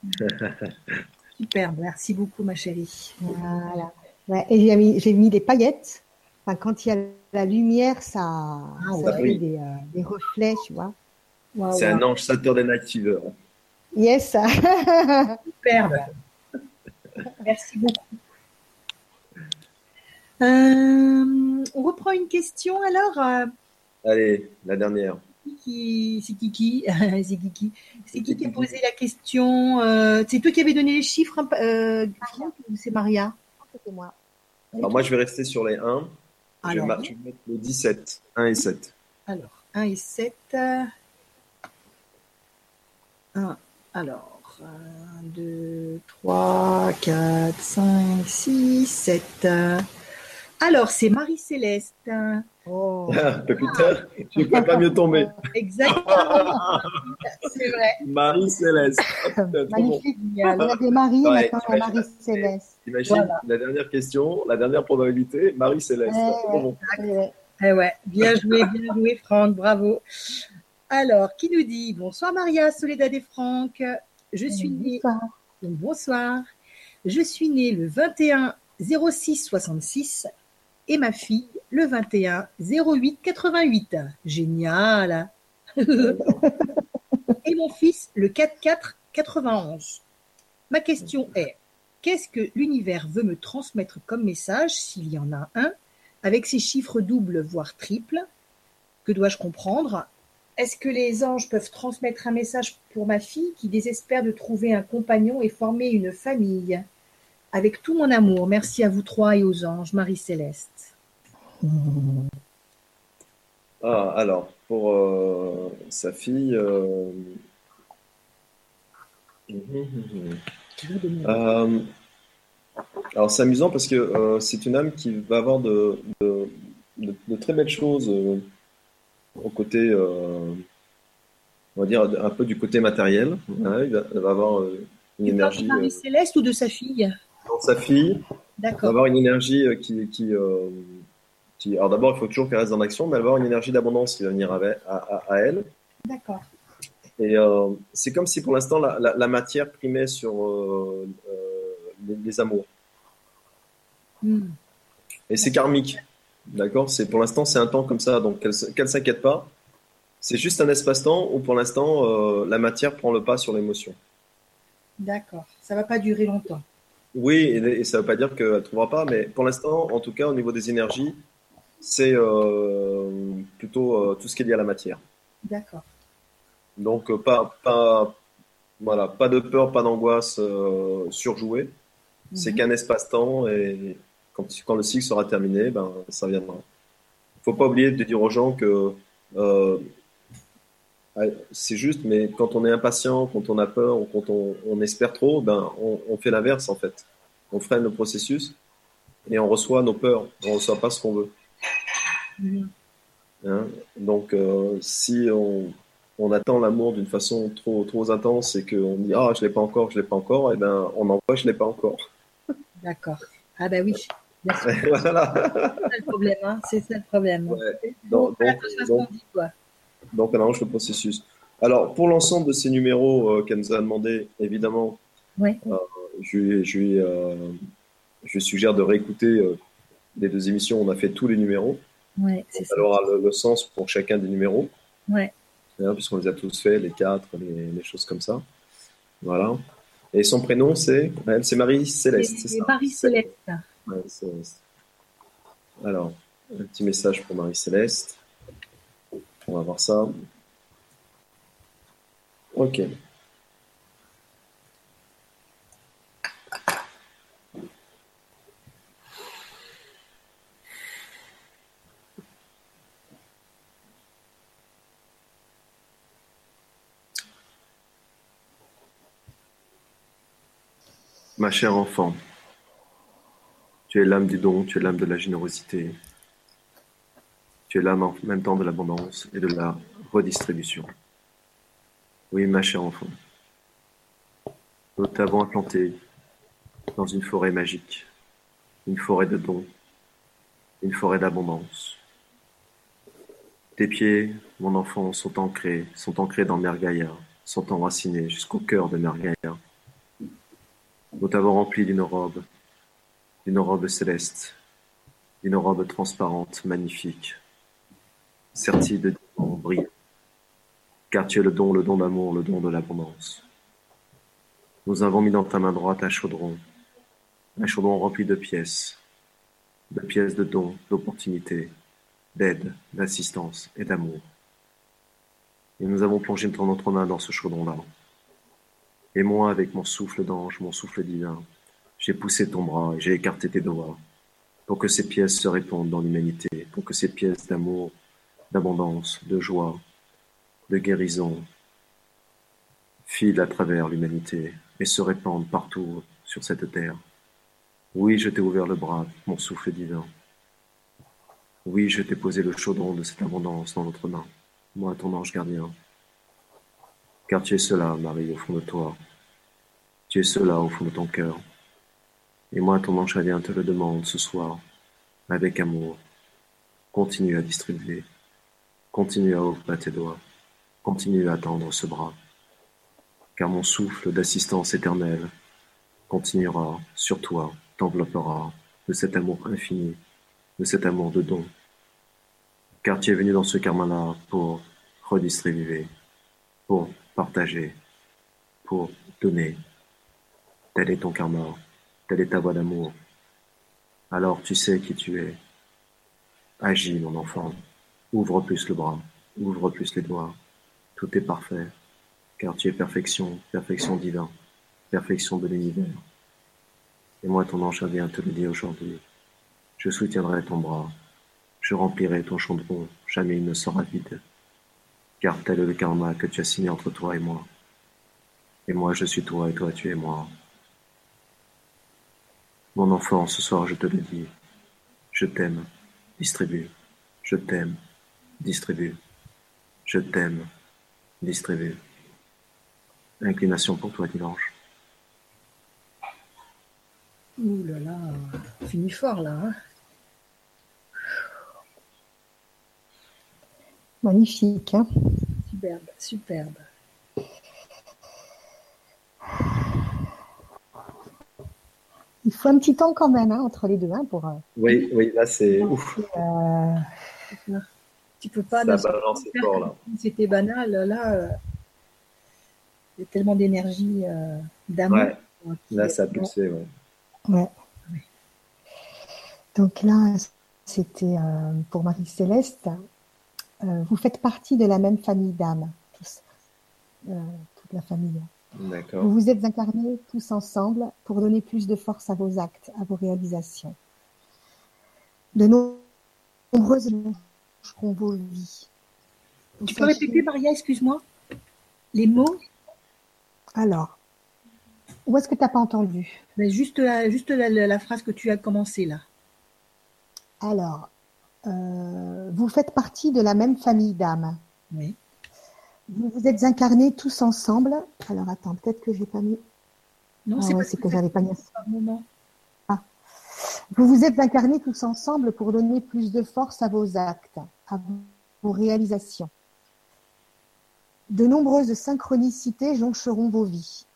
Super. Merci beaucoup, ma chérie. Voilà. Ouais, et j'ai mis, j'ai mis des paillettes. Enfin, quand il y a la lumière, ça, ça ouais. fait brille. des, euh, des reflets, tu vois. Waouh, C'est un ange Saturday Night Fever. Yes. Superbe. Merci beaucoup. Euh, on reprend une question alors. euh, Allez, la dernière. Qui, c'est Kiki, c'est Kiki, c'est qui qui a posé la question euh, C'est toi qui avais donné les chiffres, hein, euh, c'est Maria? C'était moi. Alors moi, je vais rester sur les 1. Je vais, Alors, mar- je vais mettre le 17. 1 et 7. alors 1 et 7. 1, alors 1, 2, 3, 4, 5, 6, 7. Alors, c'est Marie-Céleste. Oh. Pépita, je ne peux pas mieux tomber. Exactement. c'est vrai. Marie-Céleste. Bon. Magnifique. Il y a des maris, Ouais, maintenant y a Marie-Céleste. Imagine Voilà. la dernière question, la dernière probabilité, Marie-Céleste. Trop bon. Eh ouais, bien joué, bien joué, Franck, bravo. Alors, qui nous dit Bonsoir Maria, Soledad et Franck. Je suis née. Bonsoir. Bonsoir. Je suis née le 21 06 66 et ma fille le 21 08 88. Génial. et mon fils le 4 4 91. Ma question est qu'est-ce que l'univers veut me transmettre comme message s'il y en a un avec ces chiffres doubles voire triples? Que dois-je comprendre? Est-ce que les anges peuvent transmettre un message pour ma fille qui désespère de trouver un compagnon et former une famille? Avec tout mon amour, merci à vous trois et aux anges, Marie-Céleste. Ah, alors, pour euh, sa fille. euh. Euh, alors, c'est amusant parce que c'est une âme qui va avoir de, de, de- de très belles choses au côté, on va dire, un peu du côté matériel. hein, il va, elle va avoir une parles de énergie. euh, Marie-Céleste ou de sa fille? Dans sa fille, elle va D'accord. avoir une énergie euh, qui. qui, euh, qui alors, d'abord, il faut toujours qu'elle reste dans l'action, mais elle va avoir une énergie d'abondance qui va venir avec, à, à- à elle. D'accord. Et euh, c'est comme si pour l'instant la, la- la matière primait sur euh, les, les amours. Hmm. Et c'est karmique. D'accord? C'est Pour l'instant, c'est un temps comme ça, donc qu'elle ne s'inquiète pas. C'est juste un espace-temps où pour l'instant, euh, la matière prend le pas sur l'émotion. D'accord. Ça va pas durer longtemps. Oui, et, et ça ne veut pas dire qu'elle ne trouvera pas, mais pour l'instant, en tout cas, au niveau des énergies, c'est euh, plutôt euh, tout ce qui est lié à la matière. D'accord. Donc, euh, pas, pas, voilà, pas de peur, pas d'angoisse surjouée. C'est Mhm. qu'un espace-temps et quand, quand le cycle sera terminé, ben, ça viendra. Il faut pas oublier de dire aux gens que euh, c'est juste, mais quand on est impatient, quand on a peur ou quand on, on espère trop, ben, on, on fait l'inverse en fait. On freine le processus et on reçoit nos peurs. On reçoit pas ce qu'on veut. Mhm. Hein? Donc, euh, si on, on attend l'amour d'une façon trop, trop intense et qu'on dit Ah, je l'ai pas encore, je l'ai pas encore, et ben on envoie, je l'ai pas encore. D'accord. Ah ben oui, bien sûr. voilà. C'est ça le problème, hein. C'est ça le problème. Ouais. Donc, voilà, donc- Donc, on arrange le processus. Alors, pour l'ensemble de ces numéros euh, qu'elle nous a demandé, évidemment, Ouais. euh, je, lui- je, euh, je suggère de réécouter les deux émissions. On a fait tous les numéros. Ouais, c'est ça. Aura le, le sens pour chacun des numéros, Ouais. hein, puisqu'on les a tous faits, les quatre, les, les choses comme ça. Voilà. Et son prénom, c'est elle, c'est Marie-Céleste, c'est Et ça Marie-Céleste. Marie-Céleste. Alors, un petit message pour Marie-Céleste. On va voir ça. Ok. Ma chère enfant, tu es l'âme du don, tu es l'âme de la générosité. L'âme en même temps de l'abondance et de la redistribution. Oui, ma chère enfant, nous t'avons implanté dans une forêt magique, une forêt de dons, une forêt d'abondance. Tes pieds, mon enfant, sont ancrés, sont ancrés dans Mergaïa, sont enracinés jusqu'au cœur de Mergaïa. Nous t'avons rempli d'une robe, d'une robe céleste, d'une robe transparente, magnifique, sertie de diamants brillants, car tu es le don, le don d'amour, le don de l'abondance. Nous avons mis dans ta main droite un chaudron, un chaudron rempli de pièces, de pièces de dons, d'opportunités, d'aide, d'assistance et d'amour. Et nous avons plongé notre main dans ce chaudron-là. Et moi, avec mon souffle d'ange, mon souffle divin, j'ai poussé ton bras et j'ai écarté tes doigts pour que ces pièces se répandent dans l'humanité, pour que ces pièces d'amour, d'abondance, de joie, de guérison filent à travers l'humanité et se répandent partout sur cette terre. Oui, je t'ai ouvert le bras, mon souffle divin. Oui, je t'ai posé le chaudron de cette abondance dans notre main, moi, ton ange gardien. Car tu es cela, Marie, au fond de toi. Tu es cela au fond de ton cœur. Et moi, ton ange gardien, te le demande ce soir, avec amour. Continue à distribuer. Continue à ouvrir tes doigts. Continue à tendre ce bras. Car mon souffle d'assistance éternelle continuera sur toi, t'enveloppera de cet amour infini, de cet amour de don. Car tu es venu dans ce karma-là pour redistribuer, pour partager, pour donner. Tel est ton karma, telle est ta voie d'amour. Alors tu sais qui tu es. Agis, mon enfant. Ouvre plus le bras, ouvre plus les doigts. Tout est parfait, car tu es perfection, perfection divine, perfection de l'univers. Et moi, ton ange vient te le dire aujourd'hui. Je soutiendrai ton bras, je remplirai ton chaudron, jamais il ne sera vide, car tel est le karma que tu as signé entre toi et moi. Et moi, je suis toi et toi, tu es moi. Mon enfant, ce soir, je te le dis, je t'aime, distribue, je t'aime, distribue, je t'aime, distribue. Inclination pour toi, dimanche. Ouh là là, fini fort là. hein. Magnifique. Hein Superbe, superbe. Il faut un petit temps quand même hein, entre les deux hein, pour. euh, Oui, oui, là, c'est ouf. euh, Tu peux pas. Ça dans ce- balance fort, là. C'était banal, là. euh, Il y a tellement d'énergie, euh, d'amour. Ouais, là, ça a pulsé, ouais. ouais. Donc là, c'était euh, pour Marie-Céleste. euh, vous faites partie de la même famille d'âmes, tous, euh, toute la famille. Vous D'accord. vous êtes incarnés tous ensemble pour donner plus de force à vos actes, à vos réalisations. De no- nombreuses vies. Tu peux répéter, Maria, excuse-moi? Les mots? Alors, où est-ce que tu n'as pas entendu? Mais Juste, la, juste la, la- la phrase que tu as commencé là. Alors, euh, vous faites partie de la même famille d'âmes. Oui. Vous vous êtes incarnés tous ensemble. Alors attends, peut-être que j'ai pas mis. Non, Ah c'est ouais, que j'avais pas mis. moment. Vous vous êtes incarnés tous ensemble pour donner plus de force à vos actes, à vos réalisations. De nombreuses synchronicités joncheront vos vies.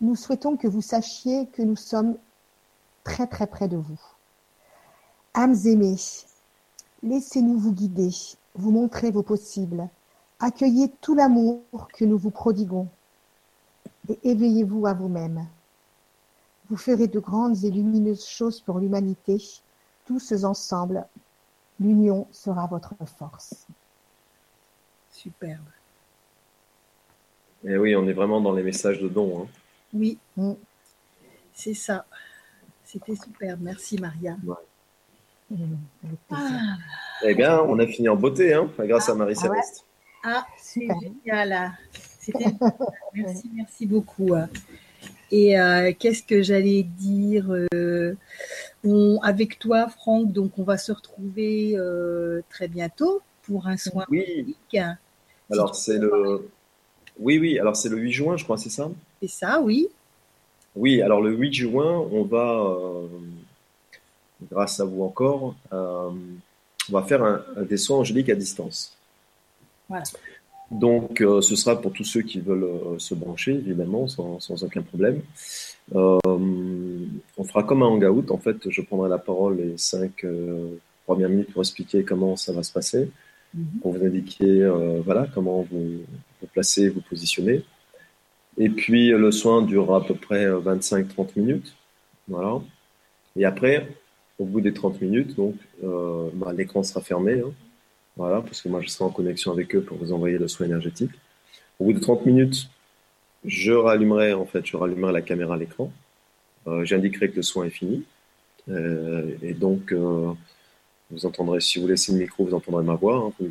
Nous souhaitons que vous sachiez que nous sommes très très près de vous. Âmes aimées, laissez-nous vous guider, vous montrer vos possibles. Accueillez tout l'amour que nous vous prodiguons et éveillez-vous à vous-même. Vous ferez de grandes et lumineuses choses pour l'humanité. Tous ensemble, l'union sera votre force. Superbe. Et oui, on est vraiment dans les messages de don. hein. Oui, Mm. c'est ça. C'était superbe. Merci, Maria. Mmh. Ah, Eh bien, on a fini en beauté, hein, grâce à Marie-Céleste. ah, c'est Super. génial. C'était génial. Merci, merci beaucoup. Et euh, qu'est-ce que j'allais dire euh, on- Avec toi, Franck, donc on va se retrouver euh, très bientôt pour un soin Oui, public. alors c'est le... Oui, oui, alors c'est le 8 juin, je crois, c'est ça? C'est ça, oui. Oui, alors le 8 juin, on va, grâce à vous encore, on va faire un, un des soins angéliques à distance. Voilà. Donc, euh, ce sera pour tous ceux qui veulent euh, se brancher, évidemment, sans, sans aucun problème. Euh, on fera comme un hangout. En fait, je prendrai la parole les cinq euh, premières minutes pour expliquer comment ça va se passer, Mhm. pour vous indiquer euh, voilà, comment vous vous placez, vous positionnez. Et puis, le soin durera à peu près euh, 25-30 minutes. Voilà. Et après, au bout des 30 minutes, donc, euh, bah, l'écran sera fermé. hein. Voilà, parce que moi, je serai en connexion avec eux pour vous envoyer le soin énergétique. Au bout de 30 minutes, je rallumerai, en fait, je rallumerai la caméra à l'écran. Euh, J'indiquerai que le soin est fini. Euh, et donc, euh, vous entendrez, si vous laissez le micro, vous entendrez ma voix, hein,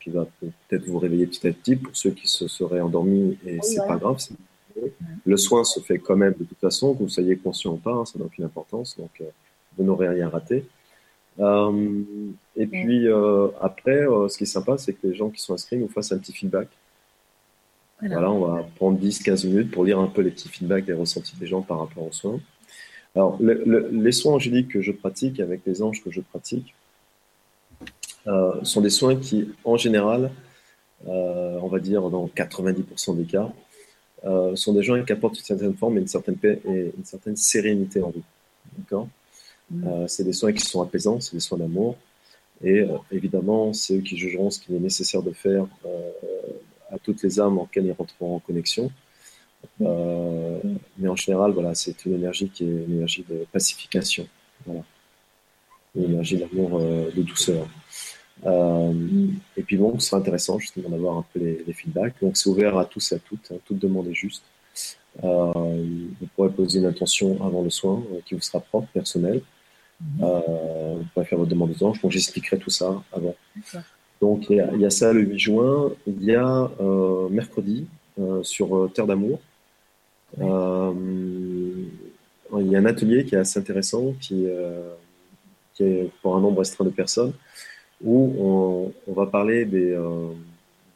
qui va peut-être vous réveiller petit à petit. Pour ceux qui se seraient endormis, et c'est voilà. pas grave. c'est- Le soin se fait quand même de toute façon, que vous soyez conscient ou pas, hein, ça n'a aucune importance. Donc, vous n'aurez rien raté. Euh, et puis euh, après, euh, ce qui est sympa, c'est que les gens qui sont inscrits nous fassent un petit feedback. Voilà. Voilà, on va prendre 10-15 minutes pour lire un peu les petits feedbacks des ressentis des gens par rapport aux soins. Alors, le- le- les soins angéliques que je pratique avec les anges que je pratique euh, sont des soins qui, en général, euh, on va dire dans 90% des cas, euh, sont des gens qui apportent une certaine forme et une certaine paix et une certaine sérénité en vous. D'accord? Mhm. Euh, C'est des soins qui sont apaisants, c'est des soins d'amour. Et euh, évidemment, c'est eux qui jugeront ce qu'il est nécessaire de faire euh, à toutes les âmes en lesquelles ils rentreront en connexion. Euh, mais en général, voilà, c'est une énergie qui est une énergie de pacification, voilà. une énergie d'amour, euh, de douceur. Euh, et puis bon, ce sera intéressant justement d'avoir un peu les, les feedbacks. Donc c'est ouvert à tous et à toutes, hein, toute demande est juste. Vous pourrez poser une intention avant le soin qui vous sera propre, personnelle. Euh, vous faire votre demande aux anges. Donc j'expliquerai tout ça avant. Donc il y, a, il y a ça le 8 juin. Il y a euh, mercredi euh, sur Terre d'amour. Il y a un atelier qui est assez intéressant, qui, qui est pour un nombre restreint de personnes, où on, on va parler des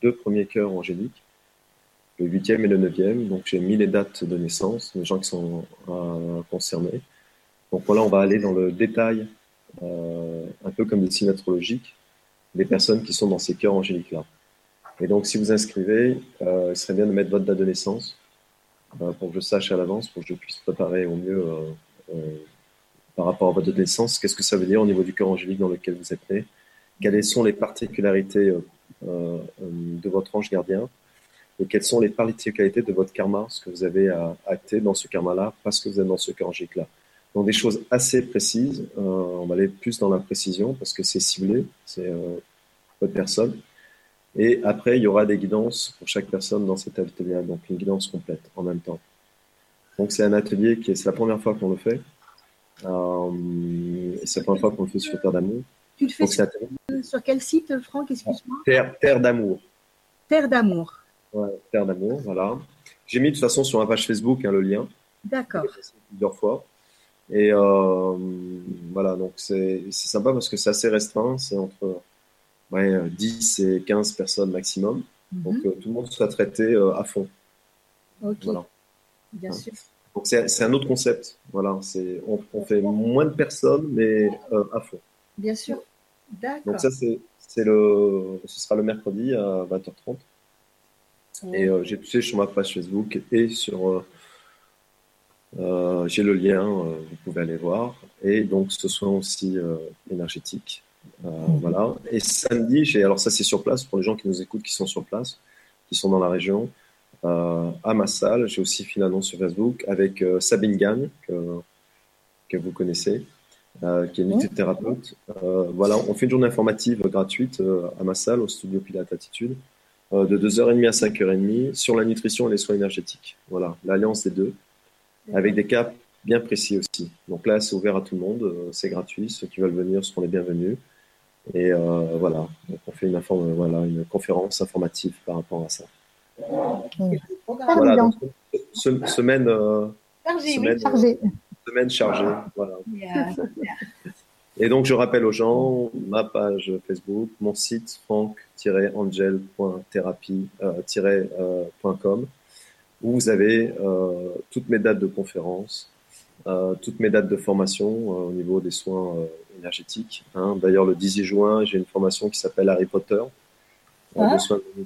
deux premiers cœurs angéliques, le huitième et le neuvième. Donc j'ai mis les dates de naissance, les gens qui sont concernés. Donc voilà, on va aller dans le détail, euh, un peu comme des signes astrologiques, des personnes qui sont dans ces cœurs angéliques-là. Et donc si vous inscrivez, euh, il serait bien de mettre votre date de naissance euh, pour que je sache à l'avance, pour que je puisse préparer au mieux par rapport à votre date de naissance, qu'est-ce que ça veut dire au niveau du cœur angélique dans lequel vous êtes né, quelles sont les particularités de votre ange gardien, et quelles sont les particularités de votre karma, ce que vous avez à acter dans ce karma-là, parce que vous êtes dans ce cœur angélique-là. Donc des choses assez précises, euh, on va aller plus dans la précision, parce que c'est ciblé, c'est euh, votre personne. Et après, il y aura des guidances pour chaque personne dans cet atelier, donc une guidance complète en même temps. Donc c'est un atelier qui est, c'est la première fois qu'on le fait. Euh, c'est la première fois qu'on le fait sur Terre d'amour. Tu le fais Donc sur, quel site, Franck Excuse-moi? Terre, Terre d'amour. Terre d'amour. Ouais, Terre d'amour, voilà. J'ai mis de toute façon sur ma page Facebook hein, le lien. D'accord. plusieurs fois. Et euh, voilà, donc c'est sympa parce que c'est assez restreint, c'est entre ouais, 10 et 15 personnes maximum. Donc Mhm. euh, tout le monde soit traité euh, à fond. Ok, Voilà. bien sûr. Donc c'est un autre concept. Voilà, on, on fait moins de personnes mais à fond. Bien sûr. D'accord. Donc ça c'est le ce sera le mercredi à 20h30 et j'ai poussé sur ma page Facebook et sur euh, j'ai le lien, euh, vous pouvez aller voir et donc ce soin aussi euh, énergétique. Euh, Voilà. Et samedi, j'ai alors ça c'est sur place pour les gens qui nous écoutent qui sont sur place, qui sont dans la région. À ma salle, j'ai aussi fait une annonce sur Facebook avec Sabine Gagne que, que vous connaissez, euh, qui est nutrithérapeute. Euh, voilà, on fait une journée informative gratuite euh, à ma salle au studio Pilate Attitude de 2h30 à 5h30 sur la nutrition et les soins énergétiques. Voilà, l'alliance des deux avec des cas bien précis aussi. Donc là, c'est ouvert à tout le monde, euh, c'est gratuit. Ceux qui veulent venir seront les bienvenus. Et euh, voilà, donc on fait une, informe, voilà, une conférence informative par rapport à ça. Programme Voilà, bien. donc, se- semaine, euh, chargé, oui. semaine, Chargé. semaine chargée. Voilà. Euh, Et donc, je rappelle aux gens ma page Facebook, mon site franck-angel.thérapie-com, où vous avez euh, toutes mes dates de conférences, euh, toutes mes dates de formation euh, au niveau des soins énergétiques. hein. D'ailleurs, le 18 juin, j'ai une formation qui s'appelle Harry Potter, Ah. de soins de.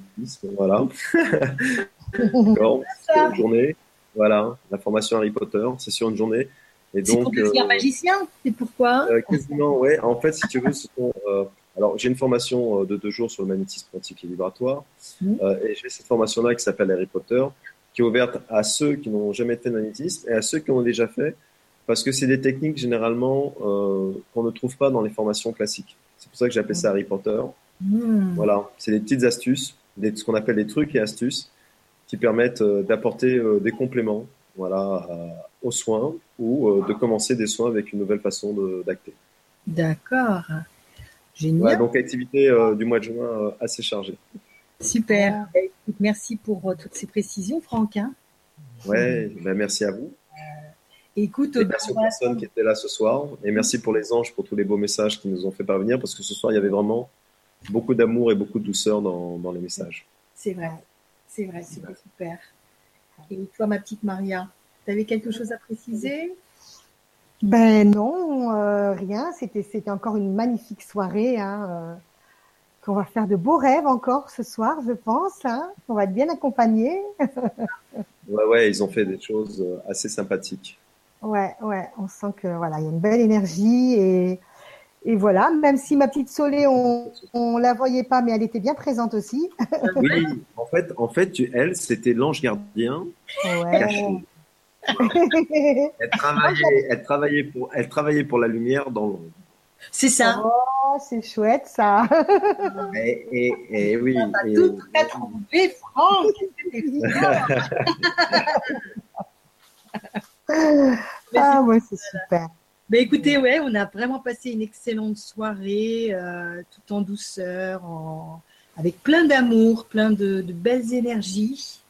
Voilà. D'accord. Une journée. Voilà, la formation Harry Potter, c'est sur une journée. Et C'est pour donc, devenir euh, magicien, c'est pourquoi euh, quasiment, ouais. En fait, si tu veux, ce sont, euh, alors j'ai une formation de deux jours sur le magnétisme quantique et vibratoire, euh, et j'ai cette formation-là qui s'appelle Harry Potter, qui est ouverte à ceux qui n'ont jamais fait de magnétisme et à ceux qui ont déjà fait, parce que c'est des techniques généralement euh, qu'on ne trouve pas dans les formations classiques. C'est pour ça que j'ai appelé ça Harry Potter. Hmm. Voilà, c'est des petites astuces, des, ce qu'on appelle des trucs et astuces, qui permettent euh, d'apporter euh, des compléments, voilà, aux soins ou de commencer des soins avec une nouvelle façon d'acter. D'accord. Génial. Voilà, donc activité du mois de juin assez chargée. Super. Écoute, merci pour euh, toutes ces précisions, Franck. hein. Ouais, ben merci à vous. Écoute, Et bah, merci aux personnes qui étaient là ce soir. Et merci pour les anges pour tous les beaux messages qu'ils nous ont fait parvenir parce que ce soir il y avait vraiment beaucoup d'amour et beaucoup de douceur dans, dans les messages. c'est vrai. C'est vrai, c'était super. Et toi, ma petite Maria, tu avais quelque chose à préciser? Ben non, euh, rien. C'était c'était encore une magnifique soirée. Hein, euh, qu'on va faire de beaux rêves encore ce soir, je pense. Hein, on va être bien accompagnés. Ouais, ouais, ils ont fait des choses euh, assez sympathiques. Ouais, ouais. On sent que voilà, il y a une belle énergie et et voilà. Même si ma petite Solé, on on la voyait pas, mais elle était bien présente aussi. Oui, en fait, en fait, elle, c'était l'ange gardien Ouais. caché. Elle travaillait, elle travaillait pour, elle travaillait pour la lumière dans l'ombre. C'est ça. Oh, c'est chouette ça. Et, et, et oui. T'as et- tout retrouvé, Franck. Ah ouais, c'est super. Écoutez, ouais, on a vraiment passé une excellente soirée, euh, tout en douceur, en... avec plein d'amour, plein de, de belles énergies.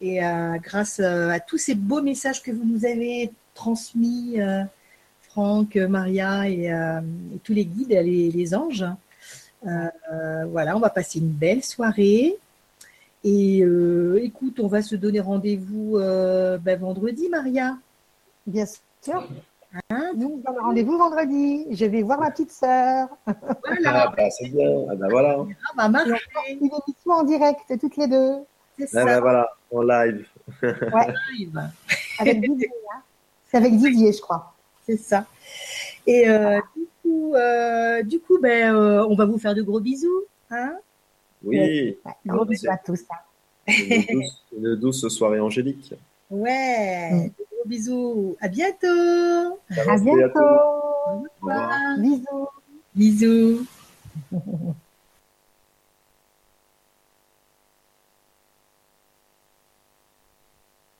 Et euh, grâce euh, à tous ces beaux messages que vous nous avez transmis, euh, Franck, Maria et, euh, et tous les guides, les, les anges, euh, euh, voilà, on va passer une belle soirée. Et euh, écoute, on va se donner rendez-vous euh, ben, vendredi, Maria. Bien sûr. Hein? Nous, on a rendez-vous vendredi. Je vais voir ma petite sœur. Voilà, Ah, bah, c'est bien. Ah, bah, voilà. va marcher. Une émission en direct, toutes les deux. C'est Ah, ça. bah, voilà, en live. live. Avec Didier. hein. C'est avec Didier, je crois. C'est ça. Et euh, du coup, euh, du coup ben, euh, on va vous faire de gros bisous. Hein Oui, Ouais, gros bisous à tous. hein. une douce, une douce soirée angélique. ouais, Mm. gros bisous. À bientôt. À bientôt. Au revoir. Bisous. Bisous.